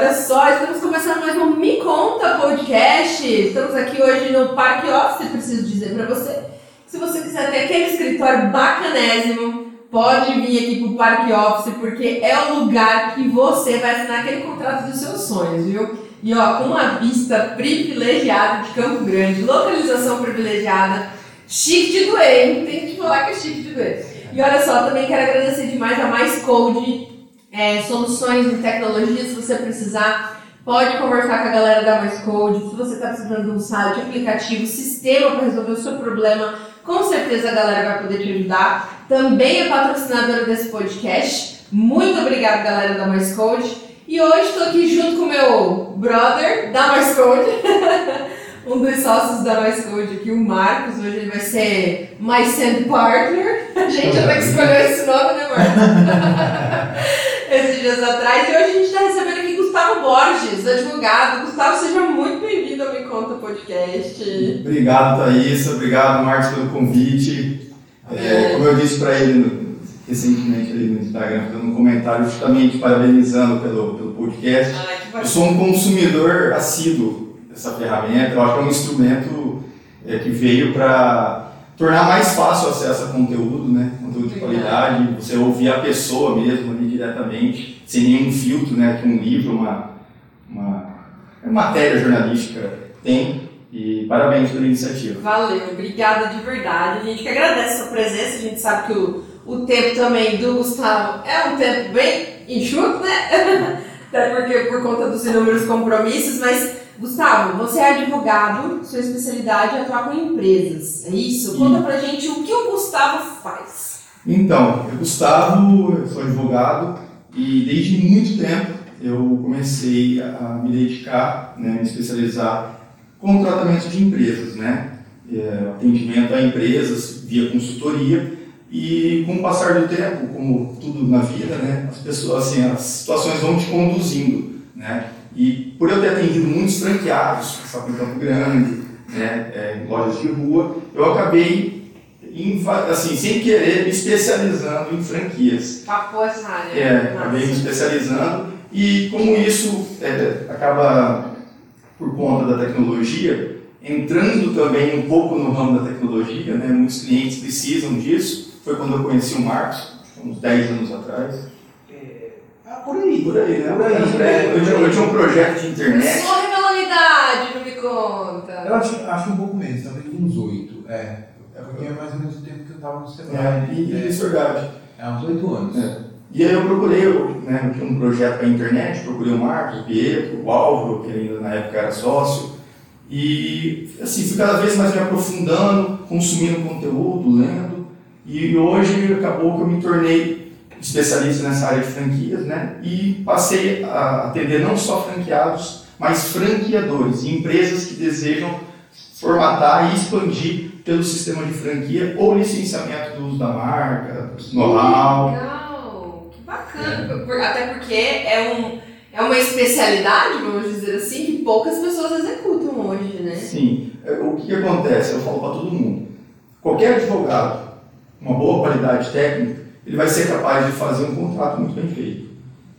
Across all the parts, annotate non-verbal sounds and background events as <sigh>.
Olha só, estamos começando mais um Me Conta Podcast. Estamos aqui hoje no Parque Office, preciso dizer pra você. Se você quiser ter aquele escritório bacanésimo, pode vir aqui pro Parque Office, porque é o lugar que você vai assinar aquele contrato dos seus sonhos, viu? E ó, com uma vista privilegiada de Campo Grande, localização privilegiada, chique de doer, hein? Tem que falar que é chique de doer. E olha só, também quero agradecer demais a Mais Code, é, soluções de tecnologia, se você precisar, pode conversar com a galera da Mais Code. Se você está precisando de um site, aplicativo, sistema para resolver o seu problema, com certeza a galera vai poder te ajudar. Também é patrocinadora desse podcast. Muito obrigada, galera da Mais Code. E hoje estou aqui junto com meu brother da Mais Code. <laughs> um dos sócios da Mais Code aqui, o Marcos. Hoje ele vai ser My Sand Partner. <laughs> A gente até que escolheu esse nome, né, Marcos? <laughs> Esses dias atrás. E hoje a gente está recebendo aqui Gustavo Borges, advogado. Gustavo, seja muito bem-vindo ao Me Conta Podcast. Obrigado, Thaís. Obrigado, Marcos, pelo convite. É, como eu disse para ele recentemente ali no Instagram, fazendo um comentário justamente parabenizando pelo, pelo podcast. Ai, Eu sou um consumidor assíduo dessa ferramenta. Eu acho que é um instrumento é, que veio para tornar mais fácil o acesso a conteúdo, né? Conteúdo de qualidade, você ouvir a pessoa mesmo ali diretamente, sem nenhum filtro, né? Que um livro, uma, uma, uma matéria jornalística tem. E parabéns pela iniciativa. Valeu, obrigada de verdade. A gente que agradece a sua presença. A gente sabe que o, o tempo também do Gustavo é um tempo bem enxuto, né? <laughs> Até porque por conta dos inúmeros compromissos, mas Gustavo, você é advogado, sua especialidade é atuar com empresas, é isso? Conta pra gente o que o Gustavo faz. Então, eu Gustavo, eu sou advogado e desde muito tempo eu comecei a me dedicar, né, me especializar com tratamento de empresas, né? É, atendimento a empresas via consultoria e com o passar do tempo, como tudo na vida, né, as pessoas, assim, as situações vão te conduzindo, né? E por eu ter atendido muitos franqueados, sabe, em Campo Grande, né, é, em lojas de rua, eu acabei assim, sem querer, me especializando em franquias. Papou essa área. É, acabei me especializando e como isso é, acaba, por conta da tecnologia, entrando também um pouco no ramo da tecnologia, né, muitos clientes precisam disso, foi quando eu conheci o Marcos, uns 10 anos atrás. Ah, por aí. Por aí, né? Por aí, né? Eu, tinha, eu tinha um projeto de internet. Só revela a idade, não me conta. Eu acho, acho um pouco menos, talvez uns oito. É. É porque é mais ou menos o tempo que eu estava no Sebrae. É, e, né? e isso é verdade. É, uns oito anos. É. E aí eu procurei, né, um projeto para a internet, procurei o Marcos, o Pietro, o Álvaro, que ainda na época era sócio, e assim, fui cada vez mais me aprofundando, consumindo conteúdo, lendo, e hoje acabou que eu me tornei especialista nessa área de franquias, né, e passei a atender não só franqueados, mas franqueadores, empresas que desejam formatar e expandir pelo sistema de franquia ou licenciamento do uso da marca, know-how. Legal, que bacana. Por- Até porque é, um, é uma especialidade, vamos dizer assim, que poucas pessoas executam hoje, né? Sim, é, o que, que acontece? Eu falo para todo mundo. Qualquer advogado, uma boa qualidade técnica, ele vai ser capaz de fazer um contrato muito bem feito.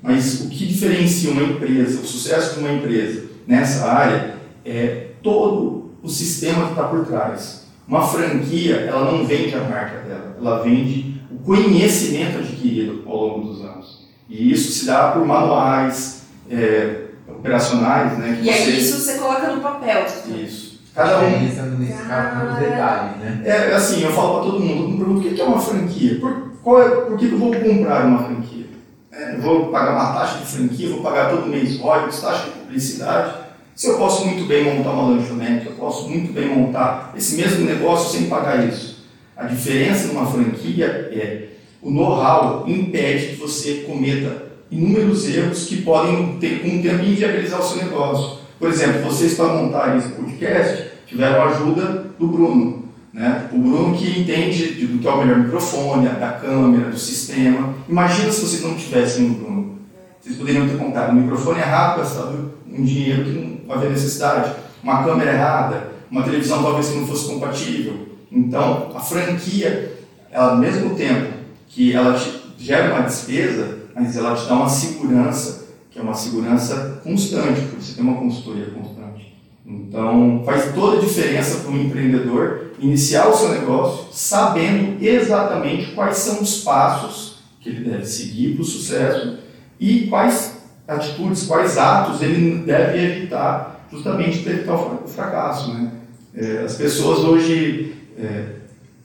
Mas o que diferencia uma empresa, o sucesso de uma empresa nessa área, é todo o sistema que está por trás. Uma franquia, ela não vende a marca dela, ela vende o conhecimento adquirido ao longo dos anos. E isso se dá por manuais é, operacionais, né? que E aí você- isso você coloca no papel. Isso. Cada um. Diferença nesse caso nos detalhes, né? É assim, eu falo para todo mundo, eu me pergunto o que é uma franquia? Por, qual é, por que que eu vou comprar uma franquia? É, eu vou pagar uma taxa de franquia, vou pagar todo mês royalties, taxa de publicidade. Se eu posso muito bem montar uma lanchonete, eu posso muito bem montar esse mesmo negócio sem pagar isso. A diferença numa franquia é o know-how impede que você cometa inúmeros erros que podem, ter, com o tempo, inviabilizar o seu negócio. Por exemplo, vocês para montarem esse podcast tiveram a ajuda do Bruno. Né? O Bruno que entende de- do que é o melhor microfone, da câmera, do sistema. Imagina se vocês não tivessem o Bruno. Vocês poderiam ter comprado um microfone errado, gastado um dinheiro que não havia necessidade, uma câmera errada, uma televisão talvez que não fosse compatível. Então, a franquia, ela, ao mesmo tempo que ela gera uma despesa, mas ela te dá uma segurança, que é uma segurança constante, porque você tem uma consultoria constante. Então, faz toda a diferença para um empreendedor iniciar o seu negócio sabendo exatamente quais são os passos que ele deve seguir para o sucesso e quais atitudes, quais atos ele deve evitar justamente para evitar o fracasso. Né? É, as pessoas hoje, é,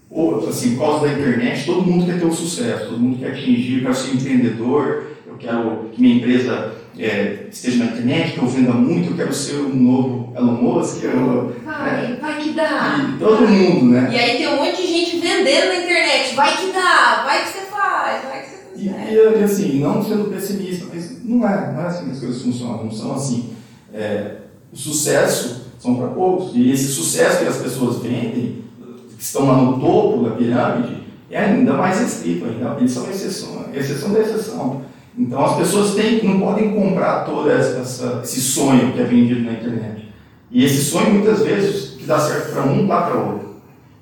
ou, assim, por causa da internet, todo mundo quer ter o sucesso, todo mundo quer atingir, eu quero ser empreendedor, eu quero que minha empresa é, esteja na internet, que eu venda muito, eu quero ser um novo Elon Musk. Eu, vai, é, vai que dá. Todo mundo, né? E aí tem um monte de gente vendendo na internet, vai que dá, vai que você faz, vai que você e, e, assim, não sendo pessimista, não é, não é assim que as coisas funcionam, não são assim. É, o sucesso são para poucos, e esse sucesso que as pessoas vendem, que estão lá no topo da pirâmide, é ainda mais restrito, ainda, eles são exceção, exceção da exceção. Então as pessoas têm, não podem comprar todo essa, esse sonho que é vendido na internet. E esse sonho, muitas vezes, que dá certo para um, dá para outro.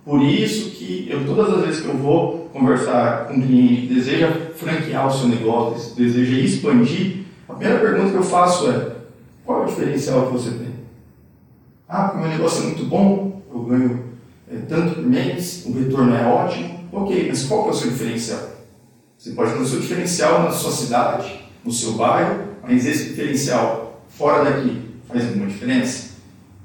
Por isso que eu, todas as vezes que eu vou conversar com um cliente que deseja franquear o seu negócio, deseja expandir, a primeira pergunta que eu faço é: qual é o diferencial que você tem? Ah, porque meu negócio é muito bom, eu ganho é, tanto por mês, o retorno é ótimo. Ok, mas qual é o seu diferencial? Você pode ter o seu diferencial na sua cidade, no seu bairro, mas esse diferencial fora daqui faz alguma diferença?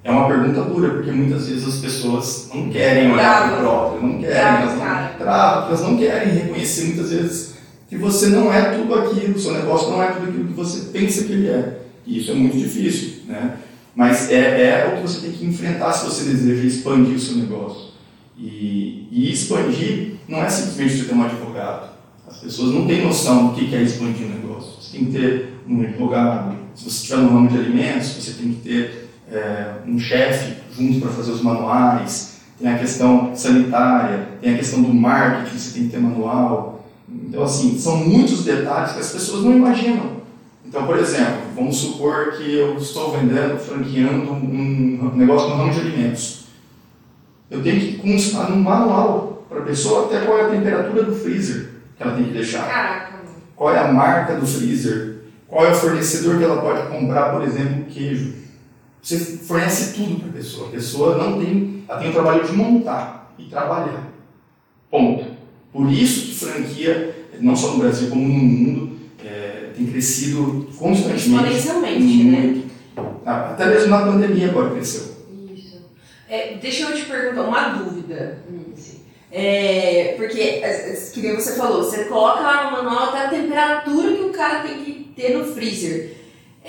É uma pergunta dura, porque muitas vezes as pessoas não querem olhar para o próprio, não querem, elas não, travam, elas não querem reconhecer muitas vezes que você não é tudo aquilo, o seu negócio não é tudo aquilo que você pensa que ele é. E isso é muito difícil, né? Mas é, é o que você tem que enfrentar se você deseja expandir o seu negócio. E, e expandir não é simplesmente você ter um advogado. As pessoas não têm noção do que é expandir um negócio. Você tem que ter um advogado. Se você estiver no ramo de alimentos, você tem que ter é, um chefe junto para fazer os manuais. Tem a questão sanitária, tem a questão do marketing, você tem que ter manual. Então, assim, são muitos detalhes que as pessoas não imaginam. Então, por exemplo, vamos supor que eu estou vendendo, franqueando um negócio no ramo de alimentos. Eu tenho que constar no manual para a pessoa até qual é a temperatura do freezer que ela tem que deixar. Caraca. Qual é a marca do freezer? Qual é o fornecedor que ela pode comprar, por exemplo, queijo? Você fornece tudo para a pessoa. A pessoa não tem, ela tem o trabalho de montar e trabalhar. Ponto. Por isso que franquia, não só no Brasil como no mundo, tem crescido constantemente. Exponencialmente, né? Até mesmo na pandemia agora cresceu. Isso. É, deixa eu te perguntar uma dúvida. É, porque, que nem você falou, você coloca lá no manual até a temperatura que o cara tem que ter no freezer.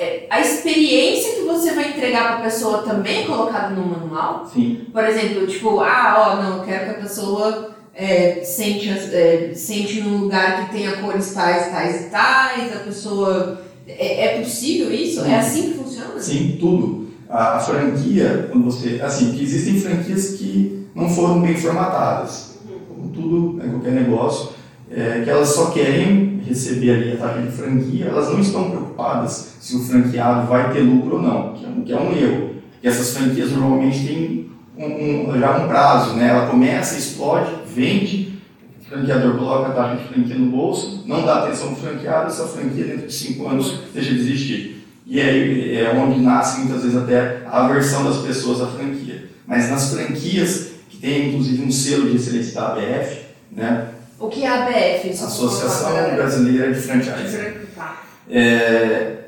É, a experiência que você vai entregar para a pessoa também é colocada no manual? Sim. Por exemplo, tipo, ah, ó, não, quero que a pessoa é, sente, é, sente num lugar que tenha cores tais, tais e tais, a pessoa. É, é possível isso? Sim. É assim que funciona? Sim, tudo. A, a, franquia, quando você. Assim, que existem franquias que não foram bem formatadas, como tudo, né, qualquer negócio, é, que elas só querem receber ali a taxa de franquia, elas não estão preocupadas se o franqueado vai ter lucro ou não, que é um, que é um erro. E essas franquias normalmente têm um, um, já um prazo, né? Ela começa, explode, vende, o franqueador coloca a taxa de franquia no bolso, não dá atenção ao franqueado, essa franquia dentro de cinco anos deixa de existir. E aí é onde nasce muitas vezes até a aversão das pessoas à franquia. Mas nas franquias, que tem inclusive um selo de excelência da ABF, né? O que é a ABF? Associação Brasileira de Franchise. Tá. É,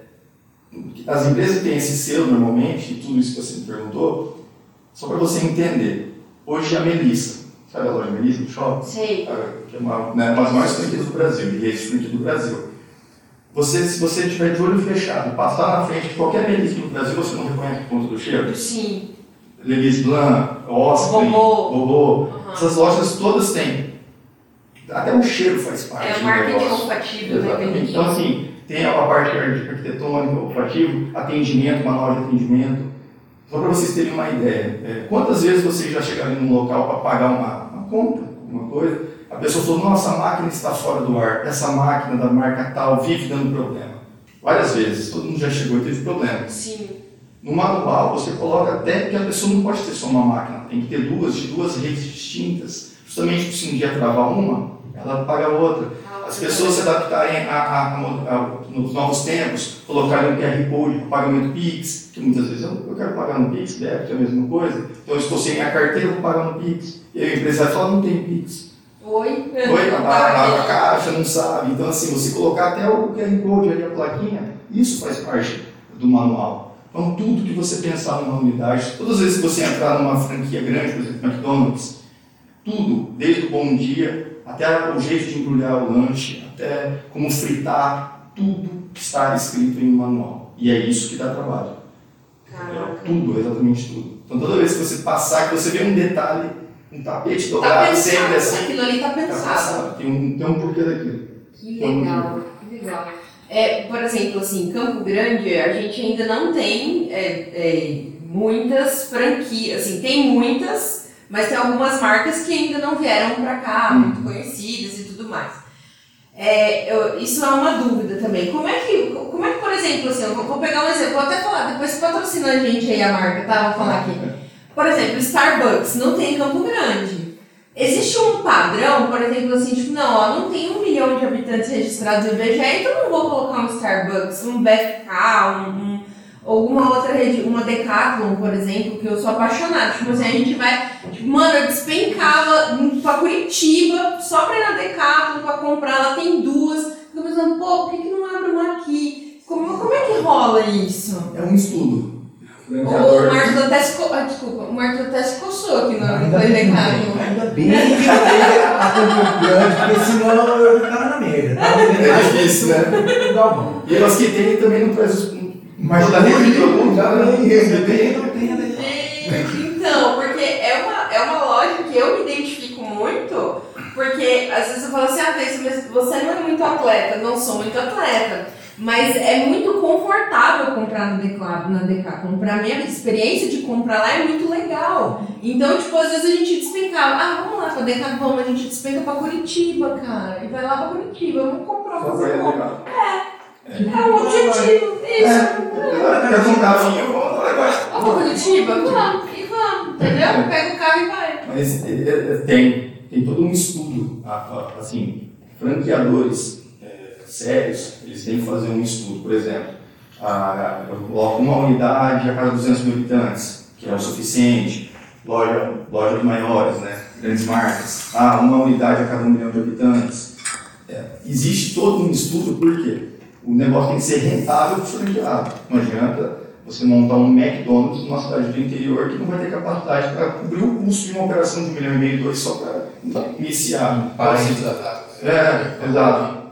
as empresas têm esse selo normalmente, tudo isso que você me perguntou, só para você entender. Hoje a Melissa, Sabe a loja Melissa, do shopping? Sei. Que é uma, né, uma das maiores franquias do Brasil, de rede franquia do Brasil. Você, se você tiver de olho fechado, passar na frente de qualquer Melissa do Brasil, você não reconhece por conta do cheiro? Sim. Levis Blanc, Oscar, Bobô. Uhum. Essas lojas todas têm. Até o cheiro faz parte. É o marketing olfativo, né? Então, assim, tem a parte arquitetônica, olfativo, atendimento, manual de atendimento. Só para vocês terem uma ideia, é, quantas vezes vocês já chegaram num local para pagar uma, uma conta, alguma coisa, a pessoa falou, nossa, a máquina está fora do ar, essa máquina da marca tal vive dando problema. várias vezes, todo mundo já chegou e teve problema. Sim. No manual, você coloca até que a pessoa não pode ter só uma máquina, tem que ter duas, de duas redes distintas. Justamente se um dia travar uma, ela paga a outra. As pessoas se adaptarem a, a, a, nos novos tempos, colocarem um QR Code para pagamento PIX, que muitas vezes eu, eu quero pagar no PIX, deve que é a mesma coisa, então eu estou sem minha carteira, eu vou pagar no PIX. E aí o empresário fala, não tem PIX. Oi? Oi, a, a, a caixa não sabe. Então, assim, você colocar até o QR Code ali, a plaquinha, isso faz parte do manual. Então, tudo que você pensar numa unidade, todas as vezes que você entrar numa franquia grande, por exemplo, McDonald's, tudo, desde o bom dia até o jeito de embrulhar o lanche, até como fritar, tudo está escrito em um manual. E é isso que dá trabalho. Caraca. Tudo, exatamente tudo. Então, toda vez que você passar, que você vê um detalhe, um tapete Tá dobrado, sempre pensado, assim, aquilo ali tá tá pensado. pensado. Tem um, tem um porquê daquilo. Que legal, que legal. É, por exemplo, assim, Campo Grande, a gente ainda não tem é, é, muitas franquias, assim, tem muitas, mas tem algumas marcas que ainda não vieram pra cá, Hum. muito conhecidas e tudo mais. É, eu- isso é uma dúvida também. Como é que, como é que por exemplo, assim, eu vou, vou pegar um exemplo, vou até falar, depois patrocina a gente aí a marca, tá? Vou falar aqui. Por exemplo, Starbucks não tem em Campo Grande. Existe um padrão, por exemplo, assim, tipo, não, ó, não tem um milhão de habitantes registrados no IBGE, então não vou colocar um Starbucks, um BFK, um, um, alguma outra rede, uma Decathlon, por exemplo, que eu sou apaixonada. Tipo assim, a gente vai, tipo, mano, eu despencava pra Curitiba só pra ir na Decathlon pra comprar, lá tem duas. Fico pensando, pô, por que, que não abre uma aqui? Como, como é que rola isso? É um estudo. O O Marcos até se, ah, desculpa, o Marcos até se coçou aqui no Ainda bem, Decathlon. ainda bem que a Grande, porque senão eu ficava na merda. Vendo É mais difícil, né? Galvão. E elas que tem também não. Mas a rede de produto, já né? nem esse tem, não tem a Gente, Então, porque é uma, é uma loja que eu me identifico muito, porque às vezes eu falo assim, ah, Thaís, mas você não é muito atleta, não sou muito atleta. Mas é muito confortável comprar no Decathlon, na Decathlon. Pra mim, a experiência de comprar lá é muito legal. Então, tipo, às vezes a gente despencava. Ah, vamos lá pra Decathlon, vamos, a gente despenca pra Curitiba, cara. E vai lá pra Curitiba, vamos comprar, fazer compra. legal. É um objetivo, isso. Quer um carrinho? Vamos lá, vai. Vamos pra Curitiba? Vamos, e vamos, entendeu? Pega o carro e vai. Mas é, é, tem, tem todo um estudo, assim, franqueadores é, sérios, eles têm que fazer um estudo, por exemplo, a, eu coloco uma unidade a cada 200 mil habitantes, que é o suficiente, loja, lojas maiores, né, grandes marcas, ah, uma unidade a cada um milhão de habitantes. É, existe todo um estudo, por quê? O negócio tem que ser rentável para o franqueado, não adianta você montar um McDonald's numa cidade do interior que não vai ter capacidade para cobrir o custo de uma operação de um milhão e meio, dois, só para iniciar. Parênteses das águas. É, exato.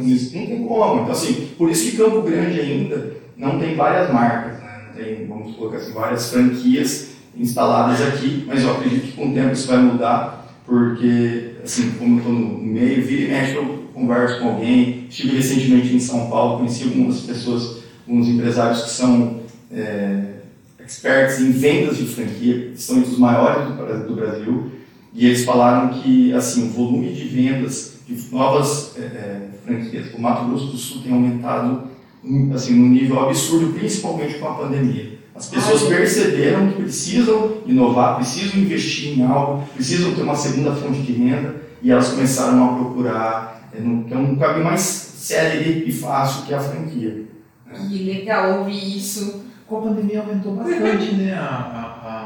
Isso não tem como. Então, assim, por isso que Campo Grande ainda não tem várias marcas, né? não tem, vamos colocar assim, várias franquias instaladas aqui, mas eu acredito que com o tempo isso vai mudar, porque, assim, como eu estou no meio, vira e mexe, eu converso com alguém. Estive recentemente em São Paulo, conheci algumas pessoas, alguns empresários que são é, experts em vendas de franquia, que são entre os maiores do, do Brasil, e eles falaram que assim, o volume de vendas de novas é, é, franquias, o Mato Grosso do Sul tem aumentado um, assim, num nível absurdo, principalmente com a pandemia. As pessoas perceberam que precisam inovar, precisam investir em algo, precisam ter uma segunda fonte de renda e elas começaram a procurar é, no- que é um caminho mais célere e fácil que a franquia. Que legal ouvir isso. Com a pandemia aumentou bastante né, a, a,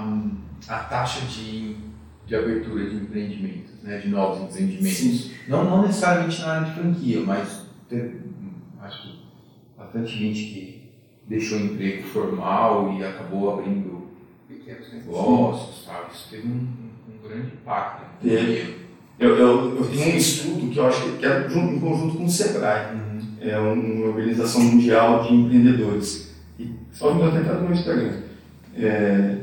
a, a taxa de, de abertura de empreendimentos, né, de novos empreendimentos. Sim. Não, não necessariamente na área de franquia, mas teve, acho que bastante gente que deixou o emprego formal e acabou abrindo pequenos negócios, sabe? Isso teve um, um- um grande impacto. na Teve. Eu, eu, eu tenho um estudo que eu acho que é jun- em conjunto com o Sebrae. Uhum. é uma organização mundial de empreendedores. E só me tentar no meu Instagram. É,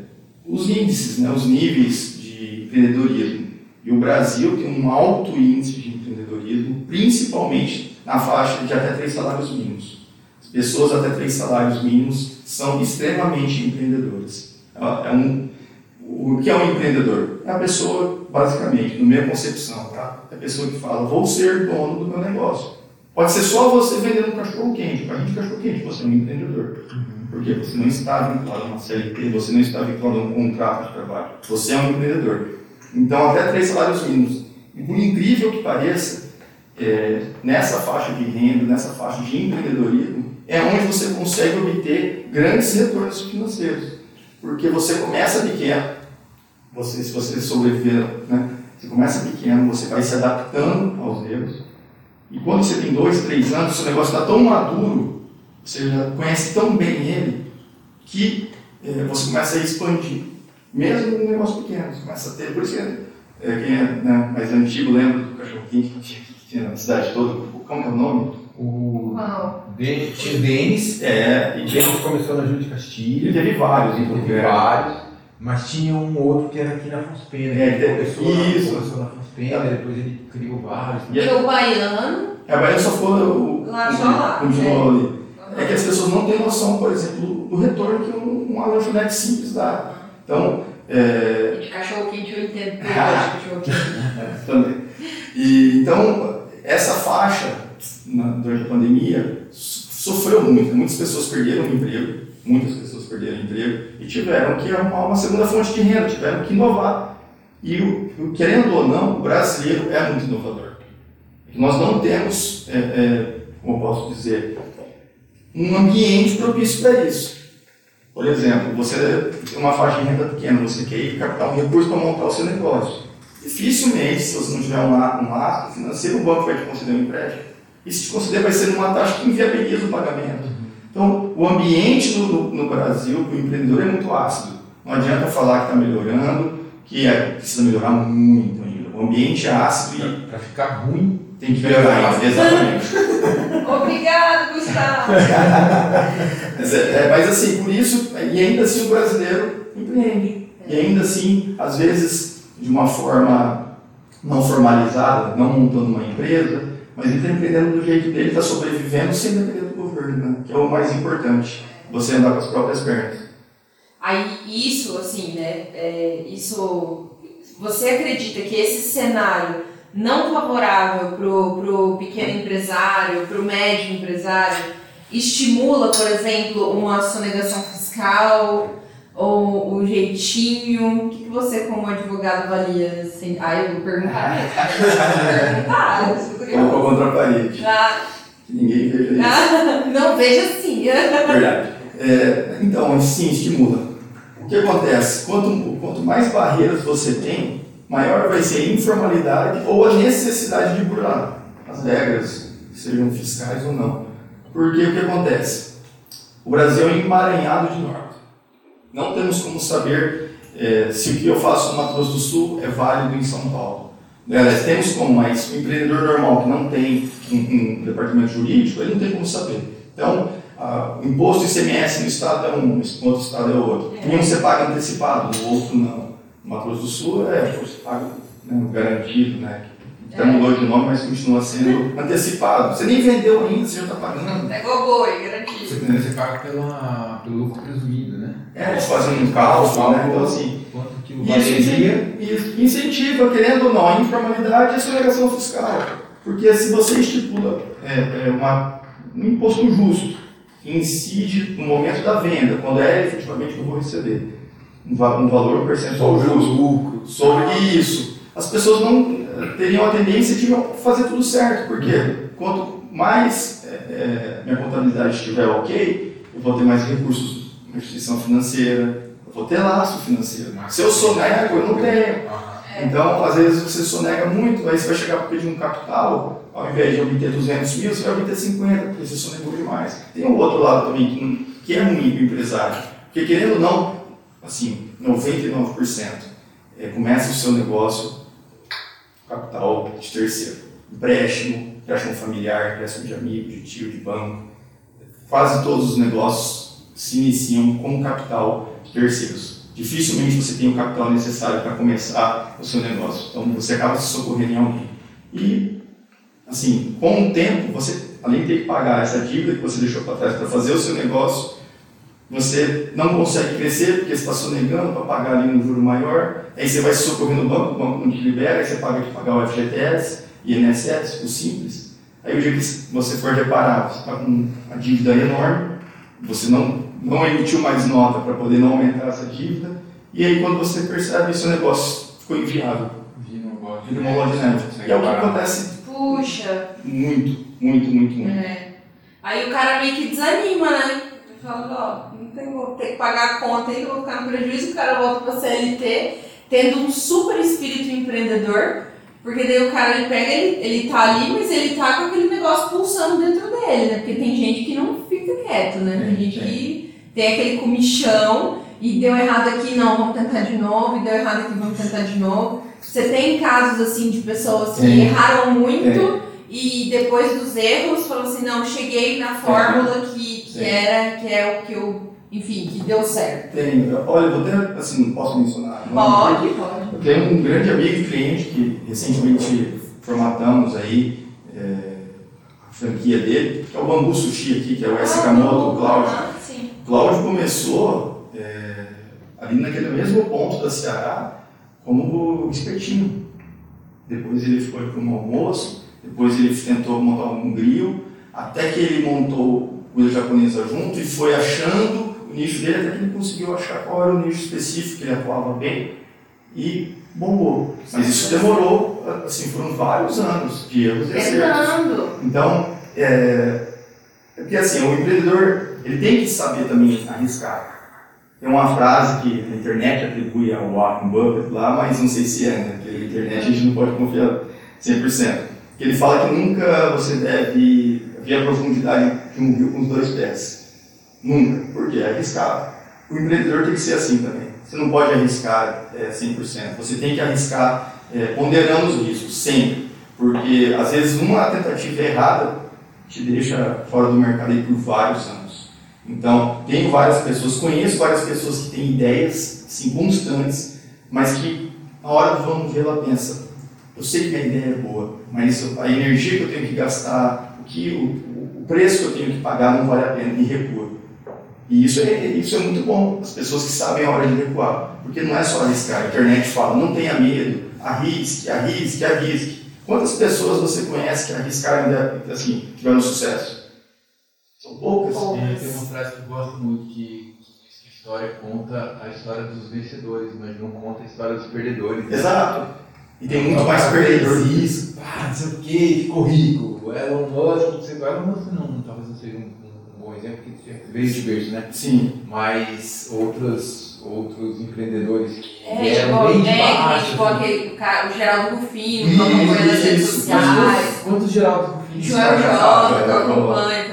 os índices, né, os níveis de empreendedorismo. E o Brasil tem um alto índice de empreendedorismo, principalmente na faixa de até três salários mínimos. As pessoas até três salários mínimos são extremamente empreendedoras. É é um, o que é um empreendedor? É a pessoa, basicamente, na minha concepção, tá? é a pessoa que fala, vou ser dono do meu negócio. Pode ser só você vendendo um cachorro quente, para de cachorro quente, você é um empreendedor. Porque você não está vinculado a uma CLT, você não está vinculado a um contrato de trabalho. Você é um empreendedor. Então, até três salários mínimos. E por incrível que pareça, é, nessa faixa de renda, nessa faixa de empreendedorismo, é onde você consegue obter grandes retornos financeiros. Porque você começa pequeno, você, se você sobreviver, né, você começa pequeno, você vai se adaptando aos erros, e quando você tem dois, três anos, seu negócio está tão maduro, você já conhece tão bem ele, que é, você começa a expandir. Mesmo um negócio pequeno, você começa a ter. Por isso que é, quem é né, mais antigo lembra do cachorro quente que tinha na cidade toda. Como é o nome? O tinha o Denis. É, e Denis começou na Júlia de Castilho. Ele teve vários, ele teve vários. Mas tinha um outro que era aqui na Afonso Pena. É, ele começou, isso. Na, começou na Afonso Pena, depois ele criou vários. E o baiano? É, o baiano só foi o. Lá, só lá. Continuou ali. É que as pessoas não têm noção, por exemplo, do retorno que uma lanchonete simples dá. Então. É... De cachorro quente eu entendo. <laughs> Cachorro quente. Também. E, então, essa faixa, na, durante a pandemia, sofreu muito. Muitas pessoas perderam o emprego, muitas pessoas perderam emprego e tiveram que arrumar uma segunda fonte de renda, tiveram que inovar. E, o, querendo ou não, o brasileiro é muito inovador. Nós não temos, é, é, como posso dizer, um ambiente propício para isso. Por exemplo, você tem uma faixa de renda pequena, você quer captar um recurso para montar o seu negócio. Dificilmente, se você não tiver um, lastro financeiro, o banco vai te conceder um empréstimo. E se te conceder, vai ser numa taxa que inviabiliza o pagamento. Então, o ambiente no, no Brasil para o empreendedor é muito ácido. Não adianta falar que está melhorando, que é, precisa melhorar muito ainda. O ambiente é ácido e. Para ficar ruim, tem que melhorar. Exatamente. <laughs> Obrigado, Gustavo. <laughs> mas, é, é, mas assim, por isso, e ainda assim o brasileiro empreende. E ainda assim, às vezes, de uma forma não formalizada, não montando uma empresa, mas ele está empreendendo do jeito dele, está sobrevivendo sem depender né? que é o mais importante, você andar com as próprias pernas. Aí, isso, assim, né, é, isso, você acredita que esse cenário não favorável para o pequeno empresário, para o médio empresário, estimula, por exemplo, uma sonegação fiscal ou o jeitinho? O que, que você, como advogado, avalia? Assim? Ah, eu vou perguntar <laughs> mesmo. Eu vou contra a parede. Ah. Que ninguém veja <laughs> isso. Não veja assim. Verdade. É, então, sim, estimula. O que acontece? Quanto, quanto mais barreiras você tem, maior vai ser a informalidade ou a necessidade de burlar as regras, sejam fiscais ou não. Porque o que acontece? O Brasil é emaranhado de normas. Não temos como saber é, se o que eu faço no Mato Grosso do Sul é válido em São Paulo. Aliás, temos como, mas o empreendedor normal que não tem um, um departamento jurídico, ele não tem como saber. Então, o imposto ICMS no estado é um, no outro estado é outro. É. Um você paga antecipado, no outro não. Mato Grosso do Sul é você paga né, garantido, né? Até mudou de nome, mas continua sendo antecipado. Você nem vendeu ainda, você já está pagando. É igual boi, garantido. Você, você paga pela, pelo lucro presumido, né? É, eles fazem um cálculo, né? Então, assim. Isso incentiva, querendo ou não, a informalidade e a sonegação fiscal. Porque se você estipula é, é uma, um imposto justo, que incide no momento da venda, quando é efetivamente que eu vou receber um valor percentual justo lucro. sobre isso, as pessoas não eh, teriam a tendência de fazer tudo certo, porque quanto mais é, minha contabilidade estiver ok, eu vou ter mais recursos na instituição financeira, vou ter laço financeiro. Se eu sonego, eu não tenho. Então, às vezes você sonega muito, aí você vai chegar para pedir um capital, ao invés de obter 200 mil, você vai obter 50, porque você sonegou demais. Tem um outro lado também que, que é ruim para o empresário, porque querendo ou não, assim, 99%, é, começa o seu negócio, capital de terceiro, empréstimo, empréstimo familiar, empréstimo de amigo, de tio, de banco. Quase todos os negócios se iniciam com capital terceiros. Dificilmente você tem o capital necessário para começar o seu negócio. Então você acaba se socorrendo em alguém. E, assim, com o tempo, você, além de ter que pagar essa dívida que você deixou para trás para fazer o seu negócio, você não consegue crescer porque você está sonegando para pagar ali um juro maior, aí você vai se socorrer no banco, o banco não te libera, aí você paga de pagar o FGTS, INSS, o simples. Aí o dia que você for reparar, você está com uma dívida enorme, você não, não emitiu mais nota para poder não aumentar essa dívida, e aí quando você percebe, seu negócio ficou inviável. Vira uma bola de neve. E é o que acontece Puxa. muito, muito, muito, muito. É. Aí o cara meio que desanima, né? Ele fala, ó, não tem, vou ter que pagar a conta aí, que eu vou ficar no prejuízo, o cara volta pra CLT, tendo um super espírito empreendedor, porque daí o cara ele pega, ele, ele tá ali, mas ele tá com aquele negócio pulsando dentro dele, né? Porque tem gente que não fica quieto, né? Tem gente que tem aquele comichão e deu errado aqui, não, vamos tentar de novo, e deu errado aqui, vamos tentar de novo. Você tem casos assim de pessoas que Tem. erraram muito e depois dos erros falam assim, não, cheguei na fórmula que, que Sim. era, que é o que eu, enfim, que deu certo. Tem, olha, eu vou até, assim, não posso mencionar. Pode, pode. Eu tenho um grande amigo e cliente que recentemente formatamos aí é, a franquia dele, que é o Bambu Sushi aqui, que é o S. Kamoto, o Cláudio. Cláudio começou é, ali naquele mesmo ponto da Ceará como espetinho. Depois ele foi para um almoço, depois ele tentou montar um grill, até que ele montou comida japonesa junto e foi achando o nicho dele, até que ele conseguiu achar qual era o nicho específico que ele atuava bem e bombou. Mas isso demorou, assim, foram vários anos de erros e acertos. Então, é, é porque assim, o empreendedor ele tem que saber também arriscar. Tem uma frase que a internet atribui ao Warren Buffett lá, mas não sei se é, né? Porque a internet a gente não pode confiar 100%. Que ele fala que nunca você deve ver a profundidade de um rio com os dois pés. Nunca, porque é arriscado. O empreendedor tem que ser assim também. Você não pode arriscar é, 100%. Você tem que arriscar é, ponderando os riscos, sempre. Porque às vezes uma tentativa errada te deixa fora do mercado aí por vários anos. Então, tenho várias pessoas, conheço várias pessoas que têm ideias assim, constantes, mas que na hora do vamos ver, ela pensa: eu sei que a ideia é boa, mas a energia que eu tenho que gastar, o, que, o, o preço que eu tenho que pagar não vale a pena, e recua. E isso é, isso é muito bom, as pessoas que sabem a hora de recuar, porque não é só arriscar. A internet fala: não tenha medo, arrisque, arrisque, arrisque. Quantas pessoas você conhece que arriscaram e assim, tiveram sucesso? São poucas. É, tem uma frase que eu gosto muito que que a história conta a história dos vencedores, mas não conta a história dos perdedores. né? Exato. E tem muito mais perdedor que isso. Ah, não sei o que, ficou rico. Elon Musk, não sei o que. Elon Musk não, talvez não seja um, um- um bom exemplo, porque veio de berço, né? Sim. Mas outros, outros empreendedores que É, vieram tipo, bem de é, nem, baixo. tipo assim. aquele, o, cara, o Geraldo Rufino, que acompanha nas redes Isso, sociais. Quantos, quantos Geraldo Rufino? Joel J, que acompanha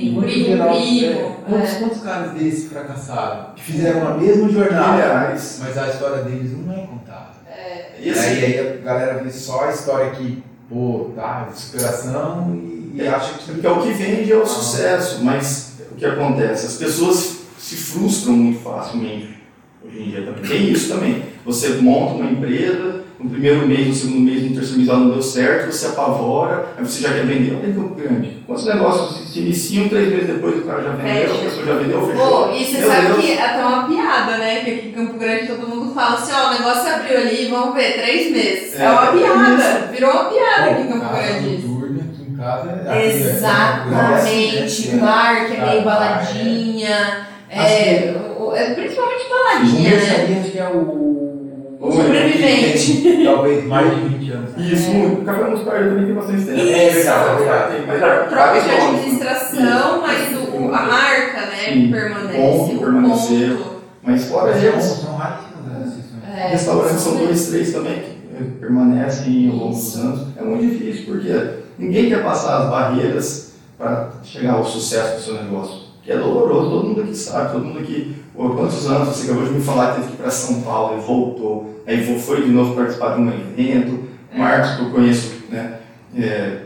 também. Muito Primo é. Quantos, é. quantos caras desses fracassaram? Que fizeram a mesma jornada, Milhares. mas a história deles não é contada. E E assim, aí, aí a galera vê só a história que, pô, tá, superação e, e acha que porque é o que vende é o sucesso, mas o que acontece? As pessoas se frustram muito facilmente hoje em dia também. Tem isso também. Você monta uma empresa, no primeiro mês, no segundo mês, no terceiro mês ela não deu certo, você apavora, aí você já quer vender. Olha que Campo grande. Quantos negócios se iniciam três meses depois o cara já vendeu, a Fecha. pessoa já vendeu, fechou? Pô, e você Meu sabe Deus. que é até uma piada, né? Que aqui em Campo Grande todo mundo fala assim, ó, o negócio abriu ali, vamos ver, três meses. É, É, uma é piada, virou uma piada aqui em Bom, Campo casa Grande. noturna, aqui em casa é- aqui é- Exatamente, é- bar que é meio baladinha, é, é, principalmente baladinha, né? que é o. O sobrevivente. Talvez mais de 20 anos. Isso, muito. O café mostarda também tem bastante tempo. É verdade, é verdade. Tem, mas é- Troca de né? administração, mas o, a marca, né, Sim, permanece. o ponto o permaneceu. ponto. Mas fora eles, são raríssimas as exceções. É, restaurantes são dois, três também que eh, permanecem ao longo dos anos. É muito difícil, porque ninguém quer passar as barreiras para chegar ao sucesso do seu negócio. Que é doloroso, todo mundo aqui sabe, todo mundo aqui. Pô, quantos anos você acabou de me falar que teve que ir para São Paulo e voltou, aí foi de novo participar de um evento. É. O Marcos, que eu conheço, né? É,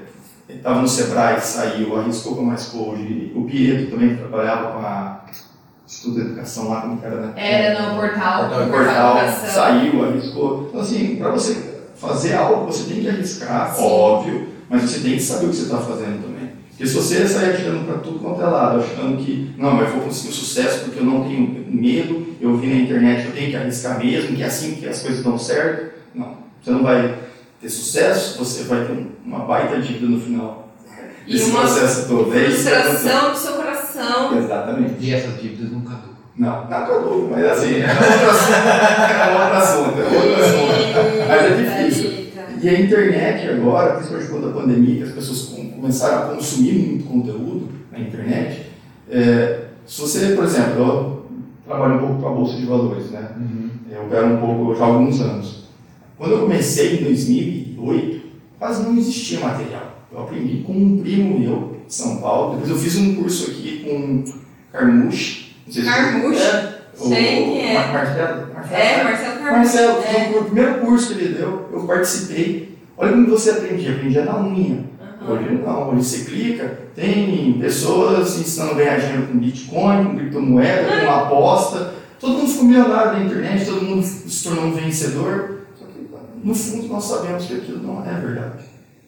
ele estava no Sebrae, saiu, arriscou com Mais Code. O Pietro também, que trabalhava com a Instituto de Educação lá, como que era, né? Era no portal, Portal, no portal, Educação. saiu, arriscou. Então, assim, para você fazer algo, você tem que arriscar, Sim. óbvio, mas você tem que saber o que você está fazendo também. Porque se você sair atirando para tudo quanto é lado, achando que, não, mas eu vou conseguir sucesso porque eu não tenho medo, eu vi na internet, eu tenho que arriscar mesmo, que é assim que as coisas dão certo, não. Você não vai ter sucesso, você vai ter uma baita dívida no final. E esse uma processo todo. É frustração do seu coração. Exatamente. E essas dívidas nunca caducam. Não, não acabou, mas assim, é outro <laughs> assunto. É outro assunto, é outro assunto. Mas é difícil. E a internet agora, principalmente quando a pandemia, que as pessoas com- começaram a consumir muito conteúdo na internet, é, se você, por exemplo, eu trabalho um pouco com a Bolsa de Valores, né? Eu opero um pouco já há alguns anos. Quando eu comecei em 2008, quase não existia material. Eu aprendi com um primo meu de São Paulo, depois eu fiz um curso aqui com Carmuche. Carmuche? É, Sei quem é. Mar- Marcelo, Marcelo, É, Marcelo Carvalho. Marcelo, É. foi o primeiro curso que ele deu, eu participei. Olha como você aprendia, aprendia na unha. Hoje não, hoje você clica, tem pessoas ensinando a ganhar dinheiro com Bitcoin, com criptomoeda, com aposta. Todo mundo ficou milionário na internet, todo mundo se tornou um vencedor. Só que, no fundo, nós sabemos que aquilo não é verdade.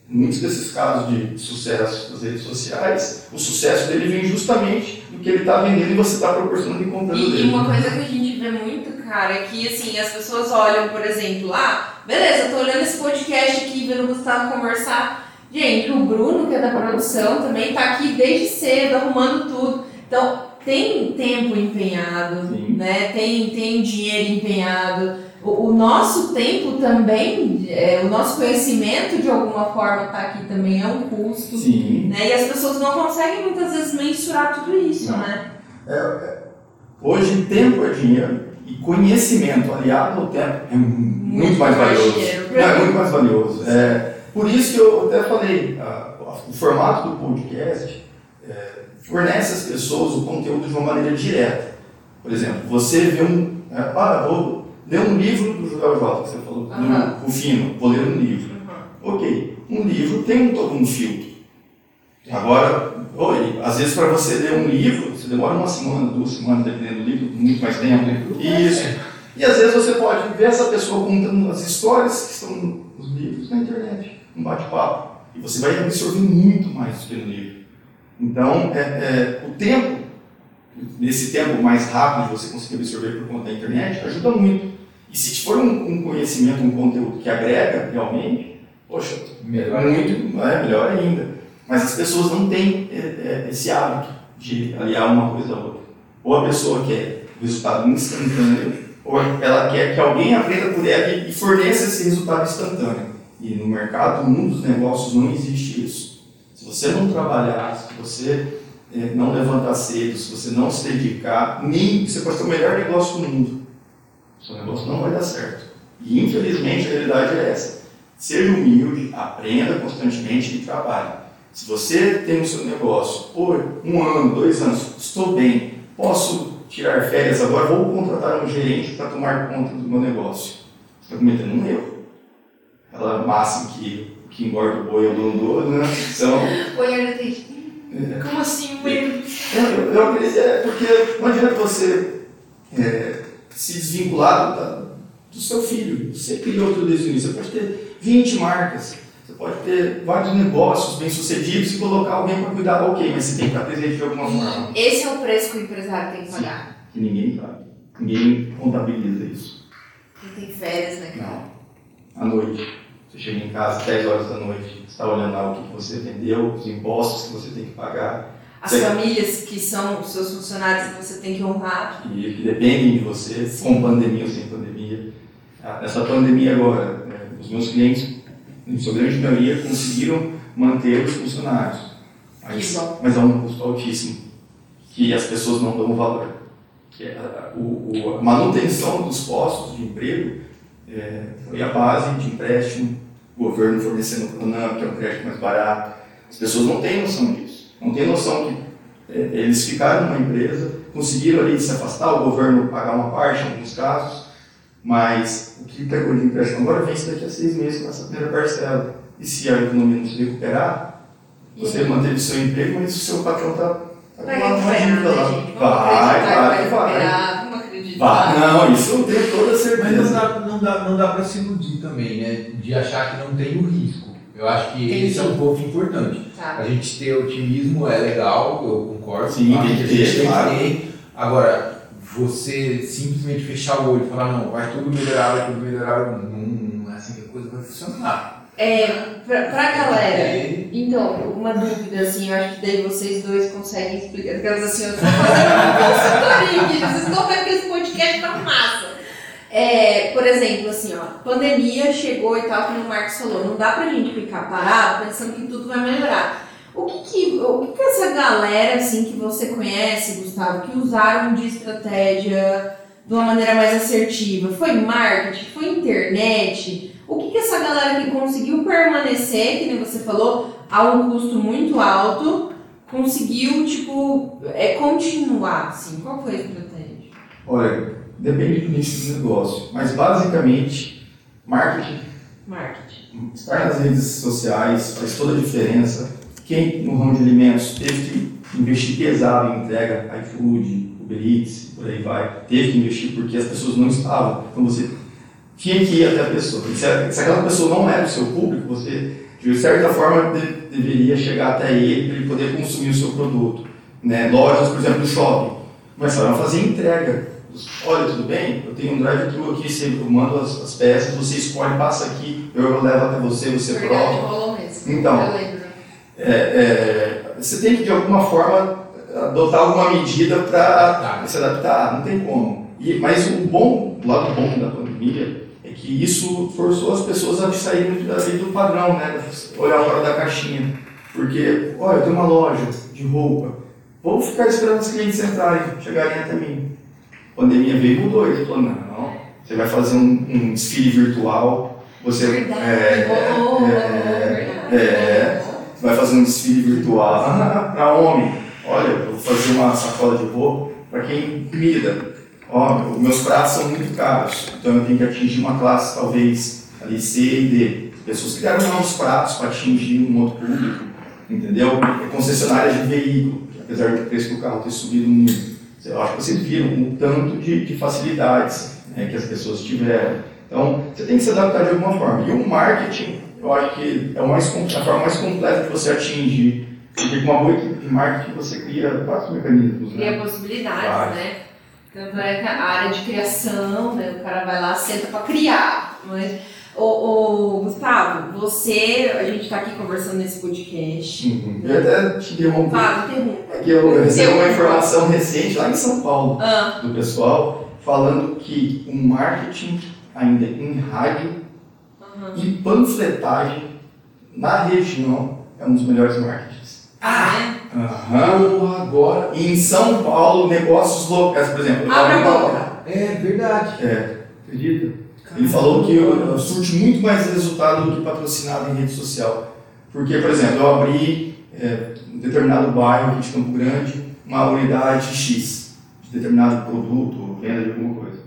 Muitos desses casos de sucesso das redes sociais, o sucesso dele vem justamente do que ele está vendendo e você está proporcionando e comprando E, e dele. uma coisa que a gente vê muito, cara, é que assim, as pessoas olham, por exemplo, ah, beleza, tô olhando esse podcast aqui, vendo o Gustavo conversar. Gente, o Bruno, que é da produção, também tá aqui desde cedo, arrumando tudo. Então, tem tempo empenhado, Sim. né? Tem, tem dinheiro empenhado. O, o nosso tempo também, é, o nosso conhecimento de alguma forma tá aqui também é um custo. Sim. Né? E as pessoas não conseguem muitas vezes mensurar tudo isso, Não. né? Hoje, tempo é dinheiro e conhecimento aliado ao tempo é muito, mais valioso. Não, é muito mais valioso. É, por isso que eu até falei, a- o formato do podcast é, fornece às pessoas o conteúdo de uma maneira direta. Por exemplo, você vê um. é, ah, vou ler um livro do Joel J, que você falou, do Rufino, vou ler um livro. Ok, um livro tem um, todo um filtro. Agora, oi, às vezes para você ler um livro, você demora uma semana, duas semanas, dependendo do livro, muito mais tempo. Isso. E às vezes você pode ver essa pessoa contando as histórias que estão nos livros na internet, um bate-papo. E você vai absorver muito mais do que no livro. Então, é, é, o tempo, nesse tempo mais rápido de você conseguir absorver por conta da internet, ajuda muito. E se for um, um conhecimento, um conteúdo que agrega realmente, poxa, Melhor. muito é, melhor ainda. Mas as pessoas não têm é, é, esse hábito de aliar uma coisa à outra. Ou a pessoa quer resultado instantâneo, ou ela quer que alguém aprenda por ela e, forneça esse resultado instantâneo. E no mercado, no mundo dos negócios, não existe isso. Se você não trabalhar, se você é, não levantar cedo, se você não se dedicar, nem você pode ter o melhor negócio do mundo. Seu negócio não vai dar certo. E infelizmente a realidade é essa. Seja humilde, aprenda constantemente e trabalhe. Se você tem o seu negócio por um ano, dois anos, estou bem, posso tirar férias agora, vou contratar um gerente para tomar conta do meu negócio. Você está cometendo um erro. Aquela máxima que o que engorda o boi é o dono né? Então, <laughs> Oi, Ardete. Como assim, um erro? eu, eu acredito, é porque não adianta você é, se desvincular da- do seu filho. Você criou tudo desde o início. Você pode ter 20 marcas, pode ter vários negócios bem-sucedidos e colocar alguém para cuidar. Ok, mas você tem que estar presente de alguma forma. E esse é o preço que o empresário tem que pagar. Que ninguém sabe. Ninguém contabiliza isso. Não tem férias, né, cara? Não. À noite. Você chega em casa 10 horas da noite, está olhando lá o que você vendeu, os impostos que você tem que pagar, As Sim. famílias que são os seus funcionários que você tem que honrar. que, que dependem de você, com pandemia ou sem pandemia. Ah, Essa pandemia agora, né, os meus clientes, em sua grande maioria, conseguiram manter os funcionários. Mas, mas é um custo altíssimo, que as pessoas não dão valor. Que é a, o, a manutenção dos postos de emprego é, foi a base de empréstimo, o governo fornecendo o Pronam, que é um crédito mais barato. As pessoas não têm noção disso. Não têm noção que é, eles ficaram numa empresa, conseguiram ali se afastar, o governo pagar uma parte em alguns casos, mas o que pegou de empréstimo agora vence daqui a seis meses com essa primeira parcela. E se a economia não se recuperar, você manteve seu emprego, mas o seu patrão está Vai com uma dívida né, lá. Vamos Vai, vai vai, vai. Vai. Não, isso eu tenho toda Mas não certeza. dá, não, dá, não dá pra se iludir também, né? De achar que não tem o risco. Eu acho que Tem esse é sim. um ponto importante. Tá. A gente ter otimismo é legal, eu concordo. Sim, tem que a ter, tem claro. Agora, você simplesmente fechar o olho e falar, não, vai tudo melhorar, vai tudo melhorar, não, não é assim que a coisa vai funcionar. É, pra, pra galera, então, uma dúvida, assim, eu acho que daí vocês dois conseguem explicar. Aquelas assim, eu tô fazendo uma consultoria vocês estão vendo que esse podcast tá massa. É, por exemplo, assim, ó, pandemia chegou e tal, como o Marcos falou, não dá pra gente ficar parado pensando que tudo vai melhorar. O que que, o que que essa galera, assim, que você conhece, Gustavo, que usaram de estratégia de uma maneira mais assertiva? Foi marketing? Foi internet? O que, que essa galera que conseguiu permanecer, que nem você falou, a um custo muito alto, conseguiu, tipo, é, continuar, assim? Qual foi a estratégia? Olha, depende do nicho do negócio, mas basicamente, marketing, Marketing. estar nas redes sociais faz toda a diferença. Quem no ramo de alimentos teve que investir pesado em entrega, iFood, Uber Eats, por aí vai, teve que investir porque as pessoas não estavam. Então você tinha que ir até a pessoa. E se, aquela pessoa não era o seu público, você, de certa forma, de- deveria chegar até ele para ele poder consumir o seu produto. Né? Lojas, por exemplo, do shopping, começaram a fazer entrega. Olha, tudo bem? Eu tenho um drive-thru aqui, você- eu mando as, as peças, você escolhe, passa aqui, eu levo até você, você Verdade, prova. Então. É, é, você tem que, de alguma forma, adotar alguma medida para se adaptar, não tem como. E, mas o bom, o lado bom da pandemia é que isso forçou as pessoas a saírem muito da lei do padrão, né? olhar fora da caixinha. Porque, olha, eu tenho uma loja de roupa, vou ficar esperando os clientes entrarem, chegarem até mim. A pandemia veio e mudou, ele falou, não, você vai fazer um, um desfile virtual, você Verdade, é, é, rolou, é, verdade. Você vai fazer um desfile virtual para homem. Olha, eu vou fazer uma sacola de roupa para quem comida. Ó, meu- meus pratos são muito caros, então eu tenho que atingir uma classe talvez ali C e D. Pessoas criaram novos pratos para atingir um outro público, entendeu? Concessionárias de veículo, que apesar do preço do carro ter subido muito, eu acho que vocês viram um tanto de, de facilidades né, que as pessoas tiveram. Então, você tem que se adaptar de alguma forma. E o marketing, eu acho que é o mais, a forma mais completa de você atingir. Porque com uma boa equipe de marketing você cria vários mecanismos. Cria Né? possibilidades, né? Tanto é a área de criação, né? O cara vai lá, senta pra criar. Mas, ô, ô, Gustavo, você, a gente tá aqui conversando nesse podcast. Uhum. Eu até te uma. Fala, interrompa. É que eu recebi uma informação recente lá em São Paulo Ah, do pessoal falando que o marketing ainda em rádio aham. e panfletagem na região é um dos melhores marketings. Ah, Aham. Porra, agora. E em São Paulo, negócios locais, por exemplo. Abre a. É verdade. É, acredita? Ele falou que eu, surte muito mais resultado do que patrocinado em rede social. Porque, por exemplo, eu abri é, um determinado bairro aqui de Campo Grande, uma unidade X de determinado produto, venda de alguma coisa.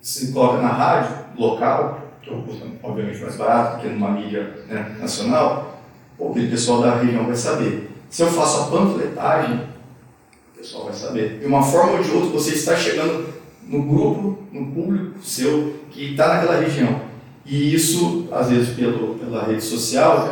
Você coloca na rádio local, que é um custo obviamente mais barato, porque numa mídia né, nacional, aquele pessoal da região vai saber. Se eu faço a panfletagem, o pessoal vai saber. De uma forma ou de outra, você está chegando no grupo, no público seu que está naquela região. E isso, às vezes, pelo, pela rede social,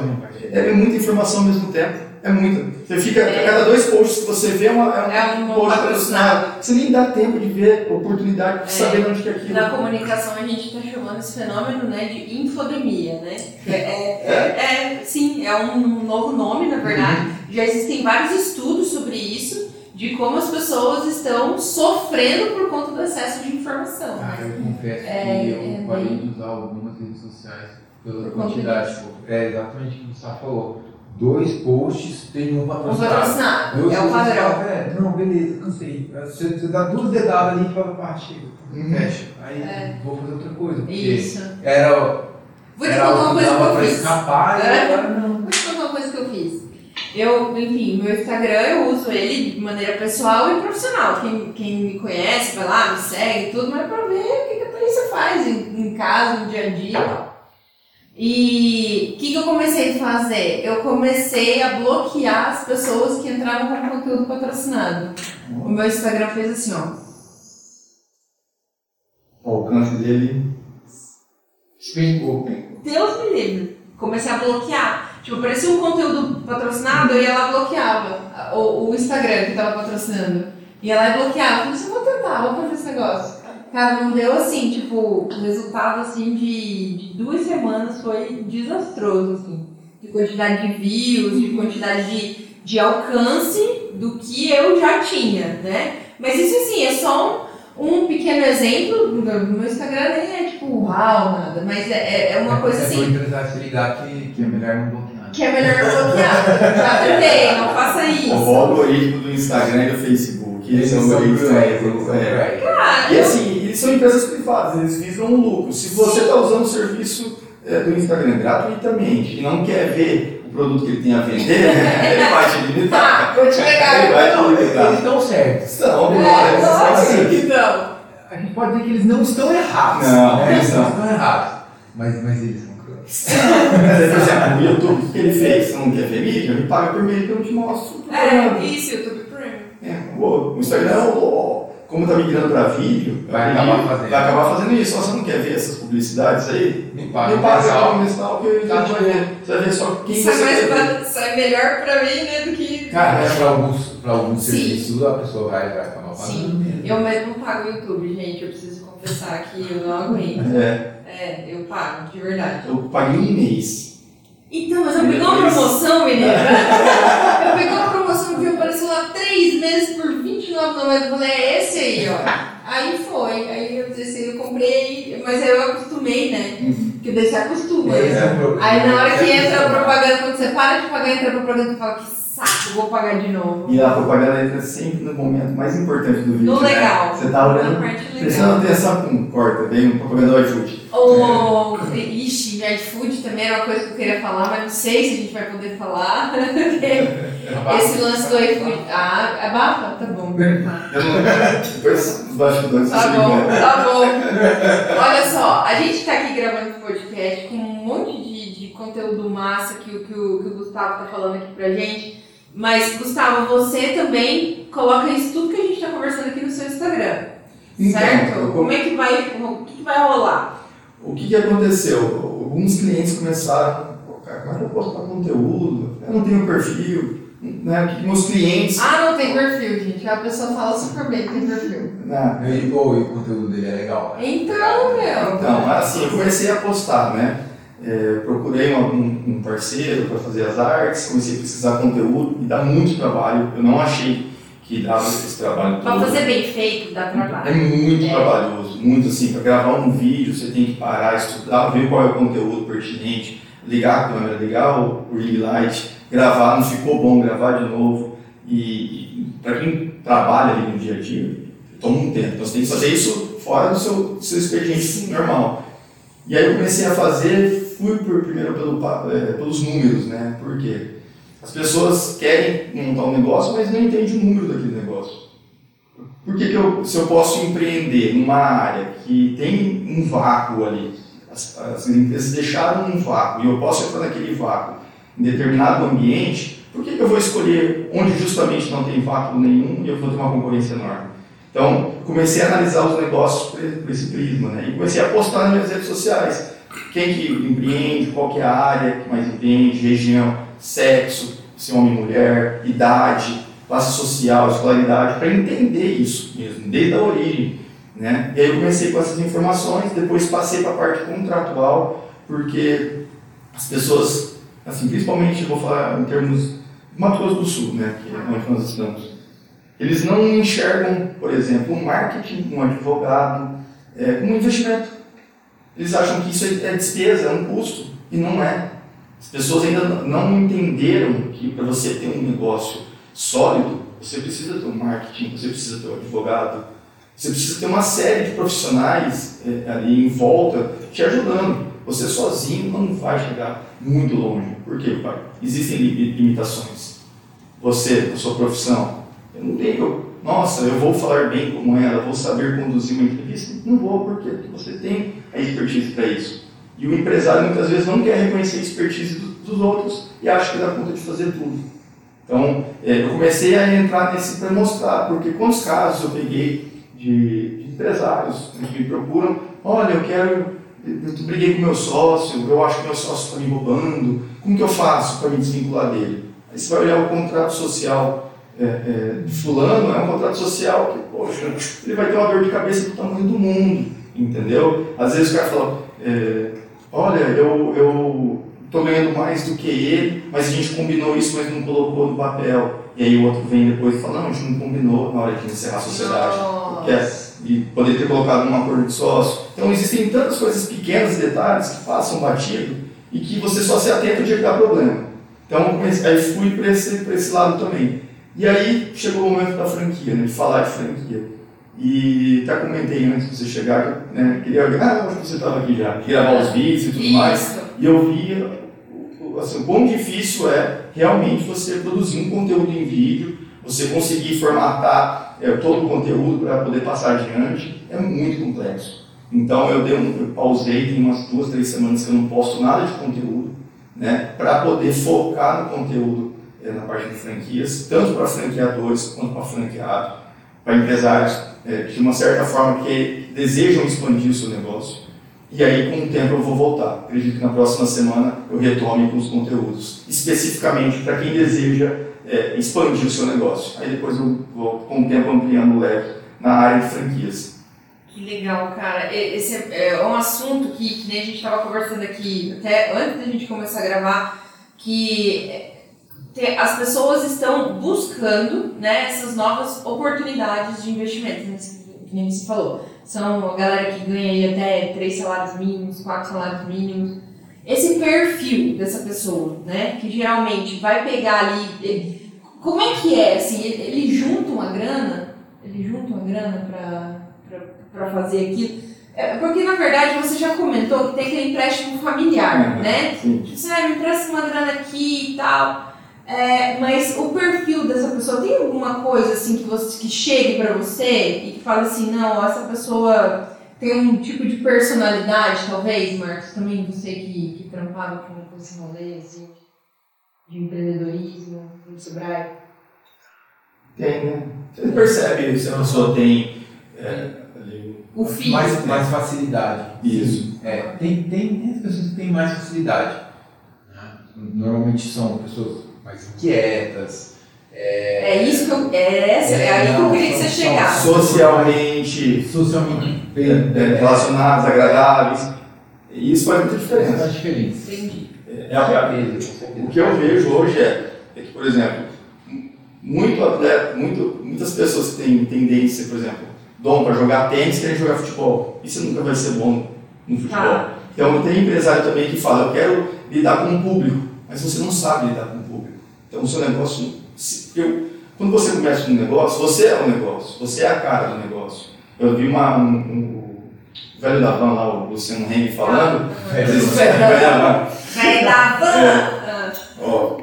é muita informação ao mesmo tempo. É muita. Você fica, a cada dois posts que você vê, é, uma, é um, É um post patrocinado. Você nem dá tempo de ver oportunidade de É. saber onde que é aquilo. Na comunicação a gente está chamando esse fenômeno né, de infodemia, né? É, é- é- sim, é um novo nome, na verdade. Já existem vários estudos sobre isso, de como as pessoas estão sofrendo por conta do excesso de informação. Cara, né? eu confesso É, que eu é parei bem- de usar algumas redes sociais pela Por quantidade. É exatamente o que o Gustavo falou. Dois posts, tem um Um patrocinado. patrocinado, Dois é o padrão. "É, não, beleza, cansei. Você, você dá duas dedadas ali e fala, pá, chega, Uhum. fecha. Aí É. vou fazer outra coisa. Porque Isso. era, Vou te era contar uma coisa que eu pra fiz. escapar É? agora não. Vou te contar uma coisa que eu fiz. Eu, enfim, meu Instagram eu uso ele de maneira pessoal e profissional. Quem, quem me conhece, vai lá, me segue e tudo, mas é pra ver o que, que a Thaísa faz em, em casa, no dia a dia. E o que, que eu comecei a fazer? Eu comecei a bloquear as pessoas que entravam com conteúdo patrocinado. O meu Instagram fez assim, ó. O alcance dele. Despencou. Deus me livre. Comecei a bloquear. Tipo, aparecia um conteúdo patrocinado, eu e bloqueava o, o Instagram que tava patrocinando. E bloqueava. Falei assim, vou tentar, vou fazer esse negócio. Cara, não deu assim, tipo, o resultado assim de, de duas semanas foi desastroso, assim. De quantidade de views, de quantidade de, de alcance do que eu já tinha, né? Mas isso assim, é só um, um pequeno exemplo. No meu Instagram nem é tipo uau, nada, mas é, é uma coisa É assim. empresário se ligar que, que é melhor não bloquear. Que é melhor bloquear. Já tentei, não faça O isso. algoritmo do Instagram e do Facebook. Eles são cruéis, também, eles são é. cruéis. Cara, E assim, eles são empresas privadas, eles visam um lucro. Se você está usando o serviço é, do Instagram gratuitamente e não quer ver o produto que ele tem a vender, <laughs> ele vai te limitar. tá, vou te pegar. Ele vai te Não, eles limitar. estão certos. É, eles são assim. que não. A gente pode dizer que eles não estão errados. Não, né? eles não. estão errados. Mas, mas eles são cruéis. <laughs> Por exemplo, o YouTube, o que ele fez? Você não quer ver mídia? Me paga por mês que eu não te mostro. É, isso, YouTube É, o o Instagram, o- como está migrando para vídeo, Vai ele acabar fazendo. vai acabar fazendo isso. Só você não quer ver essas publicidades aí? Me Me paga paga mensal. aqui mensal que a gente Tá vai ver. Você vai ver só quem Sai, você mais quer ver. pra- sai melhor pra mim, né, do que... Cara, é pra alguns, pra alguns Sim. serviços a pessoa vai, vai acabar Sim. pagando. Eu mesmo pago o YouTube, gente. Eu preciso confessar que eu não aguento. É, É, eu pago, de verdade. eu paguei um mês. Então, mas eu peguei uma promoção, menina. <laughs> eu peguei uma promoção que apareceu lá três meses por R$29,90. Eu falei, é esse aí, ó. Aí foi. Aí eu disse, eu comprei, mas aí eu acostumei, né? Porque daí você acostuma. É. Aí na hora que entra a propaganda, quando você para de pagar, entra a propaganda e fala, que saco, vou pagar de novo. E a propaganda entra sempre no momento mais importante do vídeo. No né? legal. Você tá olhando, prestando atenção, pum, corta, vem um propaganda do iFood. Ou, ixi, iFood também era uma coisa que eu queria falar, mas não sei se a gente vai poder falar. <laughs> Esse lance do iFood. Ah, abafa? Tá bom. Eu não, depois os bastidores Tá bom, tá bom. Olha só, a gente tá aqui gravando esse podcast com um monte de, de conteúdo massa que, o- que, o, que o Gustavo tá falando aqui pra gente. Mas, Gustavo, você também coloca isso tudo que a gente tá conversando aqui no seu Instagram. Então, certo? eu- Como é que vai. O que, que vai rolar? O que, que aconteceu? Alguns clientes começaram, cara, como é que eu posso postar conteúdo? Eu não tenho perfil. Né? O que, meus clientes. Ah, não tem perfil, gente. A pessoa fala super bem que tem perfil. Né? E, pô, e o conteúdo dele é legal. Então, meu. Então, assim, eu comecei a postar, né? É, procurei um, um- parceiro para fazer as artes, comecei a pesquisar conteúdo e dá muito trabalho. Eu não achei que dava esse trabalho todo. fazer bem feito, dá É trabalho. muito É. trabalhoso, muito assim, para gravar um vídeo você tem que parar, estudar, ver qual é o conteúdo pertinente, ligar a câmera, ligar o ring light, gravar, não ficou bom, gravar de novo. E, para quem trabalha ali no dia a dia, toma um tempo. Então você tem que fazer isso fora do seu, do seu expediente normal. E aí eu comecei a fazer, fui por, primeiro pelo, eh, pelos números, né? Por quê? As pessoas querem montar um negócio, mas não entendem o número daquele negócio. Por que, que eu, se eu posso empreender numa área que tem um vácuo ali, as, as empresas deixaram um vácuo e eu posso entrar naquele vácuo em determinado ambiente, por que, que eu vou escolher onde justamente não tem vácuo nenhum e eu vou ter uma concorrência enorme? Então, comecei a analisar os negócios por esse prisma, né? E comecei a postar nas minhas redes sociais. Quem que empreende, qual que é a área que mais vende, região, sexo, se é homem e mulher, idade, classe social, escolaridade, para entender isso mesmo, desde a origem. Né? E aí eu comecei com essas informações, depois passei para a parte contratual, porque as pessoas, assim, principalmente eu vou falar em termos Mato Grosso do Sul, né, que é onde nós estamos, eles não enxergam, por exemplo, um marketing, um advogado, é, como um investimento. Eles acham que isso é despesa, é um custo, e não é. As pessoas ainda não entenderam que para você ter um negócio sólido, você precisa ter um marketing, você precisa ter um advogado, você precisa ter uma série de profissionais é, ali em volta te ajudando. Você sozinho não vai chegar muito longe. Por quê, pai? Existem li- limitações. Você, a sua profissão, eu não tenho. Nossa, eu vou falar bem como ela, vou saber conduzir uma entrevista. Não vou? Porque você tem a expertise para isso. E o empresário muitas vezes não quer reconhecer a expertise do- dos outros e acha que dá conta de fazer tudo. Então, é, eu comecei a entrar nesse para mostrar, porque quantos casos eu peguei de, de empresários que me procuram, olha, eu quero, eu briguei com meu sócio, eu acho que meu sócio está me roubando, como que eu faço para me desvincular dele? Aí você vai olhar o contrato social é, é, de fulano é um contrato social que, poxa, ele vai ter uma dor de cabeça do tamanho do mundo, entendeu? Às vezes o cara fala, é, olha, eu, eu tô ganhando mais do que ele, mas a gente combinou isso, mas não colocou no papel. E aí o outro vem depois e fala, não, a gente não combinou na hora de encerrar a sociedade. Nossa. E poderia ter colocado num acordo de sócio. Então existem tantas coisas pequenas, detalhes que passam batido e que você só se atenta de que dá problema. Então aí fui para esse, esse lado também. E aí chegou o momento da franquia, né, de falar de franquia. E até comentei antes de você chegar, né, queria, ah, acho que você estava aqui já, gravar os vídeos e tudo Isso. mais. E eu vi assim, o quão difícil é realmente você produzir um conteúdo em vídeo, você conseguir formatar é, todo o conteúdo para poder passar adiante, é muito complexo. Então eu, dei um, eu pausei, tem umas duas, três semanas que eu não posto nada de conteúdo, né, para poder focar no conteúdo é, na parte de franquias, tanto para franqueadores quanto para franqueado, para empresários é, de uma certa forma que desejam expandir o seu negócio. E aí, com o tempo, eu vou voltar. Acredito que na próxima semana eu retome com os conteúdos, especificamente para quem deseja é, expandir o seu negócio. Aí depois eu vou, com o tempo, ampliando o leque na área de franquias. Que legal, cara. Esse é, é um assunto que, que nem a gente estava conversando aqui, até antes da gente começar a gravar, que as pessoas estão buscando né, essas novas oportunidades de investimento, né, que nem você falou. São a galera que ganha aí até três salários mínimos, quatro salários mínimos. Esse perfil dessa pessoa, né, que geralmente vai pegar ali. Ele, como é que é? Assim, ele, ele junta uma grana, ele junta uma grana para fazer aquilo. É, porque na verdade você já comentou que tem aquele empréstimo familiar, uhum, né? Sim. Tipo, você ah, me empresta uma grana aqui e tal. É, mas o perfil dessa pessoa tem alguma coisa assim que você que chegue para você e que fala assim, não, essa pessoa tem um tipo de personalidade, talvez, Marcos, também você que, que trampava com, com esse rolê assim, de empreendedorismo no Sebrae. Tem, né? Você percebe se a pessoa tem é, o mais, mais facilidade. Isso. É, tem, tem, tem pessoas que têm mais facilidade. Normalmente são pessoas mais inquietas. É, é isso que eu. É, essa, é, é aí que eu queria que você chegasse. Socialmente. Socialmente bem, é, relacionados, agradáveis. E isso faz muita diferença. Faz diferença. Entendi. É, é, o que eu vejo hoje é, é que, por exemplo, muito atleta, muito, muitas pessoas que têm tendência, por exemplo, dom para jogar tênis querem jogar futebol. Isso nunca vai ser bom no futebol. Ah. Então tem empresário também que fala, eu quero lidar com o público, mas você não sabe lidar com o público. Então, o seu negócio. Eu, quando você começa um negócio, você é o negócio, você é a cara do negócio. Eu vi uma, um, um, o velho da van lá, o Luciano Henry falando. Ah, velho da van! Velho da van! É. Ó,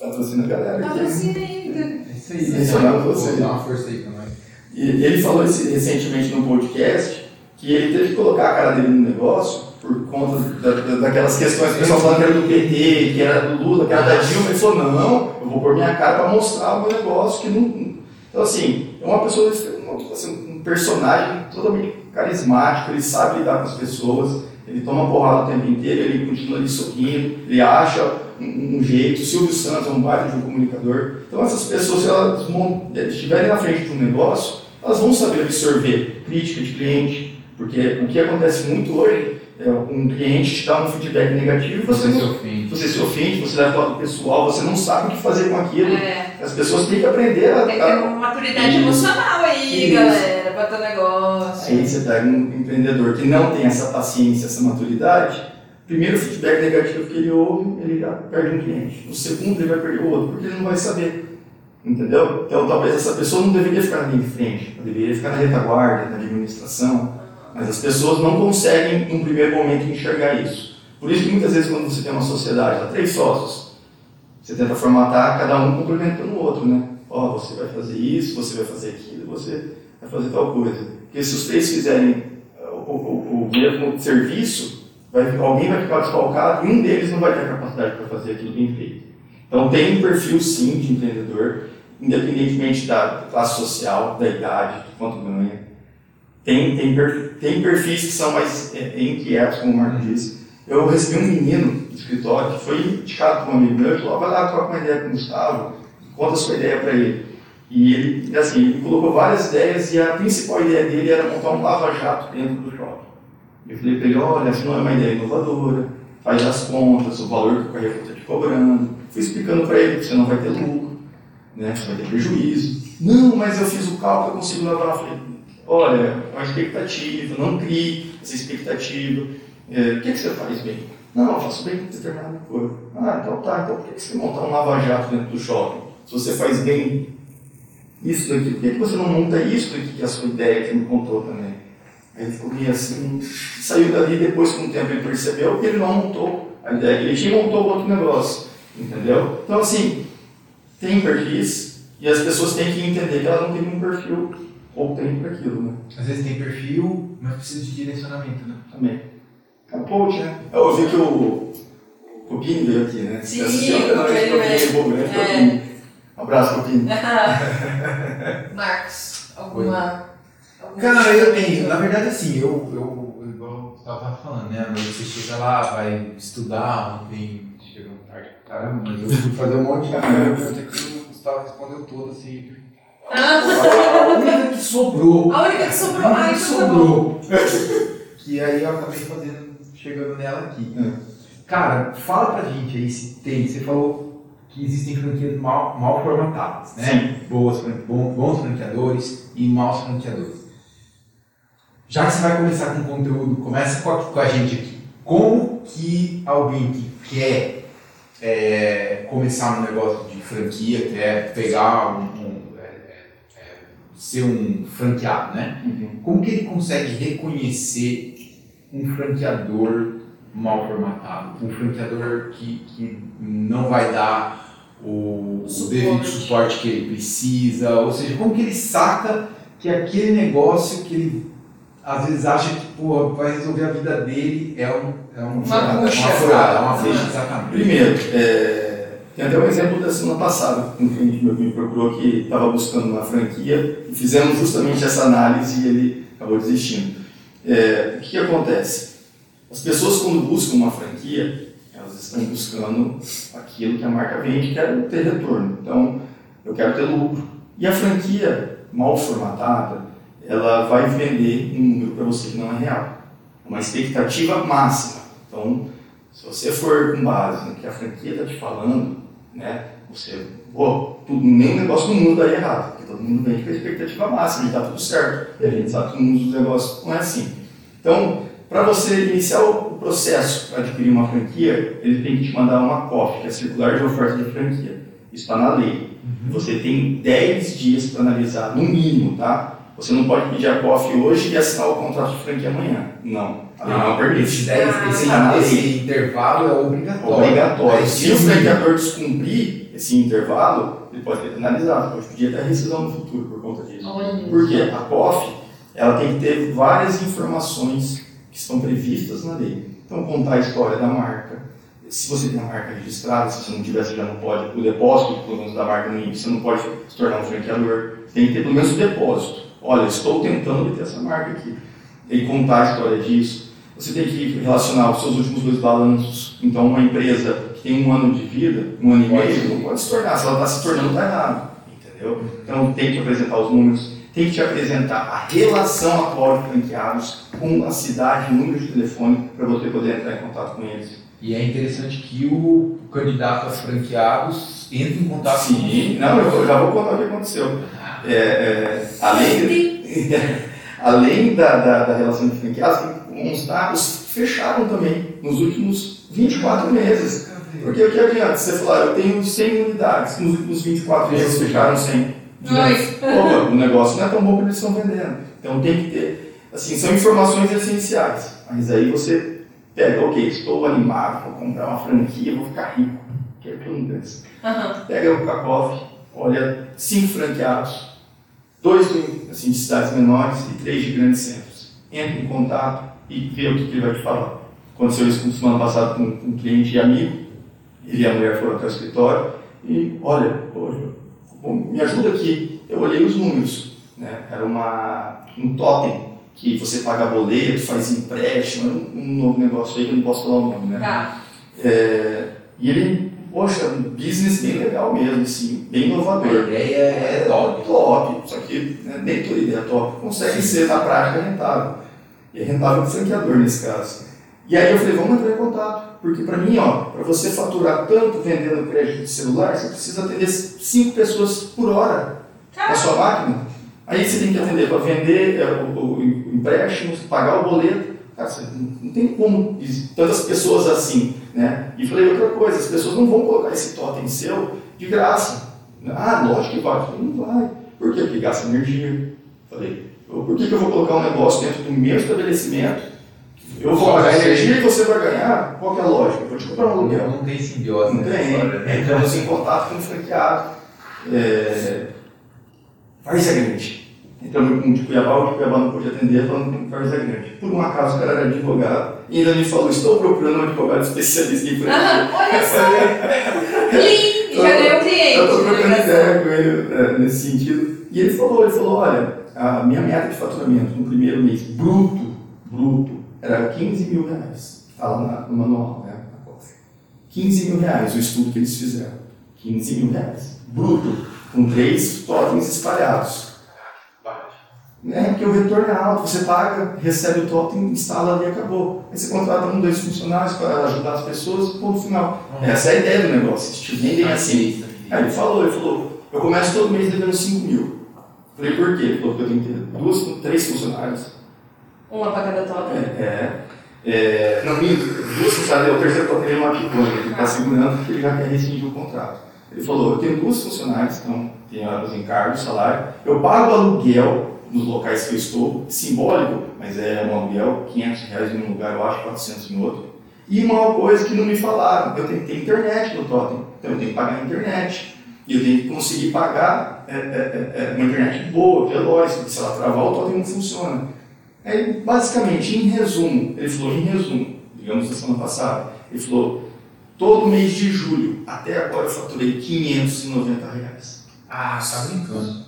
patrocina a galera aqui. Patrocina ainda. É isso aí, Sensacional você. Dá uma força aí também. E ele falou esse, recentemente no podcast que ele teve que colocar a cara dele no negócio por conta da, da, daquelas questões que o pessoal falando que era do PT, que era do Lula, que era da Dilma, ele falou, não, eu vou pôr minha cara para mostrar o meu negócio que não. Então assim, é uma pessoa, assim, um personagem totalmente carismático, ele sabe lidar com as pessoas, ele toma porrada o tempo inteiro, ele continua ali sorrindo, ele acha um, um jeito. O Silvio Santos é um baita de um comunicador. Então essas pessoas, se elas estiverem na frente de um negócio, elas vão saber absorver crítica de cliente, porque o que acontece muito hoje um cliente te dá um feedback negativo e você, você, se ofende. você se ofende, você leva para o pessoal, você não sabe o que fazer com aquilo. É. As pessoas têm que aprender a. Tem que ter uma maturidade emocional aí, Isso. galera, para teu negócio. Aí você pega um empreendedor que não tem essa paciência, essa maturidade. Primeiro feedback negativo que ele ouve, ele já perde um cliente. O segundo, ele vai perder o outro, porque ele não vai saber. Entendeu? Então, talvez essa pessoa não deveria ficar na linha de frente, ela deveria ficar na retaguarda, na administração mas as pessoas não conseguem, num primeiro momento, enxergar isso. Por isso que muitas vezes, quando você tem uma sociedade, há três sócios, você tenta formatar cada um complementando o outro, né? Ó, oh, você vai fazer isso, você vai fazer aquilo, você vai fazer tal coisa. Porque se os três fizerem uh, o, o, o mesmo serviço, vai, alguém vai ficar desfalcado e um deles não vai ter capacidade para fazer aquilo bem feito. Então tem um perfil sim de empreendedor, independentemente da classe social, da idade, de quanto ganha. Tem, tem, tem perfis que são mais é, inquietos, como o Marco disse. Eu recebi um menino do escritório que foi indicado por um amigo meu e falou: vai lá, troca uma ideia com o Gustavo, conta a sua ideia para ele. E ele, assim, ele colocou várias ideias e a principal ideia dele era montar um lava-jato dentro do shopping. Eu falei para ele, olha, essa não é uma ideia inovadora, faz as contas, o valor que o Carrefour está te cobrando. Fui explicando para ele que você não vai ter lucro, né, você vai ter prejuízo. Não, mas eu fiz o cálculo, eu consigo lavar. Eu falei, olha, é uma expectativa, não crie essa expectativa. É, o que, que você faz bem? Não, eu faço bem determinada coisa. Ah, então tá, então por que, você montar um lava-jato dentro do shopping? Se você faz bem isso daqui, por que, que você não monta isso daqui, que é a sua ideia que me contou também? Aí ele ficou meio assim, saiu dali depois com o tempo ele percebeu que ele não montou a ideia que ele tinha montou outro negócio, entendeu? Então assim, tem perfis e as pessoas têm que entender que elas não têm um perfil ou tem para aquilo, né? Às vezes tem perfil, mas precisa de direcionamento, né? Também. É um coach, né? Eu vi que o Copini veio aqui, né? Sim, assistiu? o Copini veio. né? É. Copini. Um abraço, Copini. <laughs> Marcos, alguma. alguma Cara, eu tenho. Na verdade, assim, eu, eu igual eu tava falando, né? Você chega lá, vai estudar, ontem chegou tarde caramba, mas eu fui fazer um monte de <laughs> pergunta que o Gustavo respondeu tudo, assim. Ah, A única que sobrou. a única que sobrou. A única que tá sobrou. que aí eu acabei fazendo, chegando nela aqui. É. Cara, fala pra gente aí se tem. Você falou que existem franquias mal, mal formatadas, né? Boas, fran- bom- bons franqueadores e maus franqueadores. Já que você vai começar com conteúdo, começa com a, com a gente aqui. Como que alguém que quer é, começar um negócio de franquia, quer pegar um, ser um franqueado, né? Uhum. Como que ele consegue reconhecer um franqueador mal formatado? Um franqueador que, que não vai dar o, o Suporte. devido suporte que ele precisa? Ou seja, como que ele saca que aquele negócio que ele às vezes acha que pô, vai resolver a vida dele é, um, é um, Uma uma bucha. furada, é uma Ah. fecha, exatamente. Primeiro, é, tem até um exemplo da semana passada, um cliente meu me procurou que estava buscando uma franquia e fizemos justamente essa análise e ele acabou desistindo. É, o que, que acontece? As pessoas quando buscam uma franquia, elas estão buscando aquilo que a marca vende, quero ter retorno. Então, eu quero ter lucro. E a franquia mal formatada, ela vai vender um número para você que não é real. Uma expectativa máxima. Então, se você for com base no que a franquia está te falando, né, você, pô, tudo, nenhum negócio no mundo daria errado, porque todo mundo vende com a expectativa máxima, está tudo certo. E a gente sabe que no mundo dos negócios não é assim. Então, para você iniciar o processo para adquirir uma franquia, ele tem que te mandar uma COF, que é Circular de Oferta de Franquia. Isso está na lei. Você tem 10 dias para analisar, no mínimo, tá? Você não pode pedir a COF hoje e assinar o contrato de franquia amanhã. Não. A lei não permite. esse, Ah, esse, tá esse intervalo é obrigatório. Obrigatório. Se o franqueador descumprir esse intervalo, ele pode ser penalizado, pode pedir até rescisão no futuro por conta disso. Olha. Por quê? A COF ela tem que ter várias informações que estão previstas na lei. Então, contar a história da marca. Se você tem a marca registrada, se você não tiver, você já não pode. O depósito, pelo menos, da marca no INPE, você não pode se tornar um franqueador. Tem que ter pelo menos o depósito. Olha, estou tentando obter essa marca aqui. E contar a história disso. Você tem que relacionar os seus últimos dois balanços. Então, uma empresa que tem um ano de vida, um ano e meio, não pode se tornar. Se ela está se tornando, está errado. Entendeu? Então, tem que apresentar os números, tem que te apresentar a relação atual de franqueados com a cidade, o número de telefone, para você poder entrar em contato com eles. E é interessante que o candidato a franqueados entre em contato Sim, não, eu já vou contar o que aconteceu. É, é, além de, <laughs> além da, da, da relação de franqueados, tem uns dados fecharam também nos últimos 24 meses. Porque o que adianta? Você falar, eu tenho 100 unidades, nos últimos 24 meses fecharam 100. Ai. Opa, o negócio não é tão bom que eles estão vendendo. Então tem que ter, assim, são informações essenciais. Mas aí você pega, ok, estou animado, vou comprar uma franquia, vou ficar rico. Que é. Aham. Pega o Kakov, olha, cinco franqueados, dois de, assim, de cidades menores e três de grandes centros. Entra em contato e vê o que, que ele vai te falar. Aconteceu isso semana passada com, com um cliente e amigo, ele e a mulher foram até o escritório e, olha, bom, me ajuda aqui. Eu olhei os números, né? era uma, um totem que você paga boleto, faz empréstimo, era um, um novo negócio aí que eu não posso falar o nome, né? Tá. É, e ele poxa, um business bem legal mesmo, assim, bem A inovador. ideia é top. Top, só que né, nem toda ideia top consegue ser na prática rentável. E é rentável para o franqueador nesse caso. E aí eu falei, vamos entrar em contato, porque para mim, ó, para você faturar tanto vendendo crédito de celular, você precisa atender cinco pessoas por hora na sua máquina. Aí você tem que atender para vender é, o, o, o empréstimo, pagar o boleto. Cara, você não, não tem como tantas pessoas assim, né? E falei outra coisa, as pessoas não vão colocar esse totem seu de graça. Ah, lógico que vai. Eu falei, não vai. Por quê? Porque gasta energia. Falei, por que, que eu vou colocar um negócio dentro do meu estabelecimento? Eu vou pagar energia e você vai ganhar? Qual que é a lógica? Eu vou te comprar um aluguel. Não tem simbiose Não tem. né? Entramos em contato com o franqueado. É... Grande. Entramos com o de Cuiabá, o de Cuiabá não podia atender, falando com Várzea Grande. Por um acaso, o cara era advogado e ainda me falou: estou procurando um advogado especialista em franquia. Ah, olha só! <laughs> Link! Já ganhou cliente. Eu estou trocando né? ideia com ele é, nesse sentido. E ele falou, ele falou, olha, a minha meta de faturamento no primeiro mês, bruto, bruto, era 15 mil reais. Fala no manual, né? na COF. 15 mil reais o estudo que eles fizeram. 15 mil reais. Bruto, com três totens espalhados. É, porque o retorno é alto, você paga, recebe o totem, instala ali e acabou. Aí você contrata um, dois funcionários para ajudar as pessoas, ponto final. Essa é a ideia do negócio, eles te vendem assim. Aí ele falou, ele falou, eu começo todo mês devendo 5 mil. Falei, por quê? Ele falou que eu tenho que ter duas, três funcionários. Uma pra cada totem. É, é, não, minto, duas funcionários, o terceiro totem é uma picanha, ele está segurando porque ele já quer rescindir o contrato. Ele falou, eu tenho duas funcionários, então tenho os encargos, salário, eu pago aluguel nos locais que eu estou, simbólico, mas é um aluguel, 500 reais em um lugar, eu acho 400 em outro. E uma coisa que não me falaram, eu tenho que ter internet no totem, então eu tenho que pagar a internet. E eu tenho que conseguir pagar é, é, é, é, uma internet boa, veloz, porque se ela travar, o totem não funciona. Aí, basicamente, em resumo, ele falou, em resumo, digamos da semana passada, ele falou, todo mês de julho, até agora eu faturei 590 reais. Ah, você tá brincando.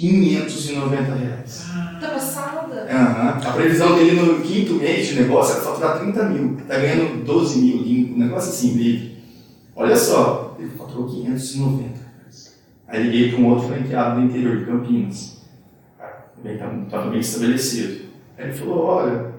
590 reais. Tá passada? Aham. A previsão dele no quinto mês de negócio era faturar 30 mil. Tá ganhando 12 mil limpo, um negócio assim, livre. Olha só, ele faturou 590 reais. Aí liguei para um outro franqueado do interior de Campinas. Também estava bem estabelecido. Aí ele falou, olha,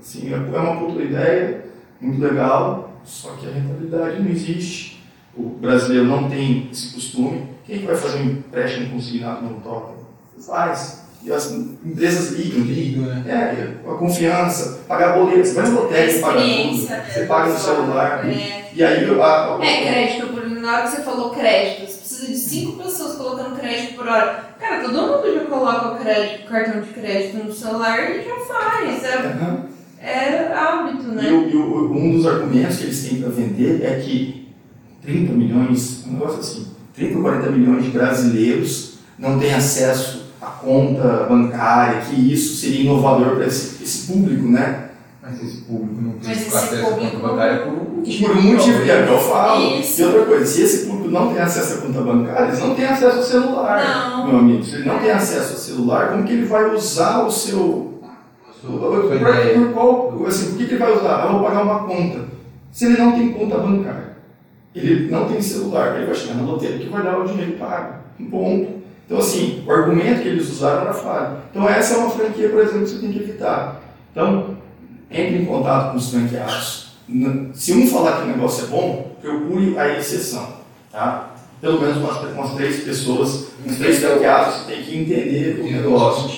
assim, é uma puta ideia, muito legal, só que a rentabilidade não existe. O brasileiro não tem esse costume. Quem que vai fazer um empréstimo consignado no totem? Faz. E as empresas ligam, ligam. né? É, a confiança, pagar boleto, você vai no lotérica, paga tudo. Né? Você paga no celular. É. E aí a, a, É crédito, por na hora que você falou crédito, você precisa de cinco pessoas colocando crédito por hora. Cara, todo mundo já coloca o crédito, cartão de crédito no celular e já faz. É, Aham. é hábito, E, né? o- e o- um dos argumentos que eles têm para vender é que 30 milhões, um negócio assim, 30 ou 40 milhões de brasileiros não têm acesso à conta bancária, que isso seria inovador para esse, esse público, né? Mas esse público não tem acesso à conta bancária por um motivo. Por um motivo, é o que eu falo. Isso. E outra coisa, se esse público não tem acesso à conta bancária, eles não têm acesso ao celular, Não. meu amigo. Se ele não tem acesso ao celular, como que ele vai usar o seu Por, ideia. por qual, assim, por que, que ele vai usar? Eu vou pagar uma conta. Se ele não tem conta bancária, ele não tem celular, ele vai chegar na loteria que vai dar o dinheiro paga. Um ponto. Então, assim, o argumento que eles usaram era falho. Então, essa é uma franquia, por exemplo, que você tem que evitar. Então, entre em contato com os franqueados. Se um falar que o negócio é bom, procure a exceção. Tá? Pelo menos umas, umas três pessoas, uns três franqueados, você tem que entender o negócio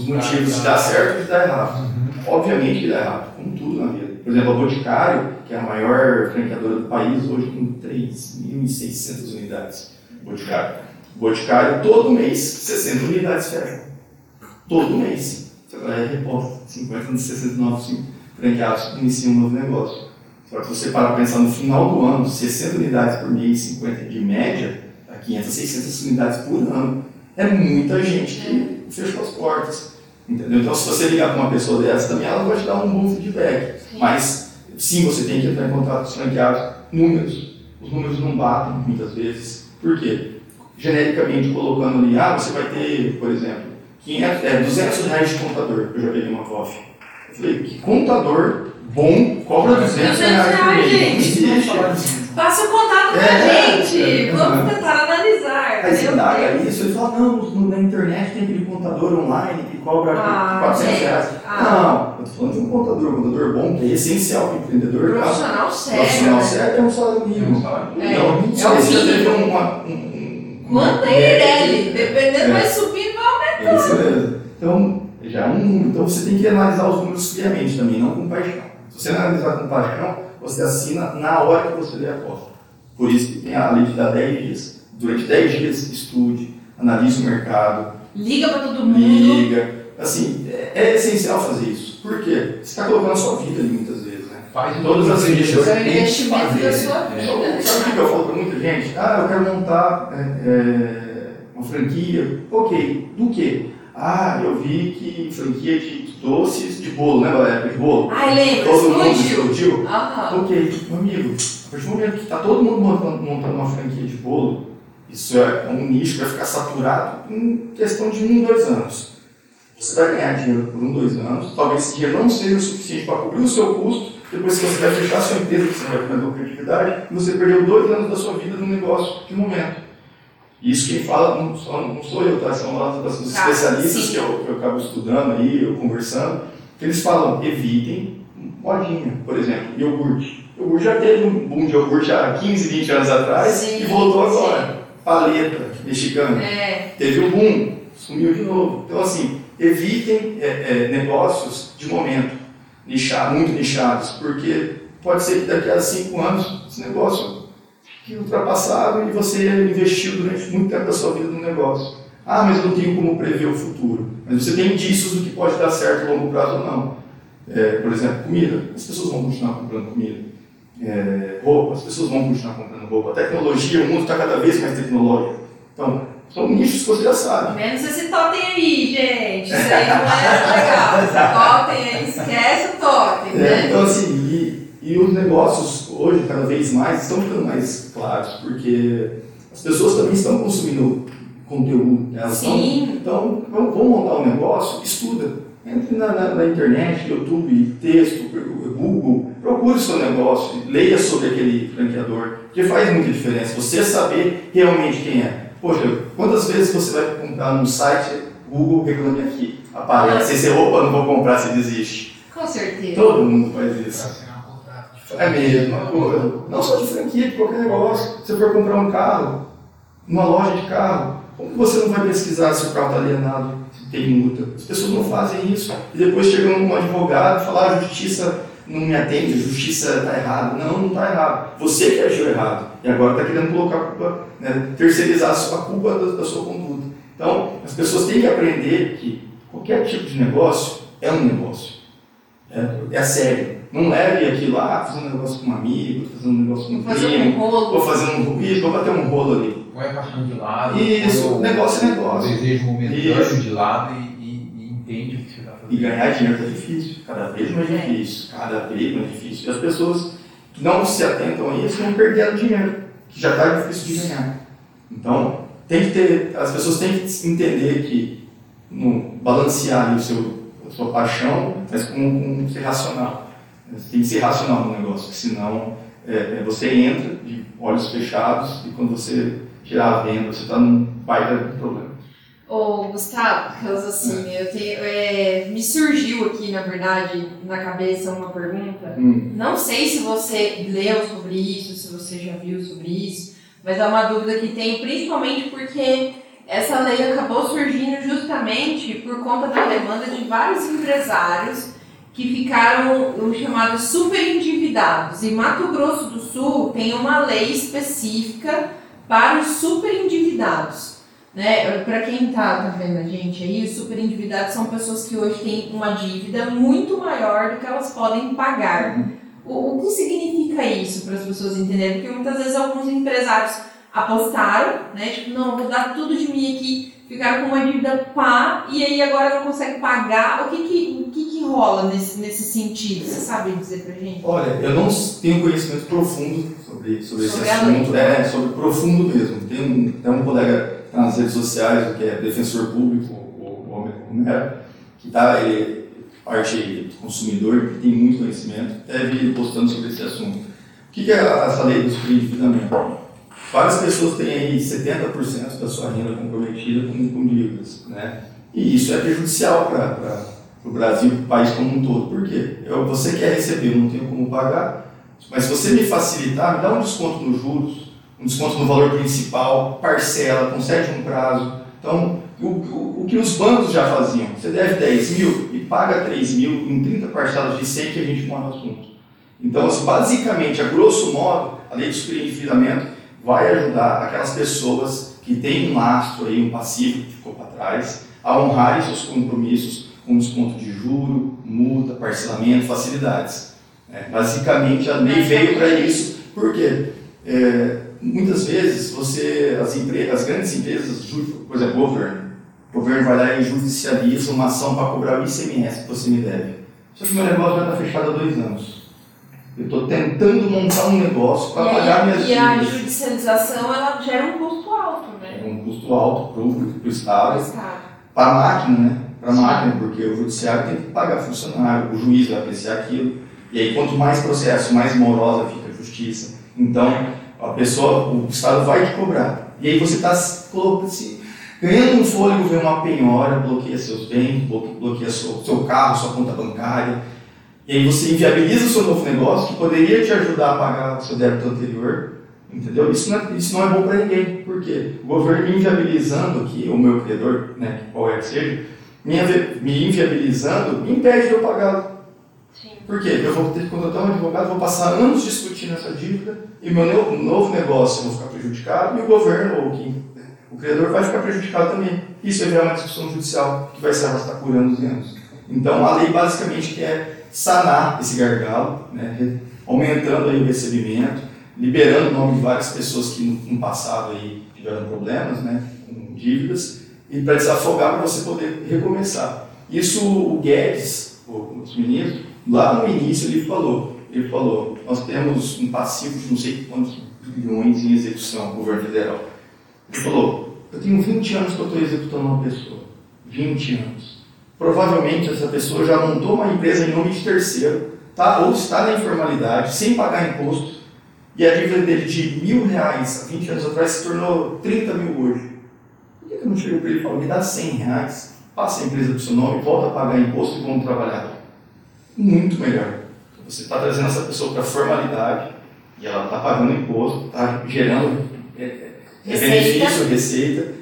os motivos de dar certo e de dar errado. Obviamente que dá errado, como tudo na vida. Por exemplo, a Boticário, que é a maior franqueadora do país, hoje com 3.600 unidades. Boticário. Boticário, todo mês, 60 unidades fecham. Todo mês. Você vai reposta, 50 dos 69 franqueados que iniciam um novo negócio. Só que você para pensar no final do ano, 60 unidades por mês, 50 de média, dá 500, 600 unidades por ano. É muita gente que fechou as portas. Entendeu? Então, se você ligar para uma pessoa dessa também, ela vai te dar um bom feedback. Mas, sim, você tem que entrar em contato com os franqueados. Números. Os números não batem muitas vezes. Por quê? Genericamente colocando ali, ah, você vai ter, por exemplo, 500, é, 200 reais de contador. Eu já peguei uma coffee. Eu falei, que contador bom cobra 200 reais por mês? Não existe. Passa o contato pra É, gente. é, Vamos é. tentar analisar. Aí você indaga isso, ele fala, não, no- na internet tem aquele contador online que cobra Ah, 400 gente. reais. Ah. Não, eu tô falando de um contador, um contador bom, que é essencial para o empreendedor. tá? Profissional sério. Profissional né? sério é um salário Tem mínimo. É. Então, É se mínimo. teve um- uma... um- um- Manda uma- ele, dependendo, É. vai subir, vai É isso mesmo. Então, já é um número. Então, você tem que analisar os números friamente também, não com paixão. Se você analisar com paixão, você assina na hora que você lê a cota. Por isso que tem a lei de dar 10 dias. Durante 10 dias, estude, analise o mercado, Liga pra todo mundo. liga. Assim, é, é essencial fazer isso. Por quê? Você está colocando a sua vida ali muitas vezes, né? Faz um Todas as empreendedor É que investimento fazer, da sua né? vida. Sabe o que eu falo para muita gente? Ah, eu quero montar é, é, uma franquia. Ok, do que? Ah, eu vi que franquia de doces, de bolo, lembra da época de bolo? Ai, lembra, Todo mundo explodiu. explodiu. Aham. Ok, meu amigo, a partir do momento que está todo mundo montando, montando uma franquia de bolo, isso é um nicho que vai ficar saturado em questão de um, dois anos. Você vai ganhar dinheiro por um, dois anos, talvez esse dinheiro não seja o suficiente para cobrir o seu custo, depois que você vai fechar a sua empresa, que você vai ter lucratividade, e você perdeu dois anos da sua vida no negócio de momento. Isso quem fala não sou, não sou eu, tá? São lá os especialistas que eu, que eu acabo estudando aí, eu conversando, que eles falam, evitem modinha, por exemplo, iogurte. Iogurte já teve um boom de iogurte há 15, 20 anos atrás Sim, e voltou agora. Paleta mexicana. É, Teve um boom, sumiu de novo. Então, assim, evitem é, é, negócios de momento, nichar, muito nichados, porque pode ser que daqui a cinco anos esse negócio fique ultrapassado e você investiu durante muito tempo da sua vida no negócio. Ah, mas eu não tenho como prever o futuro. Mas você tem indícios do que pode dar certo a longo prazo ou não. É, por exemplo, comida. As pessoas vão continuar comprando comida. É, roupa. As pessoas vão continuar comprando roupa. A tecnologia, o mundo está cada vez mais tecnológico. Então, são nichos que você já sabe. menos esse totem aí, gente. Isso aí não é legal. Esse totem aí, esquece o totem, É, né? então, assim, e, e os negócios hoje, cada vez mais, estão ficando mais claros, porque as pessoas também estão consumindo conteúdo. né? Elas estão- Sim. então, vamos, vamos montar um negócio, estuda. Entre na, na, na internet, YouTube, texto, Google, procure o seu negócio, leia sobre aquele franqueador, porque faz muita diferença. Você saber realmente quem é. Poxa, quantas vezes você vai comprar num site, Google reclame aqui, aparece, esse roupa não vou comprar, você desiste. Com certeza. Todo mundo faz isso. assinar um contrato de É a mesma coisa. Não só de franquia, de qualquer negócio. Se você for comprar um carro, numa loja de carro, como você não vai pesquisar se o carro está alienado, se tem multa? As pessoas não fazem isso. E depois chega um advogado e fala, ah, a justiça não me atende, a justiça está errada. Não, não está errado. Você que agiu errado. E agora está querendo colocar a culpa, né, terceirizar a sua- culpa da, da sua conduta. Então, as pessoas têm que aprender que qualquer tipo de negócio é um negócio. É, é sério. Não leve aquilo lá, fazer um negócio com um amigo, fazer um negócio com um Fazer um primo, rolo. vou fazer um isso, vou bater um rolo ali. Põe a paixão de lado. Isso, negócio é negócio. O desejo momentâneo de lado e, e- e entende o que você está fazendo. E ganhar dinheiro está difícil, cada vez mais É. difícil, cada vez mais difícil. E as pessoas que não se atentam a isso vão perdendo dinheiro, que já está difícil de ganhar. Então, tem que ter, as pessoas têm que entender que no, balancear o seu, a sua paixão, mas com, com ser racional. Você tem que ser racional no negócio, senão é, é, você entra de olhos fechados e quando você tirar a venda, você está num baita problema. Ô, Gustavo, Carlos, assim, eu tenho, é, me surgiu aqui, na verdade, na cabeça uma pergunta. Hum. Não sei se você leu sobre isso, se você já viu sobre isso, mas é uma dúvida que tenho, principalmente porque essa lei acabou surgindo justamente por conta da demanda de vários empresários que ficaram os chamados super endividados. E Mato Grosso do Sul tem uma lei específica para os super endividados. Né? Para quem está tá vendo a gente aí, os super endividados são pessoas que hoje têm uma dívida muito maior do que elas podem pagar. O, o que significa isso para as pessoas entenderem? Porque muitas vezes alguns empresários apostaram, né? Tipo, não, vou dar tudo de mim aqui, ficaram com uma dívida pá, e aí agora não consegue pagar. O que que, o que, que rola nesse, nesse sentido? Você sabe dizer pra gente? Olha, eu não tenho conhecimento profundo sobre, sobre esse Sobre a assunto, é, sobre profundo mesmo. Tem um, tem um colega que tá nas redes sociais, que é defensor público, o Homem Romero, que tá, ele parte consumidor, que tem muito conhecimento, vi ele postando sobre esse assunto. O que, que é essa lei do superendividamento? Várias pessoas têm aí 70% da sua renda comprometida com, com dívidas, né? E isso é prejudicial para o Brasil, para o país como um todo. Por quê? Eu, você quer receber, eu não tenho como pagar, mas se você me facilitar, me dá um desconto nos juros, um desconto no valor principal, parcela, concede um prazo. Então, o, o, o, que os bancos já faziam, você deve 10 mil e paga 3 mil em 30 parcelas de 100 que a gente mora junto. Então, assim, basicamente, a grosso modo, a lei de superendividamento vai ajudar aquelas pessoas que têm um lastro aí, um passivo que ficou para trás, a honrarem seus compromissos com desconto de juro, multa, parcelamento, facilidades. É, basicamente, a lei veio para isso, porque é, muitas vezes você, as, empresas, as grandes empresas, por exemplo, o governo, o governo vai lá e judicializa uma ação para cobrar o ICMS que você me deve. Só que meu negócio já está fechado há dois anos. Eu estou tentando montar um negócio para pagar minhas dívidas. E a judicialização ela gera um custo alto, né? É um custo alto para o Estado, para a máquina, né? Para a máquina, porque o judiciário tem que pagar funcionário, o juiz vai apreciar aquilo. E aí, quanto mais processo, mais morosa fica a justiça. Então, a pessoa, o Estado vai te cobrar. E aí você está ganhando um fôlego, vem uma penhora, bloqueia seus bens, bloqueia seu, seu carro, sua conta bancária e aí você inviabiliza o seu novo negócio, que poderia te ajudar a pagar o seu débito anterior, entendeu? Isso não é, isso não é bom para ninguém, porque o governo me inviabilizando aqui, o meu credor, né, qual é que seja, me inviabilizando, me impede de eu pagá-lo. Por quê? Eu vou ter que contratar um advogado, vou passar anos discutindo essa dívida, e meu novo negócio eu vou ficar prejudicado, e o governo, ou quem, o credor, vai ficar prejudicado também. Isso vai virar uma discussão judicial que vai se arrastar por anos e anos. Então, a lei basicamente quer sanar esse gargalo, né, aumentando aí o recebimento, liberando o nome de várias pessoas que no, passado aí tiveram problemas né, com dívidas, e para desafogar para você poder recomeçar. Isso o Guedes, o ministro, lá no início ele falou, ele falou, nós temos um passivo de não sei quantos bilhões em execução, governo federal. Ele falou, eu tenho 20 anos que eu estou executando uma pessoa. 20 anos. Provavelmente essa pessoa já montou uma empresa em nome de terceiro, tá? ou está na informalidade, sem pagar imposto, e a dívida dele de mil reais há 20 anos atrás se tornou 30 mil hoje. Por que eu não chego para ele e falo, me dá 100 reais, passa a empresa do seu nome, volta a pagar imposto e vamos trabalhar? Muito melhor. Você está trazendo essa pessoa para a formalidade, e ela está pagando imposto, está gerando é, é, benefício, receita,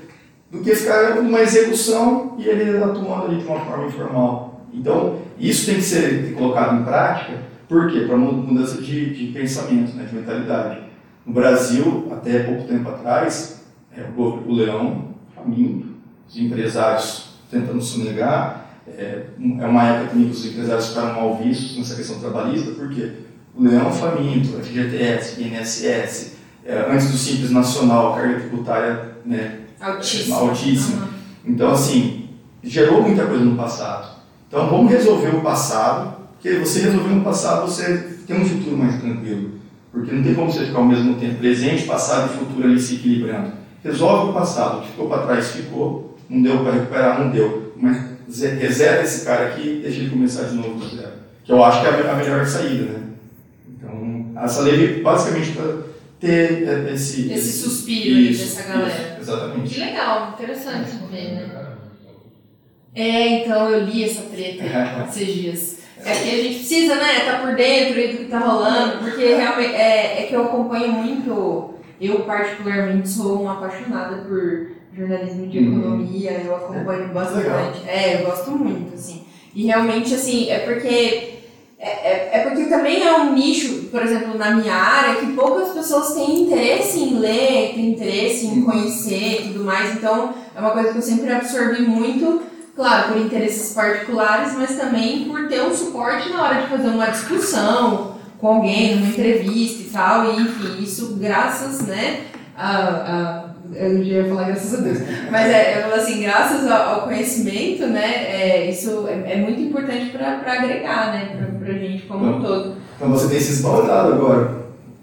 do que ficar numa execução e ele atuando ali de uma forma informal. Então, isso tem que ser colocado em prática, por quê? Para mudança de, de pensamento, né, de mentalidade. No Brasil, até pouco tempo atrás, é, o, o leão faminto, os empresários tentando sonegar, é, é uma época também que os empresários ficaram mal vistos nessa questão trabalhista, porque o leão faminto, FGTS, INSS, é, antes do Simples Nacional, carga tributária né, Altíssimo. Altíssimo. Uhum. Então, assim, gerou muita coisa no passado. Então, vamos resolver o passado, porque você resolvendo no passado, você tem um futuro mais tranquilo. Porque não tem como você ficar ao mesmo tempo presente, passado e futuro ali se equilibrando. Resolve o passado, o que ficou para trás ficou, não deu para recuperar, não deu. Mas reseta esse cara aqui e deixa ele começar de novo do zero. Que eu acho que é a melhor saída, né? Então, essa lei basicamente para ter é, esse, esse, esse suspiro isso, dessa galera. Isso, exatamente. Que legal, interessante ver, né? É, então eu li essa treta <laughs> esses dias. É que a gente precisa, né, estar tá por dentro do que está rolando, porque realmente é, é que eu acompanho muito, eu particularmente sou uma apaixonada por jornalismo de uhum. economia, eu acompanho é, bastante. É, eu gosto muito, assim. E realmente, assim, é porque é, é, é, porque também é um nicho, por exemplo, na minha área, que poucas pessoas têm interesse em ler, têm interesse em conhecer e tudo mais. Então, é uma coisa que eu sempre absorvi muito, claro, por interesses particulares, mas também por ter um suporte na hora de fazer uma discussão com alguém, numa entrevista e tal. E, enfim, isso graças, né, a, a eu não ia falar graças a Deus, mas é, eu falo assim, graças ao, conhecimento, né, é, isso é, é muito importante para agregar, né, pra, pra gente como então, um todo. Então você tem se espalhado agora.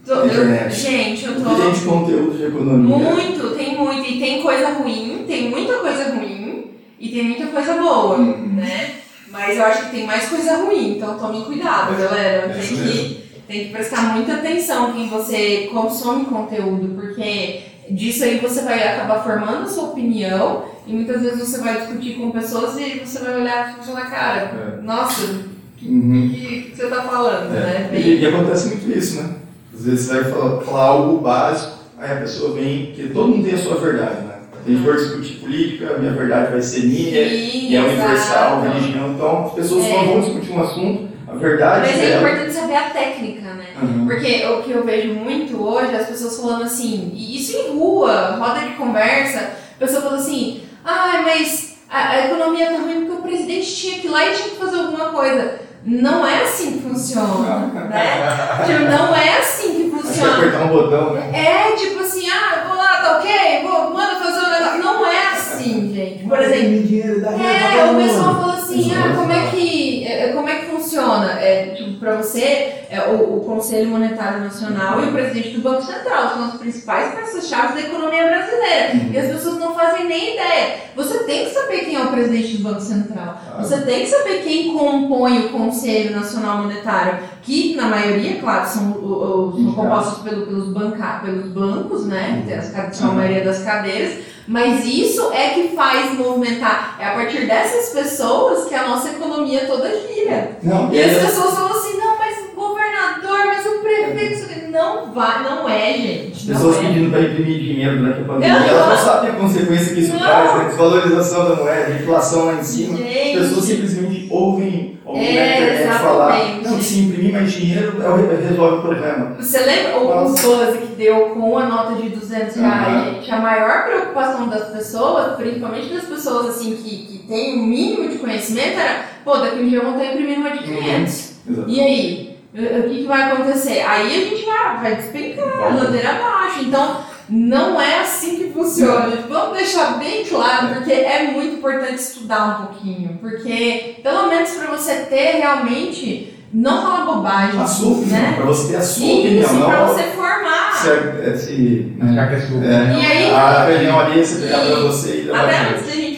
Tô, eu, gente, eu tô. Tem gente conteúdo de economia. Muito, tem muito. E tem coisa ruim, tem muita coisa ruim e tem muita coisa boa, uhum. né? Mas eu acho que tem mais coisa ruim, então tomem cuidado, é, galera. Tem que tem que prestar muita atenção quem você consome conteúdo, porque disso aí você vai acabar formando a sua opinião e muitas vezes você vai discutir com pessoas e você vai olhar e falar, cara, nossa, o Uhum. que, que você tá falando, É. né? Bem- E, e acontece muito isso, né? Às vezes você vai falar, falar algo básico, aí a pessoa vem, que todo mundo tem a sua verdade, né? Se a gente for discutir política, a minha verdade vai ser minha, Sim, e é universal, religião. Então, as pessoas É. quando vão discutir um assunto, a verdade Mas é dela. importante saber a técnica, né? Uhum. Porque o que eu vejo muito hoje, as pessoas falando assim, e isso em rua, roda de conversa, a pessoa fala assim, ah, mas a, a economia tá ruim porque o presidente tinha que ir lá e tinha que fazer alguma coisa. Não é assim que funciona, né? <laughs> Tipo, não é assim que que funciona. apertar um botão, né? É tipo assim, ah, vou lá, tá ok? Vou, manda fazer um negócio. Não é assim, gente. Por exemplo, Tem dinheiro da é, o pessoal fala assim, ah, como é que, é, como é que funciona? É, tipo, para você, é, o, o Conselho Monetário Nacional e o presidente do Banco Central são as principais peças-chave da economia brasileira. E as pessoas não fazem nem ideia. Você tem que saber quem é o presidente do Banco Central. Você tem que saber quem compõe o Conselho Nacional Monetário, que na maioria, claro, são, o- o- são compostos pelo- pelos, banca, pelos bancos, né? Tem as são a maioria das cadeiras. Mas isso é que faz movimentar. É a partir dessas pessoas que a nossa economia toda gira. Não, E as aí, pessoas falam assim, não, mas o governador, mas o prefeito, isso aqui." não vai, não é, gente. as pessoas é. pedindo para imprimir dinheiro durante a pandemia, Não. elas não sabem a consequência que isso Não. traz, né? Desvalorização da moeda, inflação lá em cima. As Gente. pessoas simplesmente ouvem, ouvem É, na internet falar, não, se imprimir mais dinheiro, é o- resolve o problema. Você lembra o buzz que deu com a nota de 200 reais, gente? A maior preocupação das pessoas, principalmente das pessoas assim que, que têm um mínimo de conhecimento, era, pô, daqui um dia eu vou estar imprimindo uma de 500. Exato. E aí? O o que, que vai acontecer? Aí a gente vai, vai despencar, ladeira abaixo. Então, não é assim que funciona. Vamos deixar bem claro, porque é muito importante estudar um pouquinho. Porque, pelo menos para você ter realmente, não falar bobagem. A sua opinião, né? para você ter a sua Isso, opinião, pra você formar. se, é, se, que é É. E aí- a opinião ali, você pegar para você e levar Até antes da gente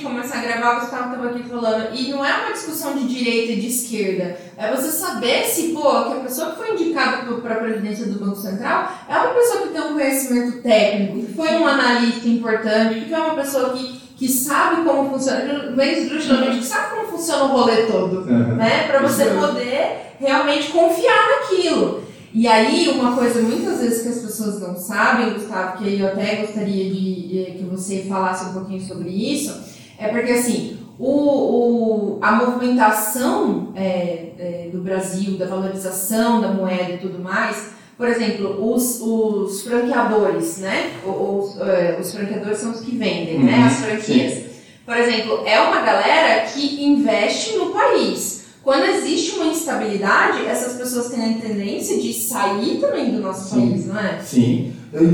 a gravar, o Gustavo estava aqui falando, e não é uma discussão de direita e de esquerda, é você saber se, pô, que a pessoa que foi indicada para a presidência do Banco Central é uma pessoa que tem um conhecimento técnico, que foi um analista importante, que foi uma pessoa que, que sabe como funciona, bem justamente, que sabe como funciona o rolê todo Uhum. né? Para você poder realmente confiar naquilo. E aí, uma coisa muitas vezes que as pessoas não sabem, Gustavo, que eu até gostaria de, de que você falasse um pouquinho sobre isso, é porque assim, o, o, a movimentação é, é, do Brasil, da valorização da moeda e tudo mais, por exemplo, os, os franqueadores, né? Os, é, os franqueadores são os que vendem, né? Uhum, As franquias. Por exemplo, é uma galera que investe no país. Quando existe uma instabilidade, essas pessoas têm a tendência de sair também do nosso Sim. país, não é? Sim, eu,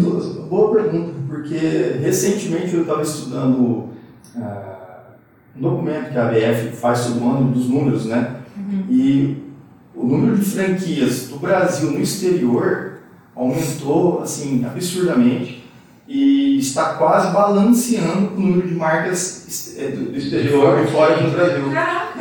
boa pergunta, porque recentemente eu estava estudando ah, um documento que a ABF faz sobre o ano dos números, né? E o número de franquias do Brasil no exterior aumentou assim absurdamente e está quase balanceando o número de marcas eh, do do exterior e fora no Brasil.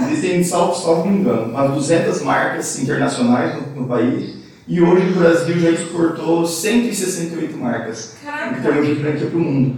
Existem, salvo, salvo me engano, umas 200 marcas internacionais no, no país e hoje o Brasil já exportou 168 marcas em Caraca! termos de franquia para o mundo.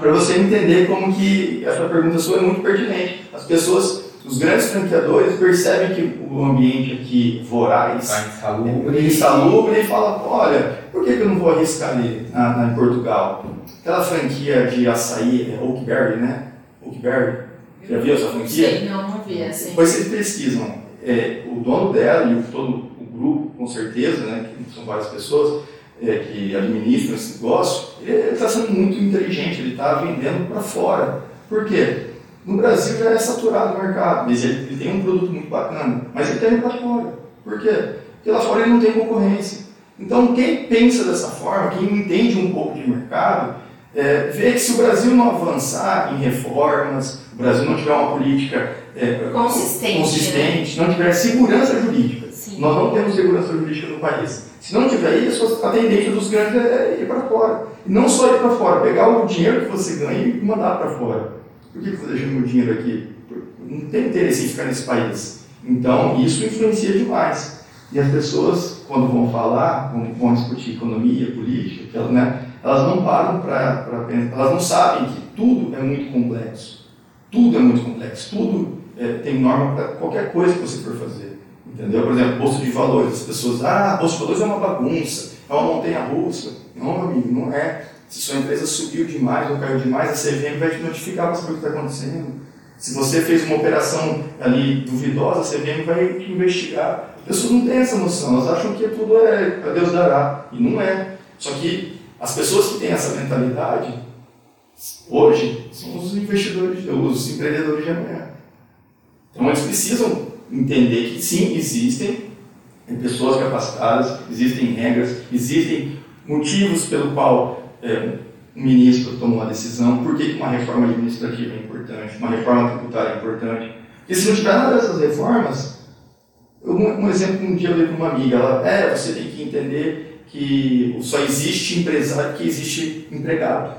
Para você entender como que essa pergunta sua é muito pertinente. As pessoas, os grandes franqueadores percebem que o ambiente aqui voraz Está insalubre. ele insalubre e fala, olha, por que, que eu não vou arriscar ali na, na- em Portugal? Aquela franquia de açaí, é Oakberry, né? Oakberry. Já viu essa franquia? sei, não, não vi essa. Depois vocês pesquisam. É, o dono dela e o, todo o grupo, com certeza, né, que são várias pessoas é, que administram esse negócio, ele está sendo muito inteligente, ele está vendendo para fora. Por quê? No Brasil já é saturado o mercado, mas ele, ele tem um produto muito bacana, mas ele está indo para fora. Por quê? Porque lá fora ele não tem concorrência. Então, quem pensa dessa forma, quem entende um pouco de mercado, é, vê que se o Brasil não avançar em reformas, o Brasil não tiver uma política é, Consistente, consistente, não tiver segurança jurídica. Sim. Nós não temos segurança jurídica no país. Se não tiver isso, a tendência dos grandes é ir para fora. E não só ir para fora, pegar o dinheiro que você ganha e mandar para fora. Por que eu estou deixando meu dinheiro aqui? Não tem interesse em ficar nesse país. Então, isso influencia demais. E as pessoas quando vão falar, quando vão discutir economia, política, né, elas não param para pensar, elas não sabem que tudo é muito complexo. Tudo é muito complexo, tudo é, tem norma para qualquer coisa que você for fazer. Entendeu? Por exemplo, bolsa de valores. As pessoas, ah, bolsa de valores é uma bagunça, é uma montanha russa. Não, amigo, não é. Se sua empresa subiu demais ou caiu demais, a CVM vai te notificar para saber o que está acontecendo. Se você fez uma operação ali duvidosa, a CVM vai investigar. As pessoas não têm essa noção, elas acham que tudo é a Deus dará. E não é. Só que as pessoas que têm essa mentalidade, hoje, são os investidores, os empreendedores de amanhã. Então eles precisam entender que sim, existem pessoas capacitadas, existem regras, existem motivos pelo qual é, ministro tomou uma decisão, por que uma reforma administrativa é importante, uma reforma tributária é importante. Porque se não tiver nada dessas reformas, um, um exemplo que um dia eu dei para uma amiga, ela, é, você tem que entender que só existe empresário que existe empregado.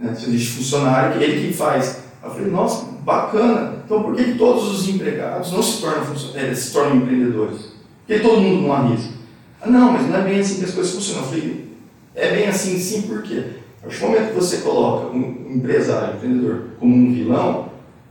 Né? Só existe funcionário que ele que faz. Eu falei, nossa, bacana. Então por que, todos os empregados não se tornam, é, se tornam empreendedores? Por que todo mundo não arrisca? Ah, não, mas não é bem assim que as coisas funcionam. Eu falei, é bem assim sim, por quê? A partir do momento que você coloca um empresário, um empreendedor, como um vilão,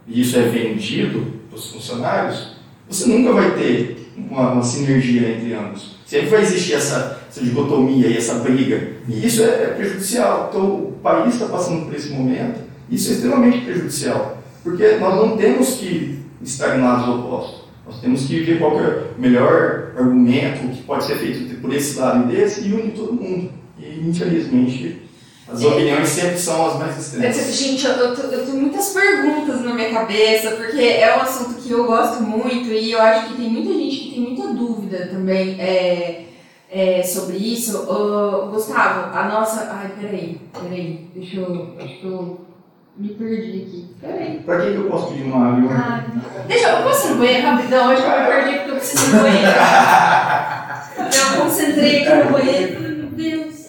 e isso é vendido para os funcionários, você nunca vai ter uma, uma sinergia entre ambos. Sempre vai existir essa, essa dicotomia e essa briga. E isso é, é prejudicial. Então, o país está passando por esse momento, isso é extremamente prejudicial. Porque nós não temos que estagnar os opostos. Nós temos que ver qual é o melhor argumento que pode ser feito por esse lado e desse e unir todo mundo. E, infelizmente, as é. opiniões sempre são as mais extremas. Gente, eu, eu, eu tenho muitas perguntas na minha cabeça, porque é um assunto que eu gosto muito e eu acho que tem muita gente que tem muita dúvida também é, é, sobre isso. Uh, Gustavo, a nossa. Ai, peraí, peraí, deixa eu. Que eu me perdi aqui. Peraí. Pra que eu posso pedir uma água? Ah, deixa eu. Posso ir no banheiro rapidão? Acho que eu me perdi porque eu preciso ir no banheiro. <laughs> eu concentrei aqui no banheiro. Meu Deus.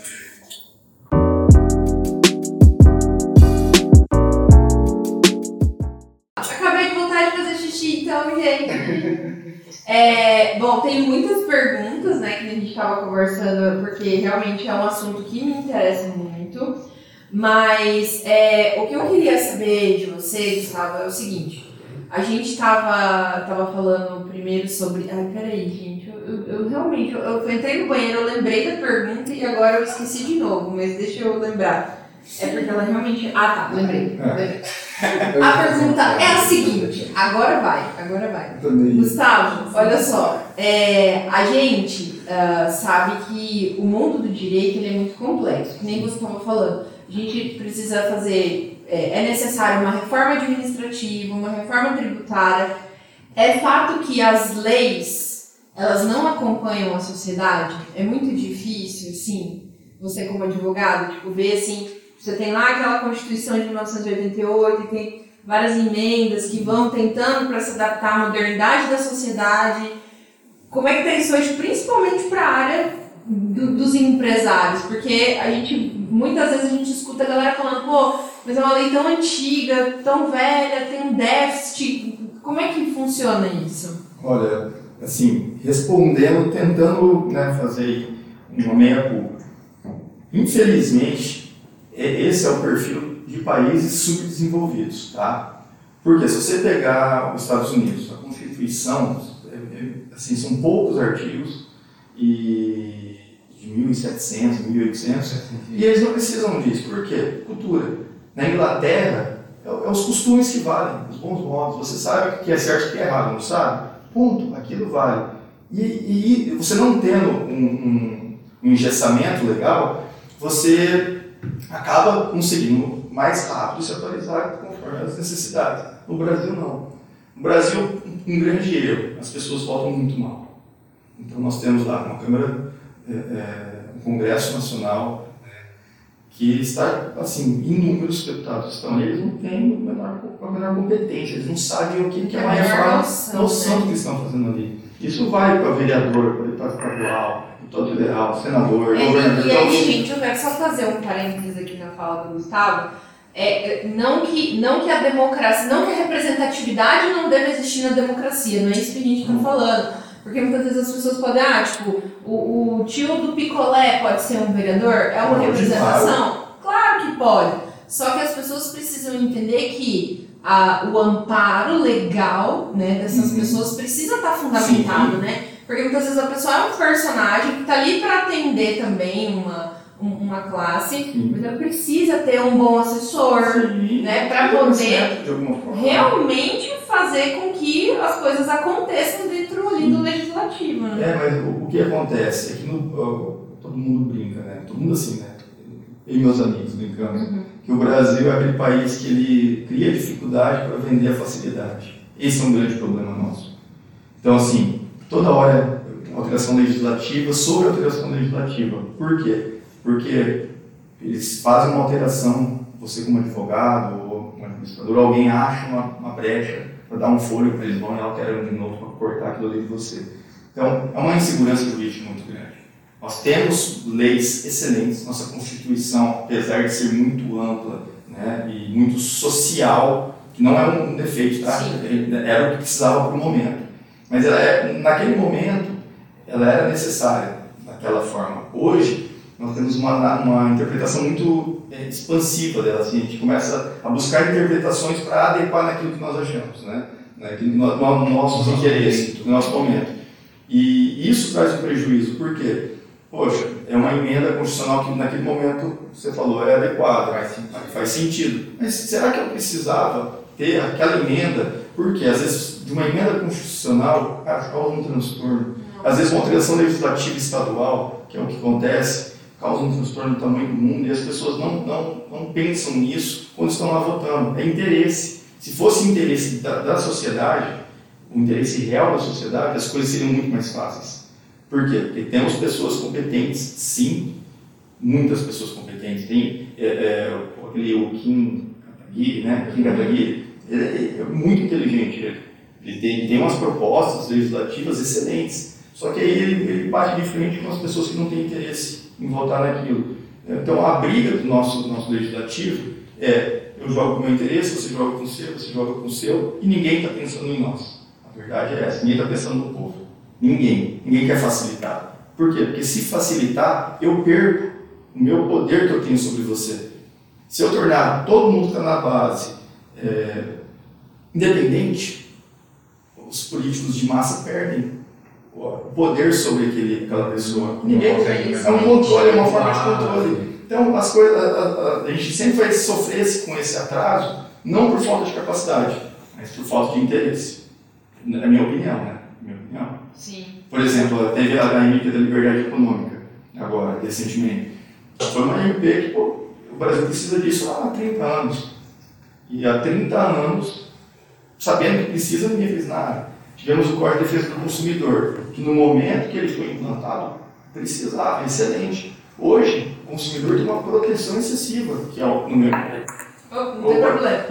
então, gente. É, bom, tem muitas perguntas, né, que a gente estava conversando, porque realmente é um assunto que me interessa muito. Mas é, o que eu queria saber de você, Gustavo, é o seguinte. A gente estava tava falando primeiro sobre. Ai, peraí, gente. Eu, eu, eu realmente. Eu, eu, entrei no banheiro, eu lembrei da pergunta e agora eu esqueci de novo, mas deixa eu lembrar. É porque ela realmente. Ah, tá, lembrei. É. lembrei. A pergunta é a seguinte, agora vai, agora vai. Gustavo, olha só, é, a gente uh, sabe que o mundo do direito ele é muito complexo, que nem você estava falando. A gente precisa fazer, é, é necessário uma reforma administrativa, uma reforma tributária. É fato que as leis, elas não acompanham a sociedade? É muito difícil, sim, você como advogado, tipo, ver assim você tem lá aquela Constituição de 1988 e tem várias emendas que vão tentando para se adaptar à modernidade da sociedade. Como é que está isso hoje, principalmente para a área do, dos empresários? Porque a gente, muitas vezes a gente escuta a galera falando, pô, mas é uma lei tão antiga, tão velha, tem um déficit. Como é que funciona isso? Olha, assim, respondendo, tentando né, fazer uma meia culpa. Infelizmente, esse é o perfil de países subdesenvolvidos, tá? Porque se você pegar os Estados Unidos, a Constituição, é, é, assim, são poucos artigos e de 1700, 1800, e eles não precisam disso. Por quê? Cultura. Na Inglaterra, é, é os costumes que valem, os bons modos. Você sabe o que é certo e o que é errado, não sabe? Ponto, aquilo vale. E, e você não tendo um, um, um engessamento legal, você acaba conseguindo mais rápido se atualizar conforme as necessidades. No Brasil, não. No Brasil, um grande erro, as pessoas votam muito mal. Então, nós temos lá uma Câmara, é, é, um Congresso Nacional, que está, assim, inúmeros deputados estão, eles não têm a menor, a menor competência, eles não sabem o que, que é uma reforma, noção do que estão fazendo ali. Isso vai para vereador, para deputado estadual, deputado federal, senador, é, governador. E aí, gente, eu quero só fazer um parênteses aqui na fala do Gustavo. É, não, que, não que a democracia, não que a representatividade não deve existir na democracia, não é isso que a gente está falando. Porque muitas vezes as pessoas podem, ah, tipo, o, o tio do picolé pode ser um vereador? É uma Pode, representação? Claro que pode. Só que as pessoas precisam entender que a, o amparo legal né, dessas Uhum. pessoas precisa estar fundamentado, né? Porque muitas vezes a pessoa é um personagem que está ali para atender também uma, um- uma classe, Sim. mas ela precisa ter um bom assessor, Sim. né, Tem poder realmente fazer com que as coisas aconteçam dentro do legislativo, né? É, mas o, o que acontece é que no, todo mundo brinca, né? Todo mundo assim, né? Eu e meus amigos brincando. Uhum. Que o Brasil é aquele país que ele cria dificuldade para vender a facilidade. Esse é um grande problema nosso. Então, assim, toda hora alteração legislativa sobre alteração legislativa. Por quê? Porque eles fazem uma alteração, você como advogado ou um administrador, alguém acha uma, uma brecha para dar um fôlego para eles vão e alteram de novo para cortar aquilo ali de você. Então, é uma insegurança jurídica muito grande. Nós temos leis excelentes, nossa Constituição, apesar de ser muito ampla né, e muito social, que não é um defeito, tá? Era o que precisava para o momento. Mas ela é, naquele momento, ela era necessária daquela forma. Hoje, nós temos uma, uma interpretação muito expansiva dela. Assim, a gente começa a buscar interpretações para adequar naquilo que nós achamos, né? naquilo que nós, no, nossos Nosso interesses, momento. no nosso momento. E isso traz um prejuízo, por quê? Poxa, é uma emenda constitucional que naquele momento você falou é adequada, Faz sentido. faz sentido. Mas será que eu precisava ter aquela emenda? Porque às vezes de uma emenda constitucional causa um transtorno. Às vezes uma alteração legislativa estadual, que é o que acontece, causa um transtorno do tamanho do mundo e as pessoas não, não, não pensam nisso quando estão lá votando. É interesse. Se fosse interesse da, da sociedade, o interesse real da sociedade, as coisas seriam muito mais fáceis. Por quê? Porque temos pessoas competentes, sim, muitas pessoas competentes. Tem é, é, aquele o Kim Kataguiri, né? Kim Kataguiri, ele é, é muito inteligente. Ele, ele tem, tem umas propostas legislativas excelentes. Só que aí ele, ele bate de frente com as pessoas que não têm interesse em votar naquilo. Então a briga do nosso, do nosso legislativo é eu jogo com o meu interesse, você joga com o seu, você joga com o seu, e ninguém está pensando em nós. A verdade é essa, ninguém está pensando no povo. Ninguém. Ninguém quer facilitar. Por quê? Porque se facilitar, eu perco o meu poder que eu tenho sobre você. Se eu tornar todo mundo que está na base é, independente, os políticos de massa perdem o poder sobre aquele, aquela pessoa. Ninguém consegue é um controle, é uma forma de Ah, controle. Então, as coisas, a, a- a gente sempre vai sofrer esse- com esse atraso, não por falta de capacidade, mas por falta de interesse. É a minha opinião, né? Minha opinião. Sim. Por exemplo, teve a, a MP da Liberdade Econômica, agora, recentemente. Foi uma MP que, pô, o Brasil precisa disso há 30 anos. E há 30 anos, sabendo que precisa, ninguém fez nada. Tivemos o Código de Defesa do Consumidor, que no momento que ele foi implantado, precisava, excelente. Hoje, o consumidor tem uma proteção excessiva, que é o, no meu, Oh, no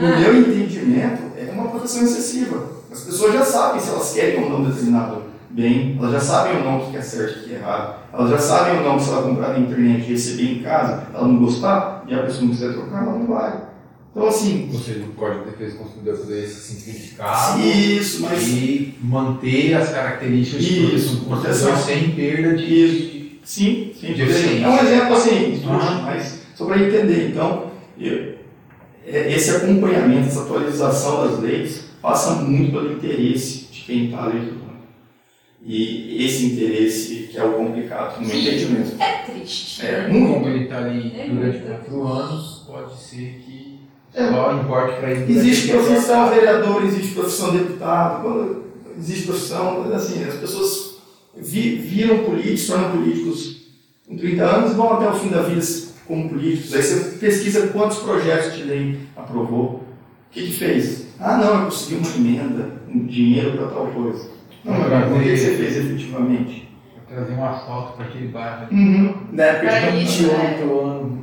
Ah, meu entendimento, é uma proteção excessiva. As pessoas já sabem se elas querem ou não determinado bem, elas já sabem ou não o que é certo e o que é errado, elas já sabem ou não se ela comprar na internet e receber em casa, ela não gostar e a pessoa não quiser trocar, ela não vai. Então, assim, Ou seja, o Código de Defesa do Consumidor fazer esse simplificado isso, mas e manter as características de proteção Isso, do consumidor proteção. sem perda de. Isso. sim, sim. De. É um exemplo assim, Ah. mas só para entender. Então, eu- é- esse acompanhamento, essa atualização das leis passa muito pelo interesse de quem está legislando. E esse interesse que é o complicado, no meu entendimento. É triste. É, Como muito. ele está ali É durante quatro anos, pode ser que É. só importe para ele. Existe profissão vereador, existe profissão deputado, quando existe profissão, assim, as pessoas vi- viram políticos, se tornam políticos com 30 anos e vão até o fim da vida como políticos. Aí você pesquisa quantos projetos de lei aprovou. O que, que fez? Ah, não, eu consegui uma emenda, um dinheiro para tal coisa. Não, mas o que você fez efetivamente? Trazer um asfalto para aquele bairro. Uhum. Na época de isso, né? 28 anos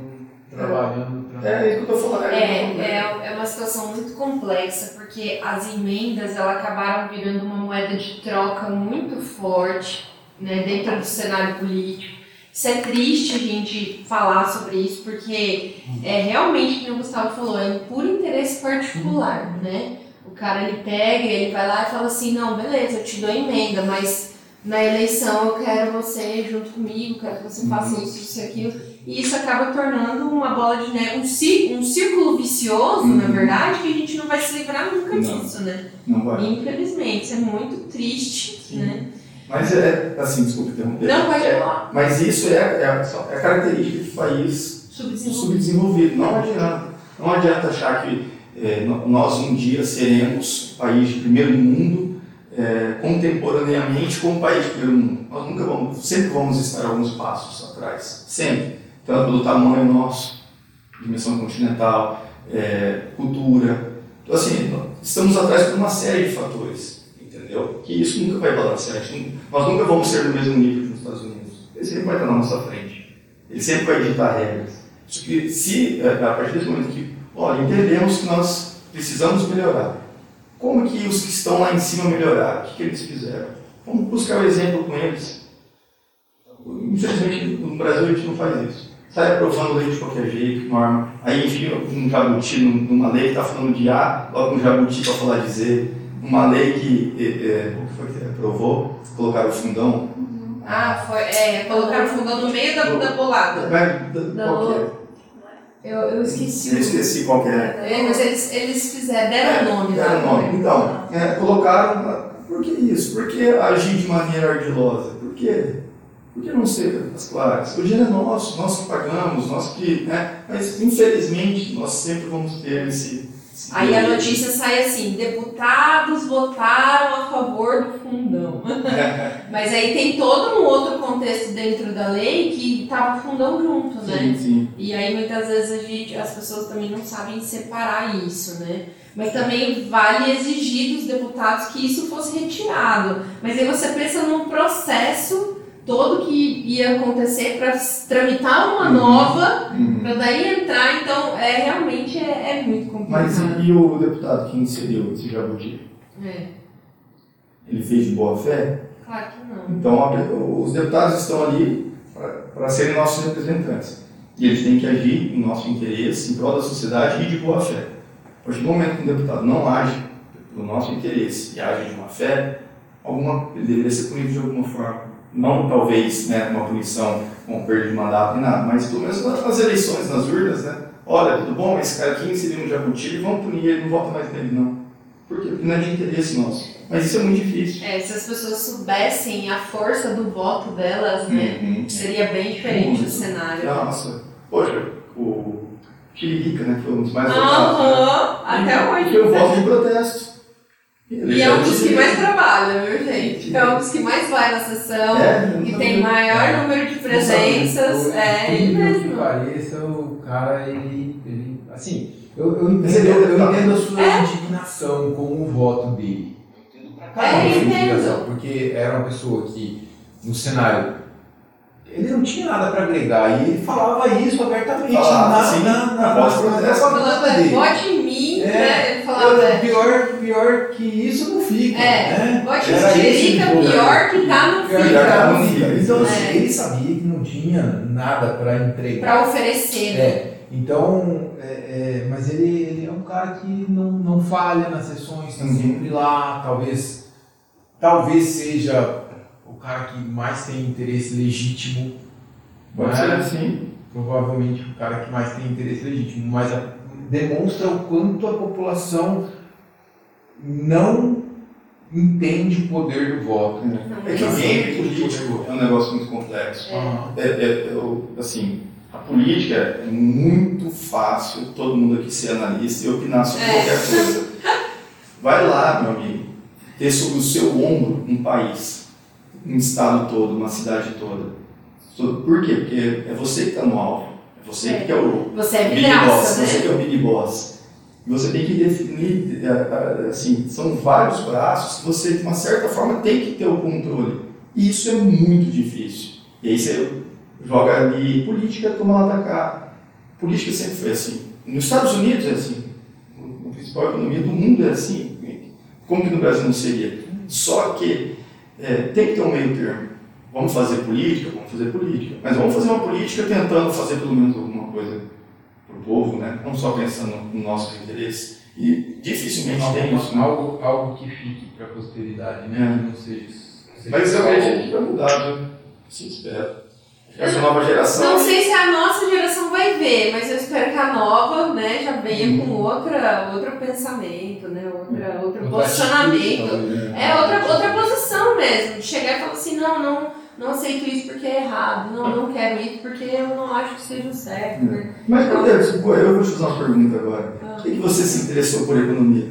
trabalhando. Tra- É isso que eu tô falando. É, é, é uma situação muito complexa, porque as emendas elas acabaram virando uma moeda de troca muito forte né, dentro do cenário político. Isso é triste a gente falar sobre isso, porque é realmente, como o Gustavo falou, é por interesse particular, né? O cara ele pega, ele vai lá e fala assim, não, beleza, eu te dou a emenda, mas na eleição eu quero você junto comigo, quero que você faça Uhum. isso, isso e aquilo. E isso acaba tornando uma bola de neve, um, cí- um círculo vicioso, na Uhum. verdade, que a gente não vai se livrar nunca Não. disso, né? Não vai. Infelizmente, isso é muito triste, Sim. né? Mas é, assim, desculpa interromper. Não pode É, falar. Mas isso é, é, a- é a característica de país Subdesenvolvido. subdesenvolvido. Não adianta. Não adianta achar que é, nós um dia seremos país de primeiro mundo é, contemporaneamente com o país de primeiro mundo. Nós nunca vamos, sempre vamos estar alguns passos atrás. Sempre. Tanto pelo tamanho nosso, dimensão continental, é, cultura. Então, assim, estamos atrás por uma série de fatores. Entendeu? Que isso nunca vai balancear. A gente não- Nós nunca vamos ser do mesmo nível que os Estados Unidos. Ele sempre vai estar na nossa frente. Ele sempre vai ditar regras. Isso que, se, é, a partir desse momento que, olha, entendemos que nós precisamos melhorar, como que os que estão lá em cima melhoraram? O que, que eles fizeram? Vamos buscar o exemplo com eles. Infelizmente, no Brasil a gente não faz isso. Sai aprovando lei de qualquer jeito, norma. Aí enfia um jabuti num- numa lei que está falando de A, coloca um jabuti para falar de Z. Uma lei que, é, é, o que foi que aprovou? Colocaram o fundão. Ah, foi. É, colocaram o fundão no meio da, da bolada. Mas, Da que é? Eu, eu esqueci Eu esqueci qual que é. É, mas eles, eles fizeram, deram nome lá. Deram nome. Então, é, colocaram. Por que isso? Por que agir de maneira ardilosa? Por quê? Por que não ser as claras? O dinheiro é nosso, nós que pagamos, nós que. Né? Mas, infelizmente, nós sempre vamos ter esse. esse Aí a notícia sai assim: deputados votaram a favor do fundão. <laughs> Mas aí tem todo um outro contexto dentro da lei que tava o fundão junto, né? Sim, sim. E aí muitas vezes gente, as pessoas também não sabem separar isso, né? Mas também vale exigir dos deputados que isso fosse retirado. Mas aí você pensa num processo todo que ia acontecer para tramitar uma Uhum. nova, Uhum. para daí entrar, então é realmente é, é muito complicado. Mas e, o deputado que inseriu esse jabuti? É, Ele fez de boa fé? claro que não. Então, os deputados estão ali para serem nossos representantes. E eles têm que agir em nosso interesse, em prol da sociedade e de boa fé. A partir do momento que um deputado não age pelo nosso interesse e age de má fé, alguma, ele deveria ser punido de alguma forma. Não, talvez, né, uma punição com perda de mandato e nada, mas pelo menos nas eleições, nas urnas, né? Olha, tudo bom, esse cara aqui inseriu um jabuti, vamos punir ele, não vota mais nele, não. Por quê? Porque não é de interesse nosso. Mas isso é muito difícil. É, se as pessoas soubessem a força do voto delas, né, Uhum. seria bem diferente o Muito. cenário. Nossa, poxa, o Tiririca, né, que foi um dos mais votados. né? Aham, até hoje. Eu voto em protesto. E é um dos que mais trabalha, viu, gente? É um dos que mais vai na sessão, É, que tem maior número de presenças. É ele mesmo. pareça, o cara, ele, ele assim, eu, eu, entendo, é eu entendo a sua É. indignação com o voto dele. Eu entendo pra É, eu entendo. porque era uma pessoa que, no cenário, ele não tinha nada para agregar, e ele falava isso abertamente Falava, na, sim, na, na, na na, pós-protesto. propaganda Falando, é, dele. vote em É. né? Ele falava, é, Pior, pior que isso não fica, É, né? pior que tá no Pior que Fica. tá no Fica. fica. Então, assim, É. ele sabia que não tinha nada para entregar. pra oferecer. né? É, então, é, é, mas ele, ele é um cara que não, não falha nas sessões, está Uhum. sempre lá, talvez, talvez seja o cara que mais tem interesse legítimo, Pode né? ser assim. provavelmente o cara que mais tem interesse legítimo, mas a- demonstra o quanto a população não entende o poder do voto. Não, É que game político é um negócio muito complexo. Aham. É, é, eu, assim, a política é muito fácil todo mundo aqui ser analista e opinar sobre É. qualquer coisa. Vai lá, meu amigo, ter sobre o seu ombro um país, um estado todo, uma cidade toda. Por quê? Porque é você que está no alvo. É você É. que é o Você é Big Boss. vidraça, Você né? que é o Big Boss. Você tem que definir, eh, eh, assim, são vários braços que você, de uma certa forma, tem que ter o controle. E isso é muito difícil. E aí você joga ali política, toma lá da cá. Política sempre foi assim. Nos Estados Unidos é assim. A principal economia do mundo é assim. Como que no Brasil não seria? Só que eh, tem que ter um meio termo. Vamos fazer política? Fazer política. Mas vamos fazer uma política tentando fazer pelo menos alguma coisa para o povo, né? não só pensando nos nossos interesses. E dificilmente tem isso. né? Algo, algo que fique para a posteridade, né? É. Não seja Mas eu acredito que vai mudar, viu? Sim, espero. Essa nova geração. Não sei se a nossa geração vai ver, mas eu espero que a nova, né, já venha com outra, outro pensamento, né, outra, outro posicionamento. É outra, outra posição mesmo, de chegar e falar assim, não, não, não aceito isso porque é errado, não, não quero isso porque eu não acho que seja o certo. né? Mas, Clodeus, eu vou te fazer uma pergunta agora. Ah. Por que, que você se interessou por economia?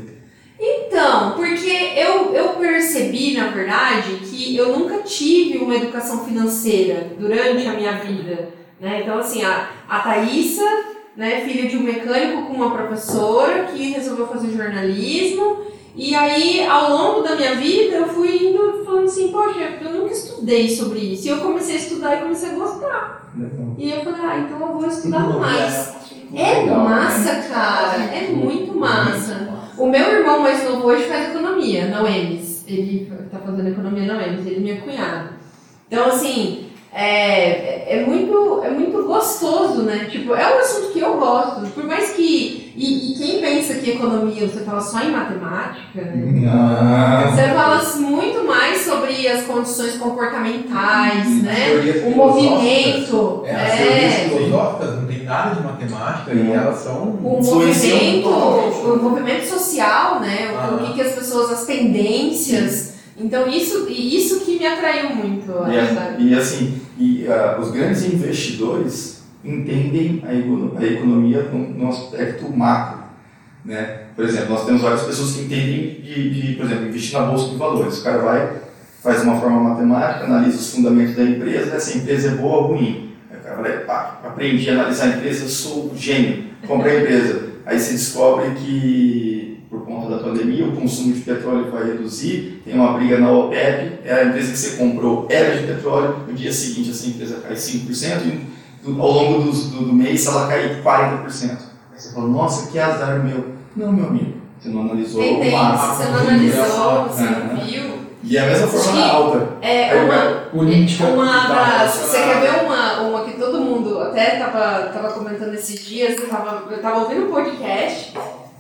Então, porque eu, eu percebi, na verdade, que eu nunca tive uma educação financeira durante a minha vida. Né? Então, assim, a, a Thaísa, né, filha de um mecânico com uma professora que resolveu fazer jornalismo. E aí, ao longo da minha vida, eu fui indo assim, poxa, eu nunca estudei sobre isso. E eu comecei a estudar e comecei a gostar. E eu falei, ah, então eu vou estudar mais. É massa, cara. É muito massa. O meu irmão mais novo hoje faz economia na UEMS. Ele tá fazendo economia na UEMS, ele é minha cunhada. Então, assim, é, é, muito, é muito gostoso, né? Tipo, é um assunto que eu gosto. Por mais que. E, e quem pensa que economia você fala só em matemática, né? Ah, Você fala muito mais sobre as condições comportamentais, né? Teorias O movimento. É, as teorias É. filosóficas não tem nada de matemática e elas são. o movimento, o movimento social, né? O, Ah. o que, que as pessoas, as tendências. Então isso, e isso que me atraiu muito, E, sabe? e assim, e, ah, os grandes investidores entendem a, econo- a economia no, no aspecto macro. Né? Por exemplo, nós temos várias pessoas que entendem de, de, por exemplo, investir na bolsa de valores. O cara vai, faz uma forma matemática, analisa os fundamentos da empresa, né? se a empresa é boa ou ruim. Aí o cara vai, pá, aprendi a analisar a empresa, sou gênio, comprei a empresa. Aí você descobre que, por conta da pandemia, o consumo de petróleo vai reduzir, tem uma briga na OPEP, é a empresa que você comprou era de petróleo, no dia seguinte essa empresa cai 5%, e do- ao longo do, do, do mês ela cai 40%. Aí você fala, nossa, que azar meu. Não, meu amigo, você não analisou o macro. você não analisou, você Aham. não viu. E é a mesma forma na alta. É uma, vai- Política. uma das. Você quer ver uma, uma que todo mundo até tava, tava comentando esses dias, eu tava, eu tava ouvindo um podcast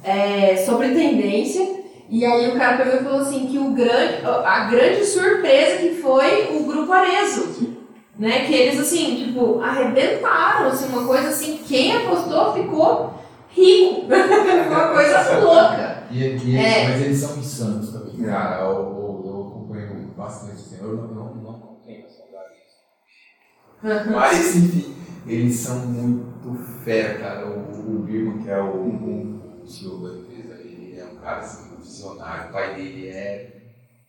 é, sobre tendência, e aí o cara pegou e falou assim que o grande, a grande surpresa que foi o grupo Arezo. Né, que eles assim, tipo, arrebentaram, assim, uma coisa assim, quem apostou ficou rico. <laughs> Uma coisa louca. E, e É. Mas eles são insanos também, cara. Eu, eu, eu acompanho bastante assim. Eu não, não, não acompanho essa galera. Mas, enfim, eles são muito fera, cara. O, o Birman, que é o, o, o CEO da empresa, ele é um cara assim, visionário. O pai dele é.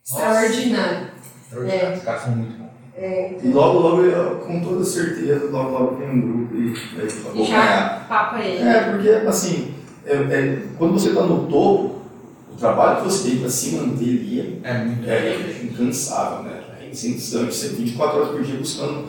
Extraordinário. Extraordinário. Os caras são muito bons. E logo, logo, eu, com toda certeza, logo, logo tem um grupo e vai E acompanhar. já papa ele. É, porque, assim, é, é, quando você está no topo, o trabalho que você tem para se manter ali É muito é, é incansável, né? É incessante, você 24 horas por dia buscando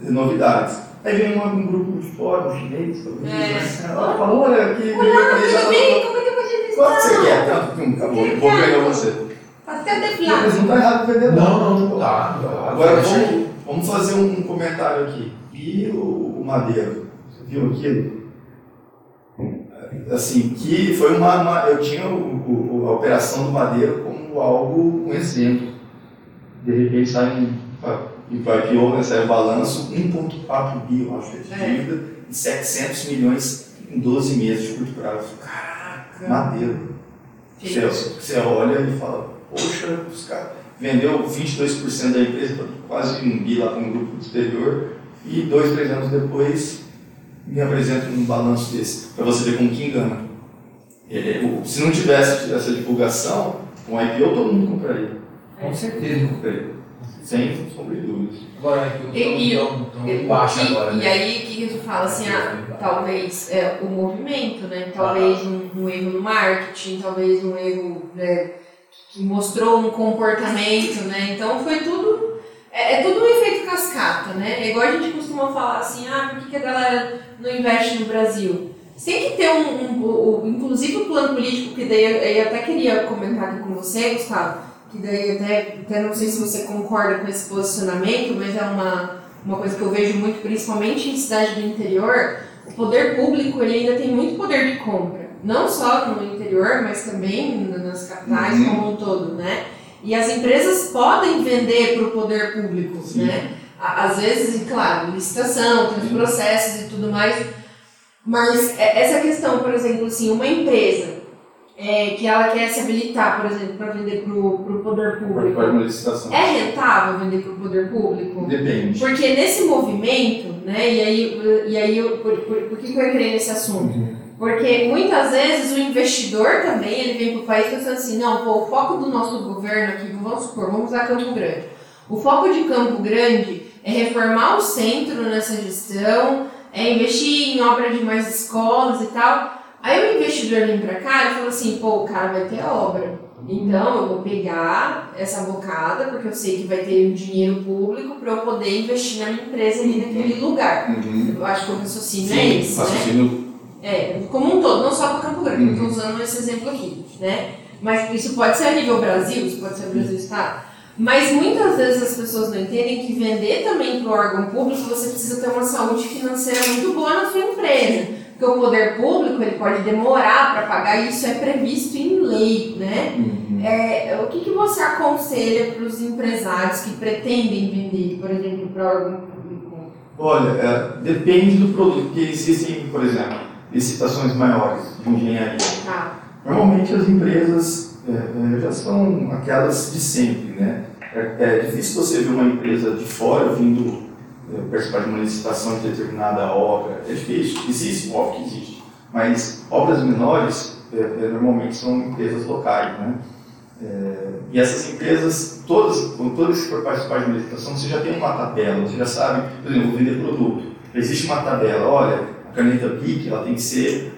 novidades. Aí vem um, um grupo de fora, um chinês, talvez, É. né? Ela fala, olha, aqui, aí já- tudo bem? Como é que eu vou te Quanto que você quer? Tanto, pum, acabou, vou ganhar você. Até mas não tá errado vender, Não, não, não dá. Agora Deixa vamos, vamos fazer um comentário aqui. E o, o Madeiro? Você viu aquilo? Assim, que foi uma. uma- eu tinha o- o- a operação do Madeiro como algo, um exemplo. De repente sai um. E vai pior, né? Sai o balanço, 1,4 bi, eu acho, de É. dívida, e 700 milhões em 12 meses de curto prazo. Caraca. Madeiro. Você, você olha e fala, poxa, os caras vendeu 22% da empresa, quase um bi lá para um grupo do exterior, e dois, três anos depois me apresenta um balanço desse, para você ver como que engana. É, o- se não tivesse essa divulgação, com o IPO todo mundo compraria. Com certeza. compraria. Sem sombra de dúvidas. Agora, é que eu E- e- tô tão, E, e- agora, e né? aí, o que gente fala assim, ah, talvez é, o movimento, né? Talvez um, um erro no marketing, talvez um erro né, que mostrou um comportamento, né? Então foi tudo. É, é tudo um efeito cascata, né? É igual a gente costuma falar assim, ah, por que, que a galera não investe no Brasil? Tem que ter um, um- o- inclusive o plano político, que daí eu, eu até queria comentar aqui com você, Gustavo, que daí até, até não sei se você concorda com esse posicionamento, mas é uma, uma coisa que eu vejo muito, principalmente em cidade do interior, o poder público ele ainda tem muito poder de compra. Não só no interior, mas também nas capitais Uhum. como um todo, né? E as empresas podem vender para o poder público, Sim. né? Às vezes, claro, licitação, tem os processos e tudo mais. Mas é- essa questão, por exemplo, assim, uma empresa é, que ela quer se habilitar, por exemplo, para vender para o poder Pode público, fazer uma licitação. é rentável vender para o poder público? Depende. Porque nesse movimento, né, e aí, e aí eu, por, por, por que, que eu entrei nesse assunto? Porque muitas vezes o investidor também, ele vem para o país pensando assim, não, pô, o foco do nosso governo aqui, vamos supor, vamos usar Campo Grande. O foco de Campo Grande é reformar o centro nessa gestão, é investir em obra de mais escolas e tal. Aí o investidor vem para cá e fala assim, pô, o cara vai ter obra. Então eu vou pegar essa bocada, porque eu sei que vai ter um dinheiro público para eu poder investir na minha empresa ali naquele lugar. Uhum. Eu acho que o raciocínio é Sim, esse, né? É, como um todo, não só para Campo Grande, eu estou Uhum. usando esse exemplo aqui, né? Mas isso pode ser a nível Brasil, isso pode ser a Brasil Estado. Mas muitas vezes as pessoas não entendem que vender também para o órgão público você precisa ter uma saúde financeira muito boa na sua empresa. Porque o poder público ele pode demorar para pagar e isso é previsto em lei, né? Uhum. É, o que, que você aconselha para os empresários que pretendem vender, por exemplo, para órgão público? Olha, é, depende do produto, porque existem, por exemplo, licitações maiores de engenharia. Tá. Normalmente as empresas é, é, já são aquelas de sempre, né? É, é difícil você ver uma empresa de fora vindo é, participar de uma licitação de determinada obra. É difícil. Existe, óbvio que existe. Mas obras menores é, é, normalmente são empresas locais, né? E essas empresas, todas, quando todas que for participar de uma licitação, você já tem uma tabela, você já sabe, por exemplo, vender produto. Existe uma tabela, olha, caneta BIC ela tem que ser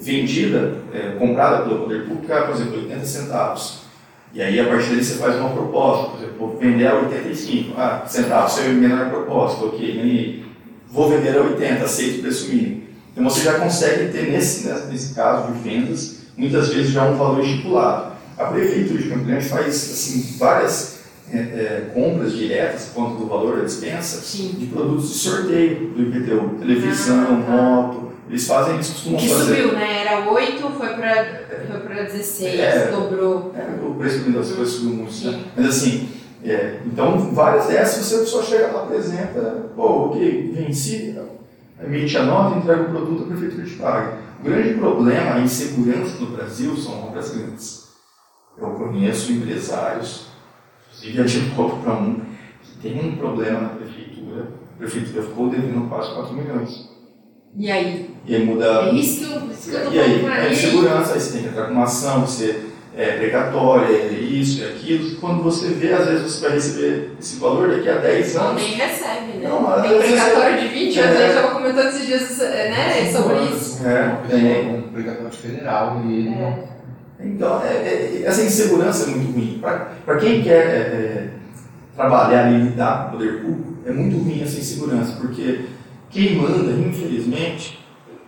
vendida, é, comprada pelo poder público por exemplo, 80 centavos. E aí, a partir daí, você faz uma proposta, por exemplo, vou vender a 85 ah, centavos, é a menor proposta, ok, ganhei. Vou vender a 80, aceito o preço mínimo. Então, você já consegue ter, nesse, nesse caso de vendas, muitas vezes já um valor estipulado. A Prefeitura de Grande faz assim, várias é, é, compras diretas, quanto do valor da dispensa, Sim. de produtos de sorteio do IPTU, televisão, Ah, tá. moto, eles fazem, eles costumam Que fazer. subiu, né? Era 8, foi pra 16, É. dobrou. É, o preço do negócio subiu muito, né? Mas assim, é, então várias dessas você só chega lá, apresenta, pô, ok, venci, emite a nota, entrega o produto, a prefeitura te paga. O grande problema, a insegurança no Brasil são obras grandes. Eu conheço empresários, inclusive advogo para um, que tem um problema na prefeitura, a prefeitura ficou devendo quase 4 milhões. E aí? E aí muda É isso que eu, isso que eu tô e aí, é insegurança, aí você tem que entrar com uma ação, você é precatória, é isso, é aquilo. Quando você vê, às vezes você vai receber esse valor daqui a 10 Não, anos. nem recebe, né? Não, mas tem precatório de 20 anos, É. a gente estava comentando esses dias né, sobre isso. É, tem. com um precatório federal e ele não. Então, é- é- essa insegurança é muito ruim. Para quem quer é, é, trabalhar e lidar com o poder público, é muito ruim essa insegurança, porque quem manda, infelizmente,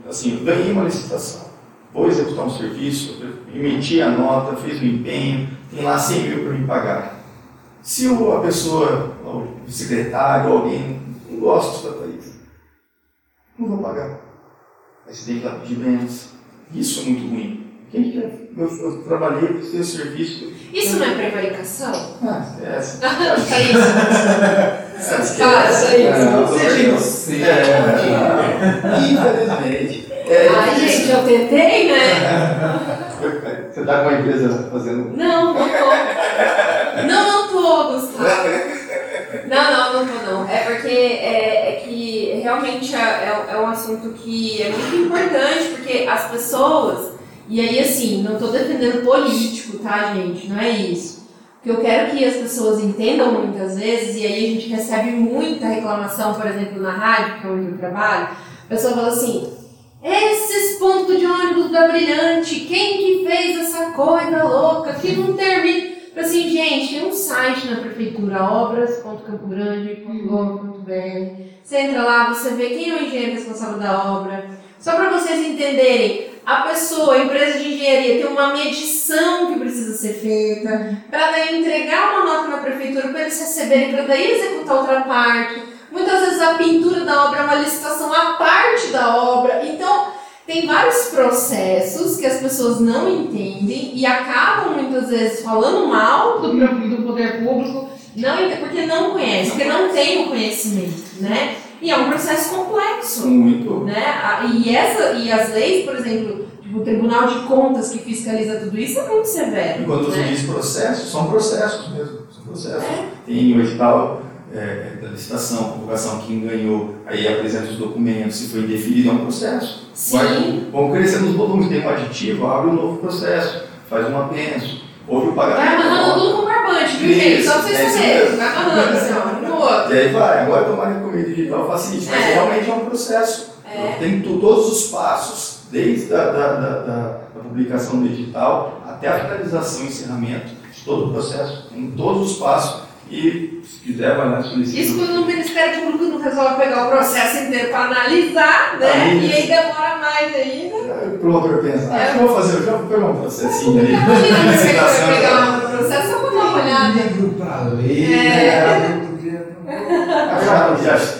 assim, eu ganhei uma licitação, vou executar um serviço, emiti a nota, fiz o empenho, tem lá 100 mil para me pagar. Se a pessoa, o secretário, alguém, não gosta do país, não vou pagar. Aí você tem que lá pedir. Isso é muito ruim. Quem quer? Eu, eu trabalhei, prestei serviço. Isso não é prevaricação? Ah. É <laughs> isso. Esquece. <laughs> Cara, isso aí. Não, Seja não. inocente. É, infelizmente. É, Ai, gente, eu tentei, né? Você está com uma empresa fazendo. Não, não tô. Não, não tô, Gustavo. <laughs> Não, não, não tô não. É porque é, é que realmente é, é, é um assunto que é muito importante, porque as pessoas, e aí assim, não tô defendendo político, tá, gente? Não é isso. O que eu quero que as pessoas entendam muitas vezes, e aí a gente recebe muita reclamação, por exemplo, na rádio, que é onde eu trabalho, a pessoa fala assim, esses pontos de ônibus da Brilhante, quem que fez essa coisa louca que não termina? Assim, gente, tem um site na prefeitura, obras.campogrande.gov.br. Você entra lá, você vê quem é o engenheiro responsável da obra. Só para vocês entenderem, a pessoa, a empresa de engenharia, tem uma medição que precisa ser feita, para daí entregar uma nota na prefeitura para eles receberem, para daí executar outra parte. Muitas vezes a pintura da obra é uma licitação à parte da obra. Então, tem vários processos que as pessoas não entendem e acabam muitas vezes falando mal do, do poder público, não, porque não conhece, porque não tem o conhecimento, né? E é um processo complexo Muito. né? E, essa, e as leis, por exemplo, tipo, o Tribunal de Contas que fiscaliza tudo isso é muito severo. E quando você né? diz processos, são processos mesmo. São processos. É. Tem o edital é, da licitação, convocação, quem ganhou, aí apresenta os documentos, se foi indefinido, é um processo. Sim. Vão crescendo os volumes, tem um aditivo, abre um novo processo, faz um apenso, houve o Vai pagamento. amarrando tudo com barbante, viu, gente? Só pra vocês é saberem. Vai amarrando assim, ó, no outro. E aí vai, agora tomara que o meio digital facilite, mas É. realmente é um processo. É. Tem todos os passos, desde a da, da, da, da publicação do edital até a finalização e encerramento de todo o processo, tem todos os passos. E se quiser, vai lá solicitar. Isso quando o Ministério Público não resolve pegar o processo inteiro para analisar, né? Aí- E aí demora mais ainda. Aí O promotor pensa, ah, É. o que eu vou fazer? Eu já vou pegar um processinho ali. Imagina você pegar o processo só para dar uma olhada. livro pra ler, É.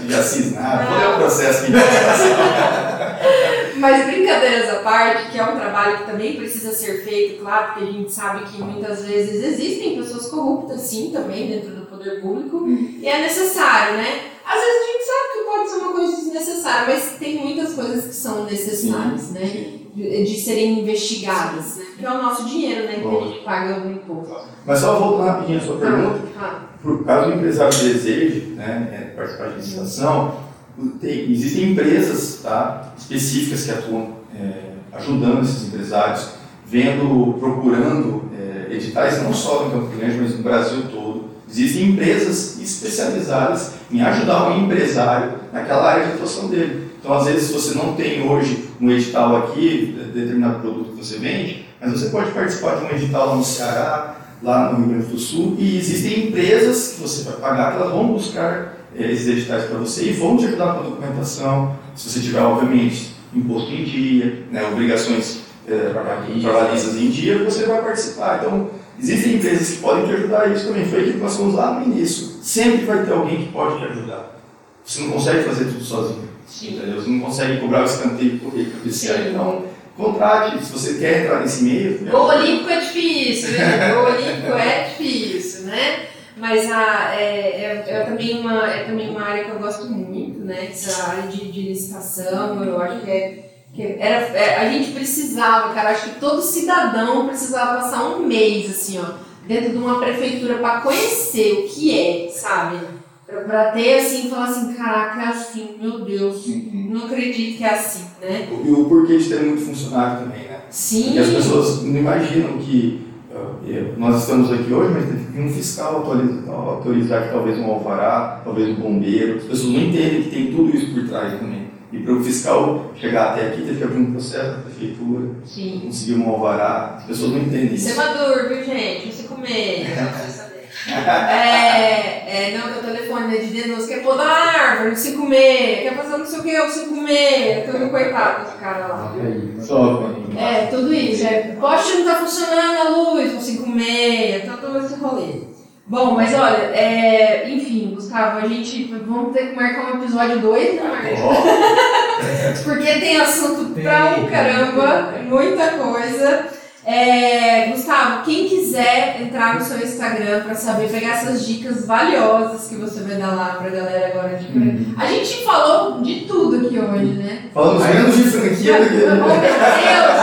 já cisnado, vou ler o processo que <laughs> Mas brincadeiras à parte, que é um trabalho que também precisa ser feito, claro, porque a gente sabe que muitas vezes existem pessoas corruptas, sim, também dentro do poder público, e é necessário, né? Às vezes a gente sabe que pode ser uma coisa desnecessária, mas tem muitas coisas que são necessárias, né? De, de serem investigadas, né? Que é o nosso dinheiro, né? Que a gente paga o imposto. Mas só voltando rapidinho a sua pergunta, Ah, por caso o empresário deseje né, é, participar de licitação, tem- existem empresas tá, específicas que atuam é, ajudando esses empresários, vendo, procurando é, editais não só no Campo Grande, mas no Brasil todo. Existem empresas especializadas em ajudar o empresário naquela área de atuação dele. Então, às vezes, você não tem hoje um edital aqui, de determinado produto que você vende, mas você pode participar de um edital no Ceará, lá no Rio Grande do Sul, e existem empresas que você vai pagar, que elas vão buscar eh, esses editais para você e vão te ajudar com a documentação, se você tiver, obviamente, imposto em dia, né, obrigações eh, trabalhistas em dia, você vai participar. Então, existem empresas que podem te ajudar isso também. Foi aquilo que nós lá no início. Sempre vai ter alguém que pode te ajudar. Você não consegue fazer tudo sozinho. sim. Entendeu? Você não consegue cobrar o escanteio e cabecear. Sim. Então, contrate. Se você quer entrar nesse meio. Gol olímpico é difícil, né? Gol olímpico é difícil, né? Mas a, é, é, é também uma, é também uma área que eu gosto muito, né? Essa área de, de licitação, eu acho que é. Era, é, a gente precisava, cara, acho que todo cidadão precisava passar um mês, assim, ó, dentro de uma prefeitura para conhecer o que é, sabe? Pra, pra ter, assim, falar assim, caraca, é assim, meu Deus, não acredito que é assim, né? E o porquê de ter muito funcionário também, né? Sim. Porque as pessoas não imaginam que uh, nós estamos aqui hoje, mas tem que um fiscal autorizar, autorizar talvez um alvará, talvez um bombeiro. As pessoas não entendem que tem tudo isso por trás também. E para o fiscal chegar até aqui, teve que abrir um processo na prefeitura, Sim. conseguir um alvará. As pessoas não entendem Isso é isso. maduro, viu, gente? Você comer, <laughs> É, é, não, que o telefone né, de denúncia quer pôr da árvore, não se comer, quer fazer não sei o que, não se comer. Tudo coitado desse cara lá. É, tudo isso. É, poste não tá funcionando a luz, com 5 meia, tá todo esse rolê. Bom, mas olha, é, enfim, Gustavo, a gente vamos ter que marcar um episódio 2, né, Marcos? <laughs> Porque tem assunto pra um caramba, muita coisa. É, Gustavo, quem quiser entrar no seu Instagram pra saber, pegar essas dicas valiosas que você vai dar lá pra galera agora de Uhum. A gente falou de tudo aqui hoje, né? Falamos menos de franquia do que. Oh, meu Deus!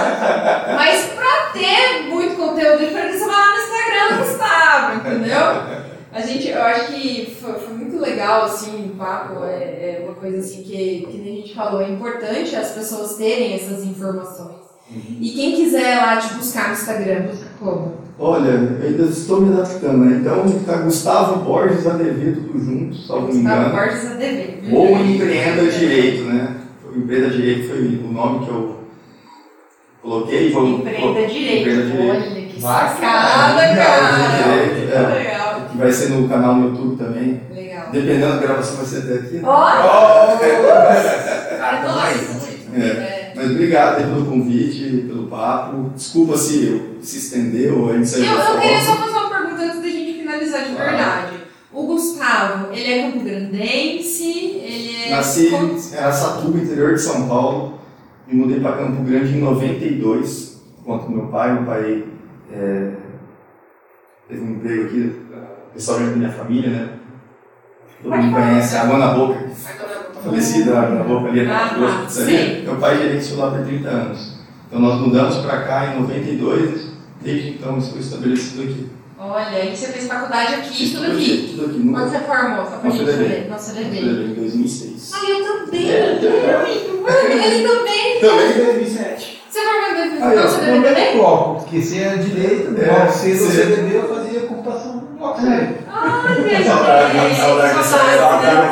Mas pra ter muito conteúdo diferente, você vai lá no Instagram do Gustavo, entendeu? A gente, eu acho que foi, foi muito legal, assim, o papo, é, é uma coisa assim que, que nem a gente falou, é importante as pessoas terem essas informações. E quem quiser lá te buscar no Instagram, como? Olha, eu ainda estou me adaptando, né? Então tá Gustavo Borges ADV, tudo junto, salvo Gustavo engano. Borges ADV. Ou? Empreenda Direito, né? Empreenda Direito foi o nome que eu coloquei. Vou, Empreenda Direito. Empreenda Direito. Olha que Vai, sacada, cara. cara. Direito, é. Legal, Que vai ser no canal no YouTube também. legal. Dependendo da gravação, vai ser até aqui. né? Ó! Cara, É nóis. É. Mas obrigado aí pelo convite, pelo papo. Desculpa se se estendeu, a gente saiu Eu, eu queria só fazer uma pergunta antes da gente finalizar de Claro. verdade. O Gustavo, ele é campo-grandense, ele é... Nasci em Araçatuba, interior de São Paulo. Me mudei para Campo Grande em 92, conto com meu pai. Meu pai é, teve um emprego aqui, restaurante da minha família, né? Todo mundo conhece, Água na Boca, falecida Água na Boca ali, Ah, na pizzaria. sim. Meu pai gerenciou lá por 30 anos. Então nós mudamos para cá em 92, desde então estou estabelecido aqui. Olha, aí você fez faculdade aqui, tudo aqui. Tudo aqui, Quando você formou? Só pra No gente CDB. saber. No CDB. em 2006. Ah, eu também. É, Ele também. Também em 2007. Você formou em Ah, eu- 2012, você No também? mesmo bloco, porque se é direito, É, bloco C do sim. CDB eu fazia computação no bloco C. Ai, gente. Saudade, saudade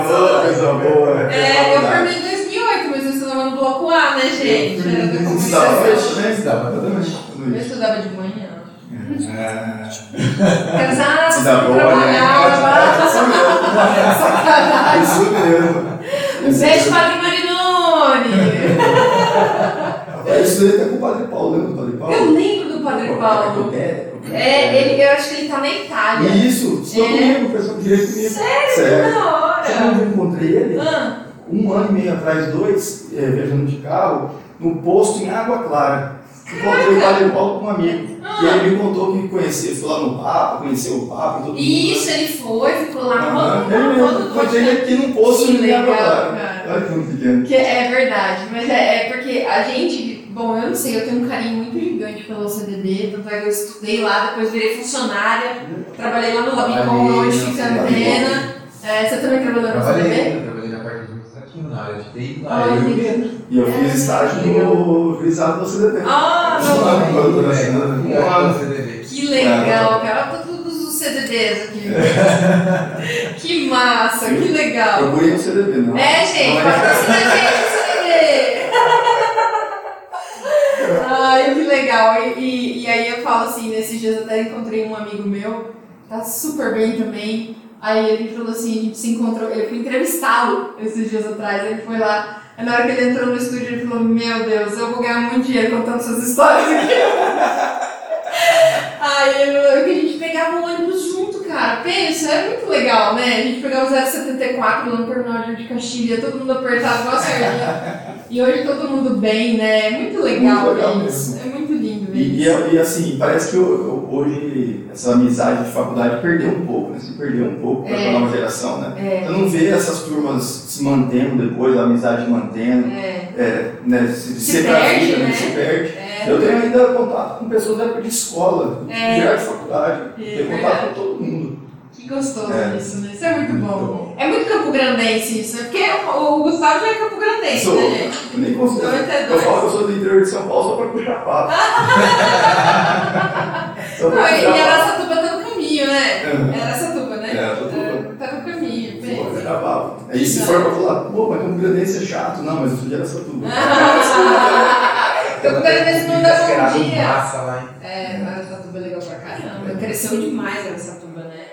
Saudade. É, eu formei em 2008, mas eu estudava no bloco A, né, gente? Você estudava né? Estudava Toda noite. Eu estudava de manhã. Ah, Casado, Se dá boa, né? trabalhava. Sacanagem. Isso mesmo. Um beijo, Padre Marinoni. Eu estudei até com o Padre Paulo, lembra do Padre Paulo? Eu lembro do Padre Paulo. É, ele, eu acho que ele tá na Itália. Isso, estudou É. comigo, professor de direito comigo. Sério? Sério. Da Sabe hora. onde eu encontrei ele? Ah, Um ano e meio atrás, dois, eh, viajando de carro, no posto em Água Clara. Encontrei o Padre Paulo com um amigo. E aí ele me contou que conhecia, foi lá no Papa, conheceu o Papa e todo mundo. Isso, ele foi, ficou lá ele mesmo. rodando, Encontrei ele aqui num posto em Água Clara. Olha que pequeno. Que é verdade, mas é, é porque a gente, bom, eu não sei, eu tenho um carinho muito gigante pelo CDB, tanto é que eu estudei lá, depois virei funcionária, trabalhei lá no Labicom, no fica antena. É, você também trabalhou no CDB? Trabalhei, eu trabalhei na parte administrativa, na área de TI, na Olha, área de. E eu fiz É, estágio legal. no juizado do CDT. Ah, não! no no CDB. Que legal, cara, olha todos os CDBs aqui. <laughs> que massa, que legal. Procurei no CDT, não. É, gente, patrocina a gente o CDB. Ai, que legal. E, e, e aí eu falo assim, nesses dias até encontrei um amigo meu, tá super bem também. Aí ele falou assim, a gente se encontrou, eu fui entrevistá-lo esses dias atrás, ele foi lá. Aí na hora que ele entrou no estúdio, ele falou, meu Deus, eu vou ganhar muito dinheiro contando essas histórias aqui. <laughs> Aí ele falou que a gente pegava o ônibus junto, cara. Pensa, é muito legal, né? A gente pegava o 074 lá no terminal de Caxias, todo mundo apertado igual a. E hoje todo mundo bem, né? É muito legal, Muito legal isso. É muito lindo ver E, e, e, assim, parece que eu- eu- hoje essa amizade de faculdade perdeu um pouco, né? Se perdeu um pouco para É. a nova geração, né? É, Você não vê essas turmas se mantendo depois, a amizade mantendo, é, é, né? Se, Se pra perde, vida, né? Se perde. é. Eu tenho ainda contato com pessoas da época de escola, É. de faculdade. É tenho contato com todo mundo. Que gostoso É. isso, né? Isso é muito Muito bom. bom. É muito campograndense isso, né? Porque o Gustavo é Sou. né, gente? Eu nem é Eu falo que eu sou do interior de São Paulo só para puxar papo. <laughs> só Não, pra e puxar papo. Aracatuba tá no caminho, né? Uhum. É Aracatuba, né? É, Aracatuba. É, Tá no caminho. Pô, pensa. puxar papo. Aí se for pra falar, pô, mas Campo Grandense é chato. Não, mas eu sou de Aracatuba. Campograndense não dá bom dia. massa lá, hein? É, Aracatuba é legal pra caramba. Cresceu demais Aracatuba, né?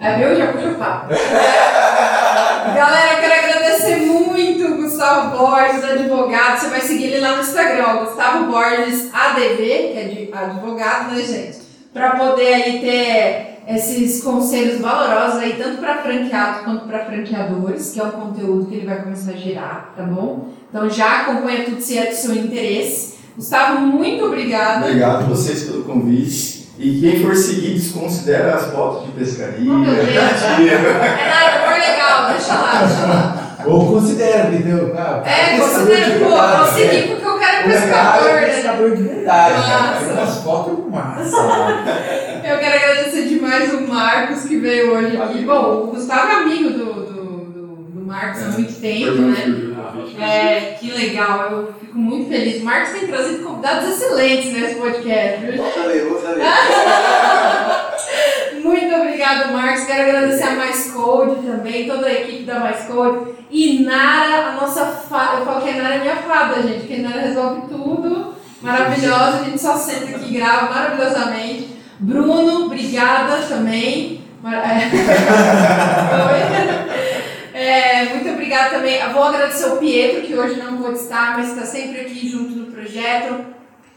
Aí viu? Já puxou o papo. <laughs> Galera, eu quero agradecer muito o Gustavo Borges, advogado. Você vai seguir ele lá no Instagram, Gustavo Borges ADV, que é de advogado, né, gente? Pra poder aí ter esses conselhos valorosos aí, tanto para franqueados quanto para franqueadores, que é um conteúdo que ele vai começar a gerar, tá bom? Então já acompanha tudo se é do seu interesse. Gustavo, muito obrigada. Obrigado a vocês pelo convite. E quem for seguir, desconsidera as fotos de pescaria. Oh, meu Deus. <laughs> É nada, for legal, deixa lá, deixa lá. Ou considera, entendeu? Ah, É, considera, de pô, vou né? seguir porque o cara é pescador, é né? pescador de verdade. Tem umas fotos massa. né? <laughs> Eu quero agradecer demais o Marcos que veio hoje aqui. Bom, o Gustavo é amigo do, do, do, do Marcos há muito tempo, né? É, que legal, eu fico muito feliz. O Marcos tem trazido convidados excelentes nesse podcast, viu? Vou saber, vou saber. Muito obrigada, Marcos. Quero agradecer a Mais Code também, toda a equipe da Mais Code. E Nara, a nossa fada. Eu falo que a Nara é minha fada, gente, porque a Nara resolve tudo. Maravilhosa, a gente só senta aqui e grava maravilhosamente. Bruno, obrigada também. Mar-. <laughs> É, muito obrigada também. Vou agradecer o Pietro, que hoje não pôde estar, mas está sempre aqui junto no projeto.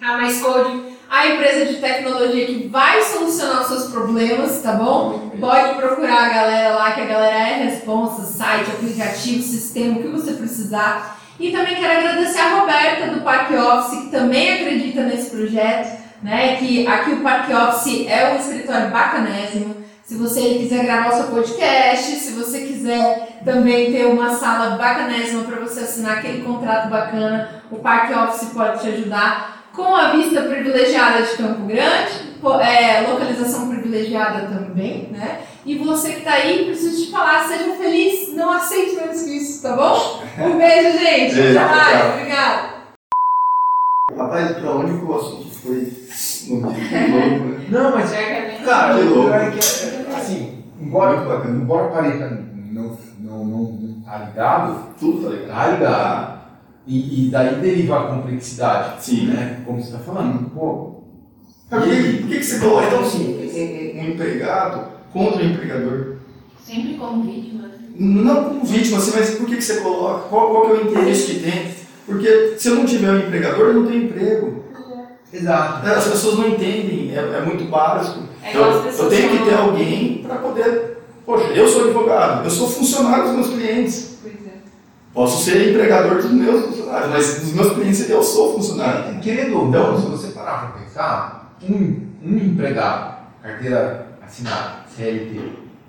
A Mais Code, a empresa de tecnologia que vai solucionar os seus problemas, tá bom? Pode procurar a galera lá, que a galera é responsa, site, aplicativo, sistema, o que você precisar. E também quero agradecer a Roberta do Parque Office, que também acredita nesse projeto, né? Que aqui o Parque Office é um escritório bacanésimo. Se você quiser gravar o seu podcast, se você quiser também ter uma sala bacanésima para você assinar aquele contrato bacana, o Parque Office pode te ajudar. Com a vista privilegiada de Campo Grande, é, localização privilegiada também, né? E você que tá aí, preciso te falar, seja feliz, não aceite menos que isso, tá bom? Um beijo, gente. Beijo, Até mais. tchau. Obrigada. Rapaz, pra onde que o assunto foi? No que louco, né? Não, mas. Cara, Que louco. é que, é, assim, embora, embora o Paleta não, não, não, não tá ligado, Tudo tá ligado. tá ligado. E, e daí deriva a complexidade, Sim. né? Como você tá falando, pô. E aí, por que, que você coloca então assim, um, um empregado contra o empregador? Sempre como vítima. né? Não como vítima, assim, mas por que, que você coloca? Qual, qual que é o interesse que tem? Porque se eu não tiver um empregador, eu não tenho emprego. Exato. As pessoas não entendem, é, é muito básico. É igual as eu, pessoas eu tenho que ter alguém para poder. Poxa, eu sou advogado, eu sou funcionário dos meus clientes. Pois é. Posso ser empregador dos meus funcionários, mas dos meus clientes eu sou funcionário. Querendo ou não, se você parar para pensar, um, um empregado, carteira assinada, CLT,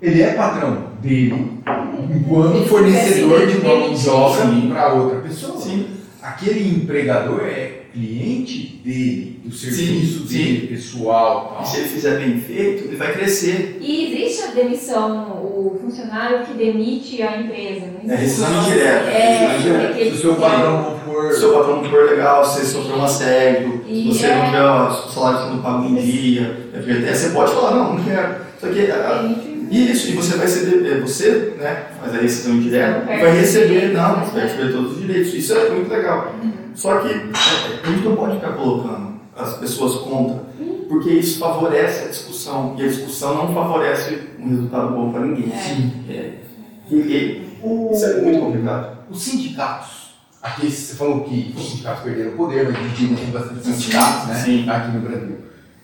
ele é patrão dele enquanto fornecedor de mão de obra para outra pessoa. Sim, Aquele empregador é cliente dele, do serviço sim. dele, pessoal. e Tal. se ele fizer bem feito, ele vai crescer. E existe a demissão, o funcionário que demite a empresa, não É existe? rescisão indireta. É, rescisão indireta. aquele Se o seu que- patrão não for. Se o seu patrão não for legal, se você sofreu um assédio, se E você é- não tiver o salário sendo pago em dia, é porque até você pode falar, não, não quero. Só que a- Demite- Isso, e você vai ser, você, né, faz a rescisão indireta, Não perde vai receber, não, né? você vai receber todos os direitos. Isso é muito legal. Só que é, a gente não pode ficar colocando as pessoas contra, porque isso favorece a discussão, e a discussão não favorece um resultado bom para ninguém. Sim. É. E, O- isso é muito complicado. Os sindicatos. Aqui você falou que os sindicatos perderam o poder, mas a gente ainda tem bastante sindicatos, né? Sim. Aqui no Brasil.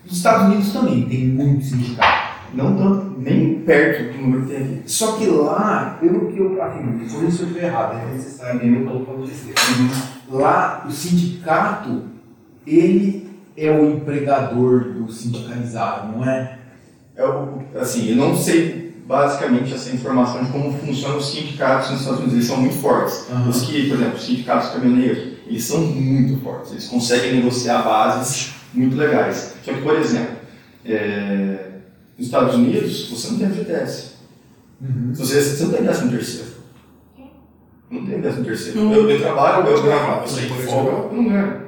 Nos Estados Unidos também tem muito sindicato. Não tanto, nem perto do número que tem aqui. Só que lá, pelo que eu. Assim, corrija se eu estiver errado, é necessário, eu estou falando besteira. Lá, o sindicato, ele é o empregador do sindicalizado, não é? É o- assim, eu não sei basicamente essa informação de como funcionam os sindicatos nos Estados Unidos. Eles são muito fortes. Aham. Os que, por exemplo, os sindicatos caminhoneiros, eles são muito fortes. Eles conseguem negociar bases muito legais. Só que, por exemplo, é, nos Estados Unidos, você não tem FGTS. Você, você não tem décimo terceiro. Não tem décimo terceiro. Eu, eu trabalho, eu ganho, eu sei que folga, eu não ganho.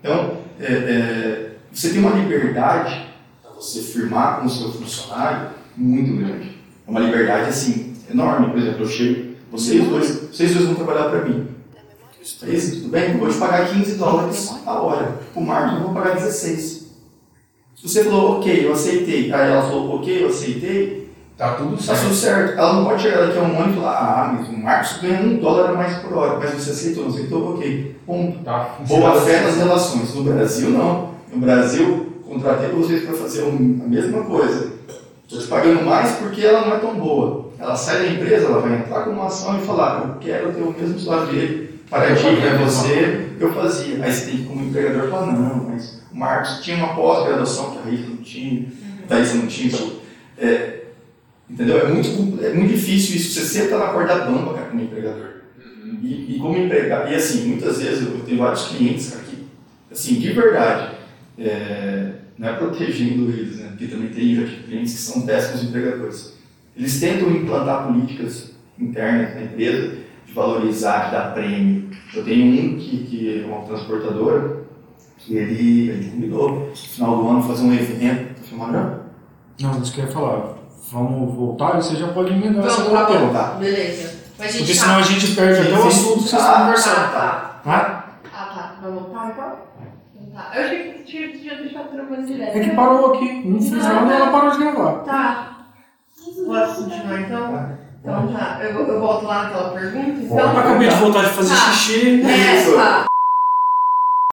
Então, é, é, você tem uma liberdade para você firmar com o seu funcionário muito grande. É uma liberdade, assim, enorme. Por exemplo, eu chego, vocês dois, vocês dois vão trabalhar para mim. É isso, tudo bem? Eu vou te pagar 15 dólares a hora. O Marcos eu vou pagar 16. Se você falou, ok, eu aceitei. Aí ela falou, ok, eu aceitei. Tá tudo Tá certo. tudo certo. Ela não pode chegar daqui a um ano e falar, ah, mas o Marcos ganha um dólar a mais por hora. Mas você aceitou, não aceitou? Ok. Ponto. Tá Boa fé nas relações. No Brasil, não. No Brasil, contratei vocês para fazer um- a mesma coisa. Estou te pagando mais porque ela não é tão boa. Ela sai da empresa, ela vai entrar com uma ação e falar, eu quero ter o mesmo salário dele. Para ti, para você, eu fazia. Aí você tem que, como empregador, falar, não, mas o Marcos tinha uma pós-graduação que a Raíssa não tinha, a Thaís não tinha. então, é, entendeu? É muito, é muito difícil isso. Você sempre está na corda bamba, cara, como empregador. E, e como empregado, e assim, muitas vezes eu tenho vários clientes, cara, que, assim, de verdade, é, não é protegendo eles, né? Porque também tem já tive clientes que são péssimos empregadores. Eles tentam implantar políticas internas na empresa de valorizar, de dar prêmio. Eu tenho um que, que é uma transportadora, que ele, a gente combinou, no final do ano, fazer um evento. Tá filmando? Não, isso que eu ia falar. Vamos voltar e você já pode emendar essa tá bom, tá. Beleza. Mas a gente Porque tá- senão a gente perde até o assunto que vocês Ah, estão conversando. Tá, Tá? tá. Ah, tá. Vamos voltar então? Tá. Eu achei que tinha, tinha deixado gravando direto. É que parou aqui. Não fiz nada e ela parou de gravar. Tá. Posso continuar então? Então tá. Eu, eu volto lá naquela pergunta. Eu Então. acabei de voltar de fazer Tá. xixi. É, Isso. tá.